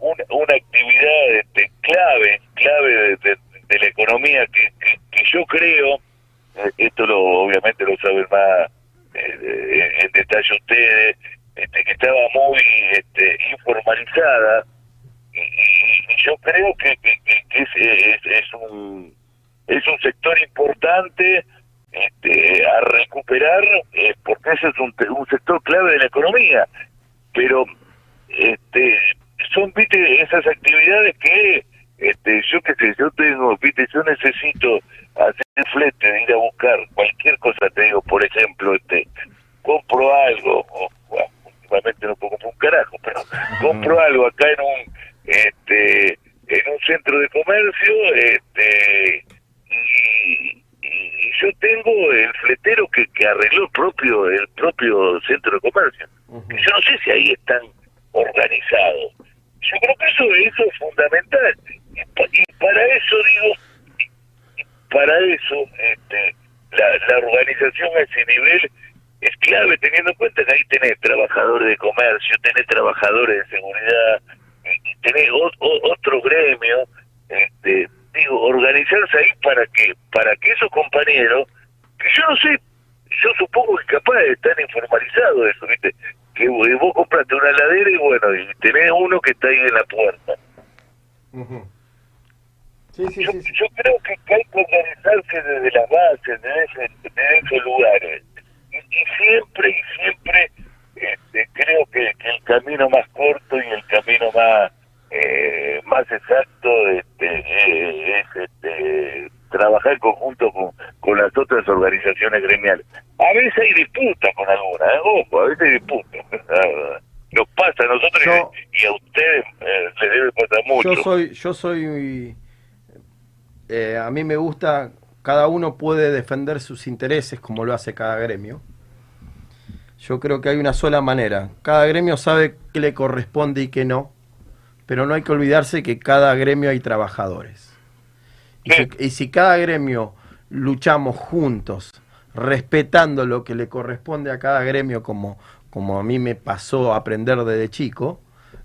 Speaker 14: una, una actividad este, clave, clave de, de- de la economía que, que, yo creo, eh, esto lo obviamente lo saben más eh, eh, en detalle ustedes, este, que estaba muy este, informalizada y, y- yo creo que, que, es, es, es un es un sector importante este, a recuperar eh, porque ese es un, un sector clave de la economía. Pero este son viste esas actividades que este yo qué sé yo tengo viste yo necesito hacer flete ir a buscar cualquier cosa te digo por ejemplo este compro algo o, bueno, últimamente no puedo comprar un carajo pero compro algo acá en un este en un centro de comercio este y, y yo tengo el fletero que, que arregló el propio el propio centro de comercio que yo no sé si ahí están organizados. Yo creo que eso, eso es fundamental y, pa- y para eso digo para eso este, la, la organización a ese nivel es clave teniendo en cuenta que ahí tenés trabajadores de comercio tenés trabajadores de seguridad tenés o- o- otro gremio este, digo organizarse ahí para que para que esos compañeros que yo no sé yo supongo que capaz están informalizados eso viste que vos compraste una heladera y bueno y tenés uno que está ahí en la puerta yo, yo creo que, hay que organizarse desde las bases desde, esos lugares y, y siempre y siempre este, creo que, que el camino más corto y el camino más eh, más exacto este, eh, es este, trabajar en conjunto con, con las otras organizaciones gremiales. A veces hay disputas con algunas, ¿eh? ojo, a veces hay disputas. [LAUGHS] Nos pasa a nosotros y, y a ustedes eh, les debe pasar mucho.
Speaker 3: Yo soy, yo soy, eh, a mí me gusta, cada uno puede defender sus intereses como lo hace cada gremio. Yo creo que hay una sola manera. Cada gremio sabe qué le corresponde y qué no, pero no hay que olvidarse que cada gremio hay trabajadores. Y si, y si cada gremio luchamos juntos, respetando lo que le corresponde a cada gremio, como, como a mí me pasó aprender desde chico,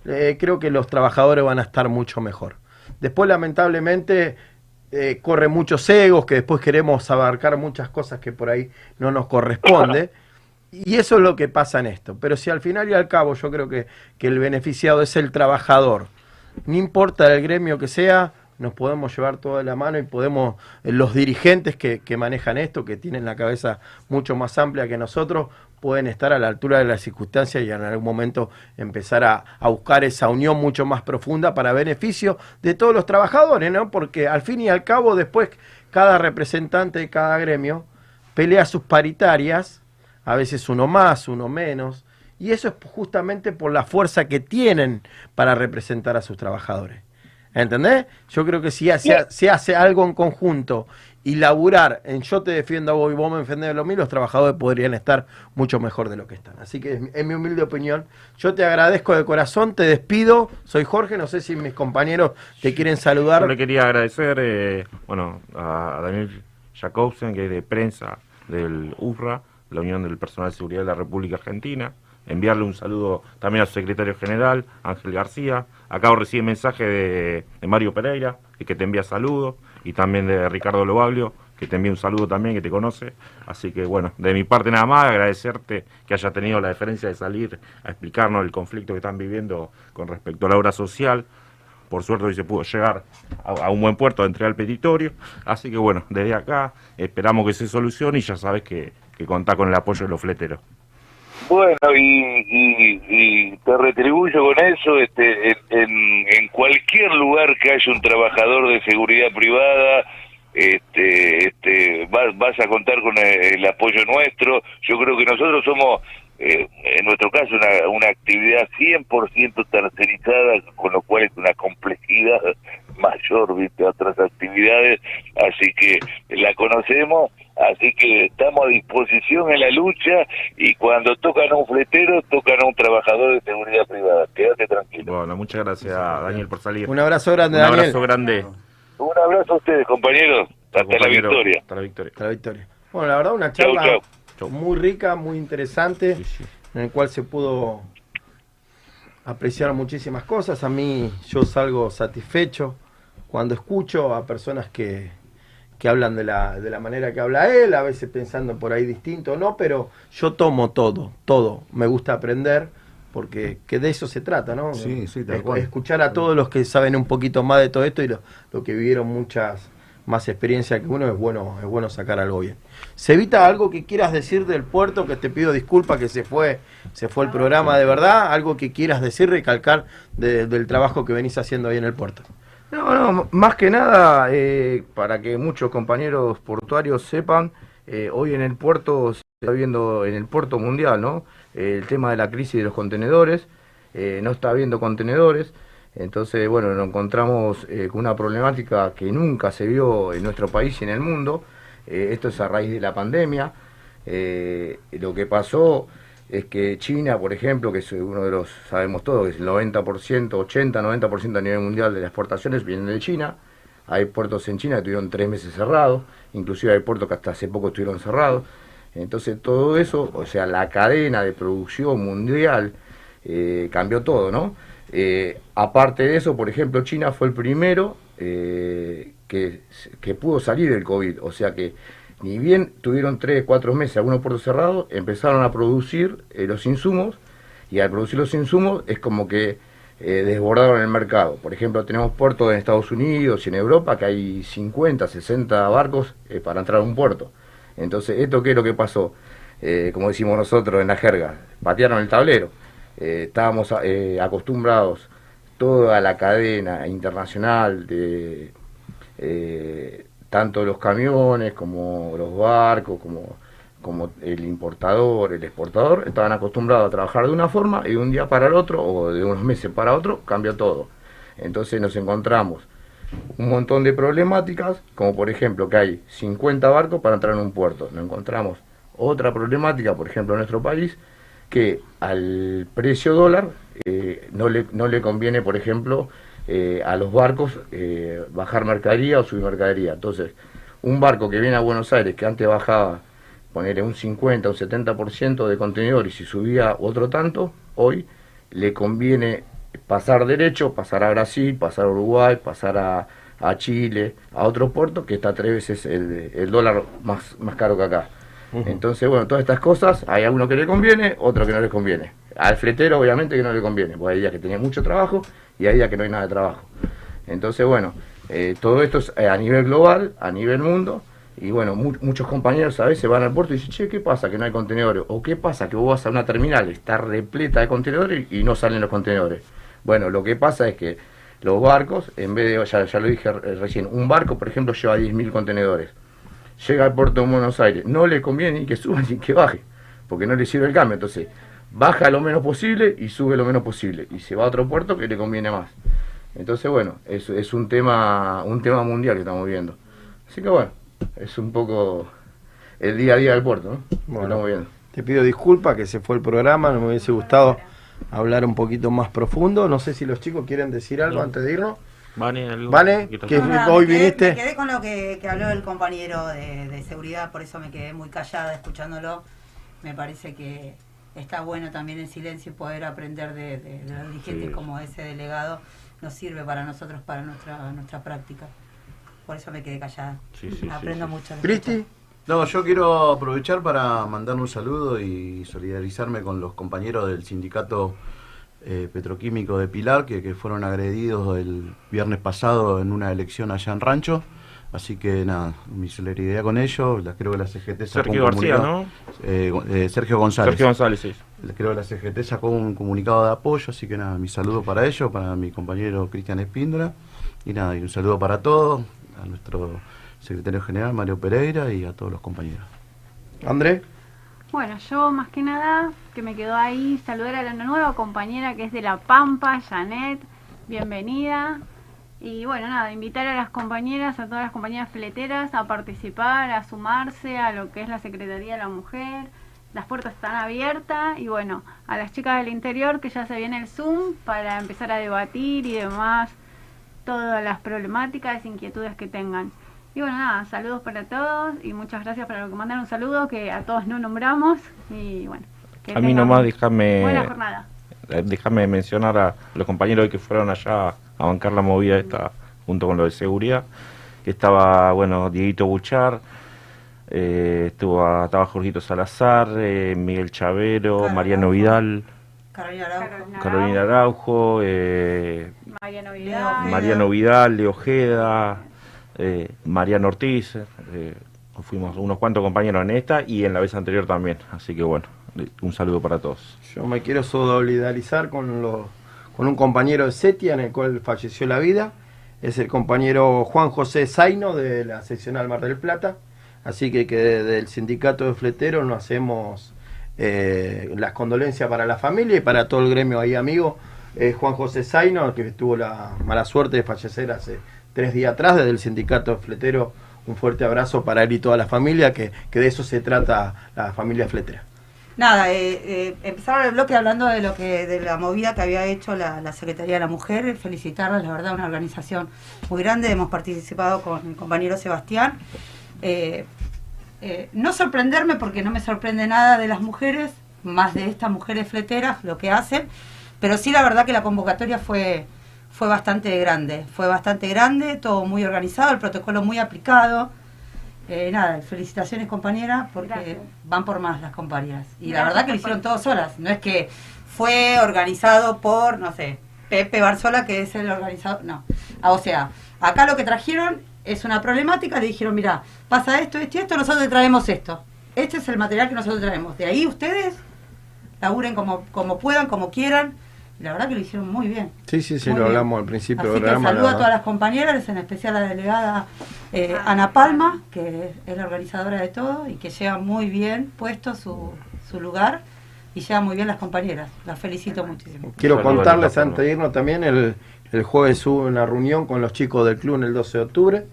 Speaker 3: eh, creo que los trabajadores van a estar mucho mejor. Después, lamentablemente, eh, corre muchos egos, que después queremos abarcar muchas cosas que por ahí no nos corresponde. Y eso es lo que pasa en esto. Pero si al final y al cabo yo creo que, que el beneficiado es el trabajador, no importa el gremio que sea, nos podemos llevar toda la mano y podemos, eh, los dirigentes que, que manejan esto, que tienen la cabeza mucho más amplia que nosotros, pueden estar a la altura de las circunstancias y en algún momento empezar a, a buscar esa unión mucho más profunda para beneficio de todos los trabajadores, ¿no? Porque al fin y al cabo después cada representante de cada gremio pelea sus paritarias, a veces uno más, uno menos, y eso es justamente por la fuerza que tienen para representar a sus trabajadores. ¿Entendés? Yo creo que si se, se hace algo en conjunto y laburar en yo te defiendo a vos y vos me defendés a lo mío, los trabajadores podrían estar mucho mejor de lo que están. Así que es, mi- humilde opinión. Yo te agradezco de corazón, te despido. Soy Jorge, no sé si mis compañeros te quieren saludar.
Speaker 5: Yo le quería agradecer, eh, bueno, a Daniel Jacobsen, que es de prensa del URRA, la Unión del Personal de Seguridad de la República Argentina. Enviarle un saludo también al secretario general, Ángel García. Acabo de recibir mensaje de, de Mario Pereira, que te envía saludos, y también de Ricardo Lobaglio, que te envía un saludo también, que te conoce. Así que bueno, de mi parte nada más, agradecerte que hayas tenido la deferencia de salir a explicarnos el conflicto que están viviendo con respecto a la obra social. Por suerte hoy se pudo llegar a, un buen puerto de entregar el petitorio. Así que bueno, desde acá esperamos que se solucione y ya sabes que, que contá con el apoyo de los fleteros.
Speaker 14: Bueno, y, y- y te retribuyo con eso, este, en, en- cualquier lugar que haya un trabajador de seguridad privada, este, este, vas, vas a contar con el, el apoyo nuestro. Yo creo que nosotros somos, eh, en nuestro caso, una, una actividad 100% tercerizada, con lo cual es una complejidad [LAUGHS] mayor, viste, otras actividades, así que la conocemos, así que estamos a disposición en la lucha y cuando tocan a un fletero, tocan a un trabajador de seguridad privada. Quédate tranquilo.
Speaker 5: Bueno, muchas gracias Daniel por salir.
Speaker 3: Un abrazo grande,
Speaker 5: Un
Speaker 3: Daniel.
Speaker 5: abrazo grande.
Speaker 14: Un abrazo a ustedes, compañeros. Hasta la
Speaker 5: compañero.
Speaker 14: victoria.
Speaker 5: Hasta la victoria.
Speaker 3: Hasta la victoria. Bueno, la verdad, una charla
Speaker 14: chau.
Speaker 3: muy rica, muy interesante, en el cual se pudo apreciar muchísimas cosas. A mí, yo salgo satisfecho cuando escucho a personas que, que hablan de la, de la manera que habla él, a veces pensando por ahí distinto o no, pero yo tomo todo, todo. Me gusta aprender, porque que de eso se trata, ¿no?
Speaker 6: Sí, sí, tal
Speaker 3: Es-
Speaker 6: cual.
Speaker 3: Escuchar a todos los que saben un poquito más de todo esto y lo, lo que vivieron muchas más experiencia que uno, es bueno, es bueno sacar algo bien. ¿Se evita algo que quieras decir del puerto? Que te pido disculpas que se fue, se fue el programa de verdad. Algo que quieras decir, recalcar de- del trabajo que venís haciendo ahí en el puerto.
Speaker 13: No, no, más que nada, eh, para que muchos compañeros portuarios sepan, eh, hoy en el puerto se está viendo, en el puerto mundial, ¿no? El tema de la crisis de los contenedores, eh, no está habiendo contenedores, entonces, bueno, nos encontramos eh, con una problemática que nunca se vio en nuestro país y en el mundo, esto es a raíz de la pandemia, lo que pasó es que China, por ejemplo, que es uno de los, sabemos todos, que es el 90%, 80-90% a nivel mundial de las exportaciones vienen de China. Hay puertos en China que tuvieron tres meses cerrados, inclusive hay puertos que hasta hace poco estuvieron cerrados. Entonces todo eso, o sea, la cadena de producción mundial eh, cambió todo, ¿no? Eh, aparte de eso, por ejemplo, China fue el primero eh, que, que pudo salir del COVID, o sea que ni bien tuvieron tres, cuatro meses algunos puertos cerrados, empezaron a producir eh, los insumos y al producir los insumos es como que eh, desbordaron el mercado. Por ejemplo, tenemos puertos en Estados Unidos y en Europa que hay 50, 60 barcos eh, para entrar a un puerto. Entonces, ¿esto qué es lo que pasó? Como decimos nosotros en la jerga, patearon el tablero. Estábamos acostumbrados toda la cadena internacional de tanto los camiones como los barcos, como, como el importador, el exportador, estaban acostumbrados a trabajar de una forma y de un día para el otro o de unos meses para otro cambió todo. Entonces nos encontramos un montón de problemáticas, como por ejemplo que hay 50 barcos para entrar en un puerto. Nos encontramos otra problemática, por ejemplo, en nuestro país, que al precio dólar eh, no, le, no le conviene, por ejemplo, eh, a los barcos eh, bajar mercadería o subir mercadería. Entonces, un barco que viene a Buenos Aires, que antes bajaba, ponerle un 50 o un 70% de contenedores y subía otro tanto, hoy le conviene pasar derecho, pasar a Brasil, pasar a Uruguay, pasar a, a Chile, a otro puerto que está tres veces el, el dólar más, más caro que acá. Entonces, bueno, todas estas cosas, hay alguno que le conviene, otro que no le conviene. Al fletero, obviamente, que no le conviene, porque hay días que tiene mucho trabajo y hay días que no hay nada de trabajo. Entonces, bueno, eh, todo esto es eh, a nivel global, a nivel mundo, y bueno, mu- muchos compañeros a veces van al puerto y dicen, che, ¿qué pasa que no hay contenedores? ¿O qué pasa que vos vas a una terminal, está repleta de contenedores y no salen los contenedores? Bueno, lo que pasa es que los barcos, en vez de, ya, ya lo dije recién, un barco, por ejemplo, lleva 10.000 contenedores. Llega al puerto de Buenos Aires, no le conviene ni que suba [LAUGHS] ni que baje, porque no le sirve el cambio. Entonces, baja lo menos posible y sube lo menos posible. Y se va a otro puerto que le conviene más. Entonces, bueno, es, es un tema un tema mundial que estamos viendo. Así que bueno, es un poco el día a día del puerto, ¿no? Que
Speaker 3: Bueno.
Speaker 13: estamos viendo.
Speaker 3: Te pido disculpas que se fue el programa, no me hubiese gustado hablar un poquito más profundo. No sé si los chicos quieren decir algo
Speaker 5: No.
Speaker 3: antes de irnos.
Speaker 5: Vane, algo
Speaker 3: Vane,
Speaker 5: que
Speaker 3: hoy
Speaker 12: me quedé-
Speaker 3: viniste.
Speaker 12: Me quedé con lo que, que habló el compañero de, de seguridad, por eso me quedé muy callada escuchándolo. Me parece que está bueno también en silencio y poder aprender de, de- de los dirigentes
Speaker 5: Sí.
Speaker 12: como ese delegado nos sirve para nosotros, para nuestra, nuestra práctica. por eso me quedé callada.
Speaker 6: Sí, sí,
Speaker 12: Aprendo
Speaker 6: sí, sí.
Speaker 12: mucho. de
Speaker 3: Cristi.
Speaker 6: No, yo quiero aprovechar para mandar un saludo y solidarizarme con los compañeros del sindicato eh, petroquímico de Pilar que, que fueron agredidos el viernes pasado en una elección allá en Rancho. Así que nada, mi solidaridad con ellos. La, creo que la CGT sacó
Speaker 5: Sergio
Speaker 6: un
Speaker 5: García,
Speaker 6: comunicado- Eh, eh, Sergio González.
Speaker 5: Sergio González, sí.
Speaker 6: Creo que la CGT sacó un comunicado de apoyo, así que nada, mi saludo para ellos, para mi compañero Cristian Espíndola. Y nada, y un saludo para todos, a nuestro secretario general Mario Pereira y a todos los compañeros.
Speaker 3: André.
Speaker 4: Bueno, yo más que nada, que me quedó ahí, saludar a la nueva compañera que es de La Pampa, Janet, bienvenida. Y bueno, nada, invitar a las compañeras, a todas las compañeras fleteras a participar, a sumarse a lo que es la Secretaría de la Mujer. Las puertas están abiertas y bueno, a las chicas del interior que ya se viene el Zoom para empezar a debatir y demás todas las problemáticas, inquietudes que tengan. Y bueno, nada, saludos para todos y muchas gracias para lo que mandan un saludo que a todos no nombramos y bueno. que
Speaker 5: A mí nomás déjame
Speaker 4: Buena jornada.
Speaker 5: déjame mencionar a los compañeros que fueron allá a bancar la movida esta junto con lo de seguridad, que estaba, bueno, Dieguito Buchar, eh, estuvo, estaba Jorgito Salazar, eh, Miguel Chavero, Mariano Vidal,
Speaker 12: Carolina Araujo.
Speaker 5: Carolina Araujo, eh,
Speaker 4: Mariano Vidal.
Speaker 5: Mariano Vidal, de Ojeda, eh, Mariano Ortiz, eh, fuimos unos cuantos compañeros en esta y en la vez anterior también, así que bueno, un saludo para todos.
Speaker 3: Yo me quiero solidarizar con, los, con un compañero de Setia en el cual falleció la vida. Es el compañero Juan José Zaino de la seccional Mar del Plata. Así que, que desde el sindicato de fleteros nos hacemos eh, las condolencias para la familia y para todo el gremio ahí amigo. Eh, Juan José Zaino, que tuvo la mala suerte de fallecer hace tres días atrás desde el sindicato de fleteros. Un fuerte abrazo para él y toda la familia, que, que de eso se trata la familia fletera.
Speaker 12: Nada, eh, eh, empezaron el bloque hablando de lo que de la movida que había hecho la, la Secretaría de la Mujer, felicitarlas, la verdad, una organización muy grande, hemos participado con mi compañero Sebastián. Eh, eh, no sorprenderme porque no me sorprende nada de las mujeres, más de estas mujeres fleteras, lo que hacen, pero sí la verdad que la convocatoria fue, fue bastante grande, fue bastante grande, todo muy organizado, el protocolo muy aplicado. Eh, nada, felicitaciones compañeras, porque
Speaker 4: Gracias.
Speaker 12: van por más las compañeras. Y la verdad que lo hicieron todos solas, no es que fue organizado por, no sé, Pepe Barzola, que es el organizador, no. Ah, O sea, acá lo que trajeron es una problemática, le dijeron, mira, pasa esto, esto y esto, nosotros te traemos esto. Este es el material que nosotros traemos. De ahí ustedes laburen como, como puedan, como quieran. La verdad que lo hicieron muy bien.
Speaker 3: Sí, sí, sí,
Speaker 12: Muy
Speaker 3: lo
Speaker 12: bien.
Speaker 3: hablamos al principio
Speaker 12: Así
Speaker 3: del programa.
Speaker 12: saludo a todas las compañeras, en especial a la delegada eh, Ana Palma, que es la organizadora de todo y que lleva muy bien puesto su, su lugar y lleva muy bien las compañeras. Las felicito muchísimo.
Speaker 3: Quiero
Speaker 5: Saludos,
Speaker 3: contarles antes de irnos también, el, el jueves hubo una reunión con los chicos del club en el 12 de octubre,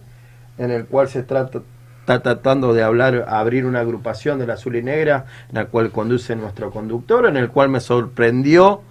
Speaker 3: en el cual se trata, está tratando de hablar, abrir una agrupación de la azul y negra, en la cual conduce nuestro conductor, en el cual me sorprendió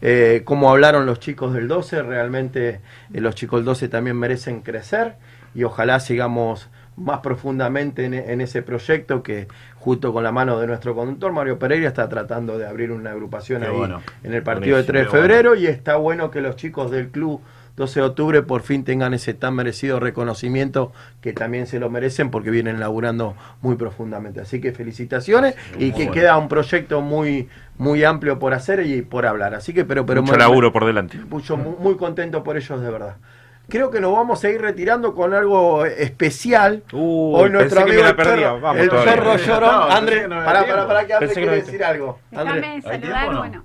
Speaker 3: eh, cómo hablaron los chicos del 12, realmente eh, los chicos del 12 también merecen crecer y ojalá sigamos más profundamente en, en ese proyecto que junto con la mano de nuestro conductor Mario Pereira está tratando de abrir una agrupación
Speaker 6: Qué
Speaker 3: ahí
Speaker 6: bueno.
Speaker 3: en el partido de
Speaker 6: Buenísimo,
Speaker 3: 3 de
Speaker 6: bueno.
Speaker 3: febrero y está bueno que los chicos del club 12 de octubre por fin tengan ese tan merecido reconocimiento que también se lo merecen porque vienen laburando muy profundamente. Así que felicitaciones y
Speaker 5: muy
Speaker 3: que
Speaker 5: bueno.
Speaker 3: queda un proyecto muy muy amplio por hacer y por hablar. Así que pero pero
Speaker 5: Mucho
Speaker 3: me-
Speaker 5: laburo por delante.
Speaker 3: mucho, muy, muy contento por ellos de verdad. Creo que nos vamos a ir retirando con algo especial. Hoy nuestro amigo el perro,
Speaker 5: Vamos
Speaker 3: el perro llorón.
Speaker 6: No,
Speaker 3: André,
Speaker 6: no había
Speaker 3: pará,
Speaker 6: tiempo.
Speaker 3: pará, pará, que André quiere decir algo. André.
Speaker 4: Déjame
Speaker 6: ¿hay
Speaker 4: saludar, bueno,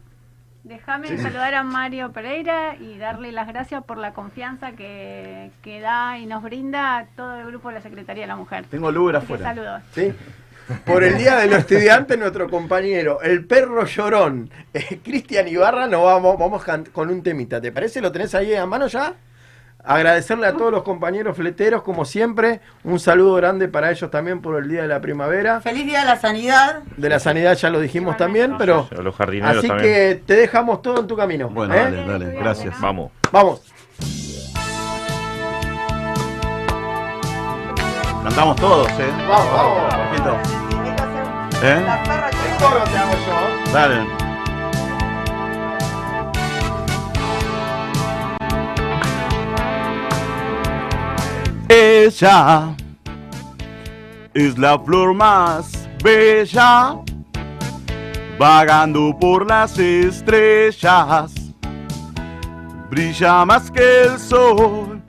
Speaker 4: déjame
Speaker 6: Sí,
Speaker 4: saludar a Mario Pereira y darle las gracias por la confianza que, que da y nos brinda a todo el grupo de la Secretaría de la Mujer.
Speaker 6: Tengo
Speaker 4: que
Speaker 6: afuera.
Speaker 4: Saludos.
Speaker 3: ¿Sí? Por el Día de los Estudiantes, nuestro compañero, el perro llorón, eh, Cristian Ibarra, nos vamos, vamos con un temita. ¿Te parece? ¿Lo tenés ahí a mano ya? Agradecerle a todos los compañeros fleteros, como siempre. Un saludo grande para ellos también por el Día de la Primavera.
Speaker 12: Feliz Día de la Sanidad.
Speaker 3: De la sanidad ya lo dijimos también, pero
Speaker 5: A los jardineros
Speaker 3: así
Speaker 5: también.
Speaker 3: que te dejamos todo en tu camino.
Speaker 6: Bueno,
Speaker 3: ¿eh?
Speaker 6: dale, dale, gracias.
Speaker 5: Vamos.
Speaker 3: Vamos.
Speaker 6: Cantamos todos, ¿eh?
Speaker 3: Vamos, vamos.
Speaker 12: Que hacer
Speaker 6: ¿Eh? Dale. Es la flor más bella, vagando por las estrellas, brilla más que el sol.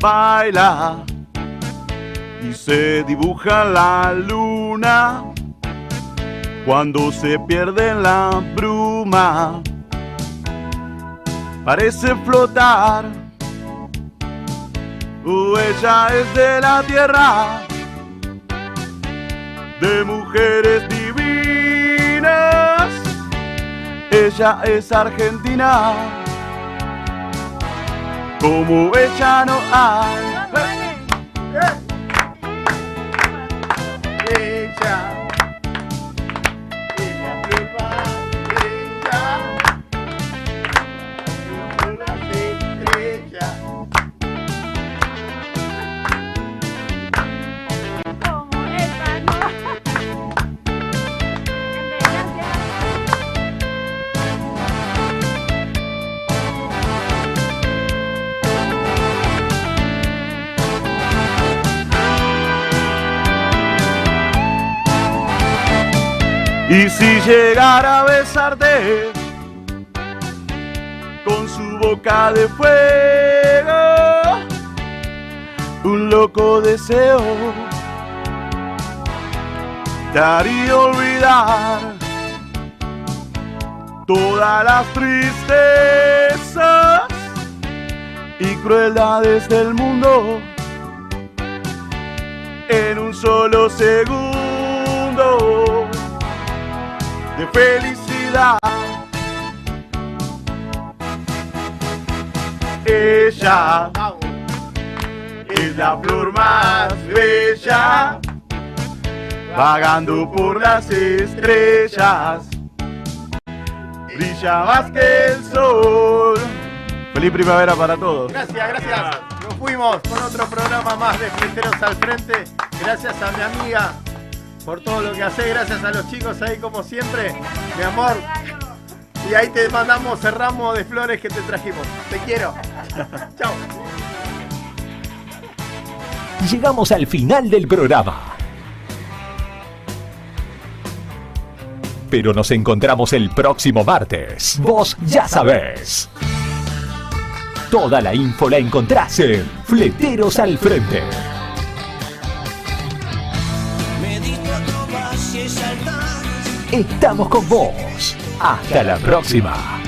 Speaker 6: Baila y se dibuja la luna cuando se pierde la bruma. Parece flotar, o ella es de la tierra, de mujeres divinas. Ella es argentina, como ella no hay.
Speaker 3: Ella
Speaker 6: Y si llegara a besarte con su boca de fuego, un loco deseo te haría olvidar todas las tristezas y crueldades del mundo en un solo segundo de felicidad. Ella es la flor más bella, vagando por las estrellas, brilla más que el sol. Feliz primavera para todos.
Speaker 3: Gracias, gracias. Nos fuimos con otro programa más de Fleteros al Frente. Gracias a mi amiga por todo lo que hace. Gracias a los chicos ahí como siempre. Mi amor. Y ahí te mandamos el ramo de flores que te trajimos. Te quiero. [LAUGHS] Chao.
Speaker 8: Llegamos al final del programa. Pero nos encontramos el próximo martes. Vos ya sabés. Toda la info la encontrás en Fleteros al Frente. Estamos con vos. Hasta la próxima.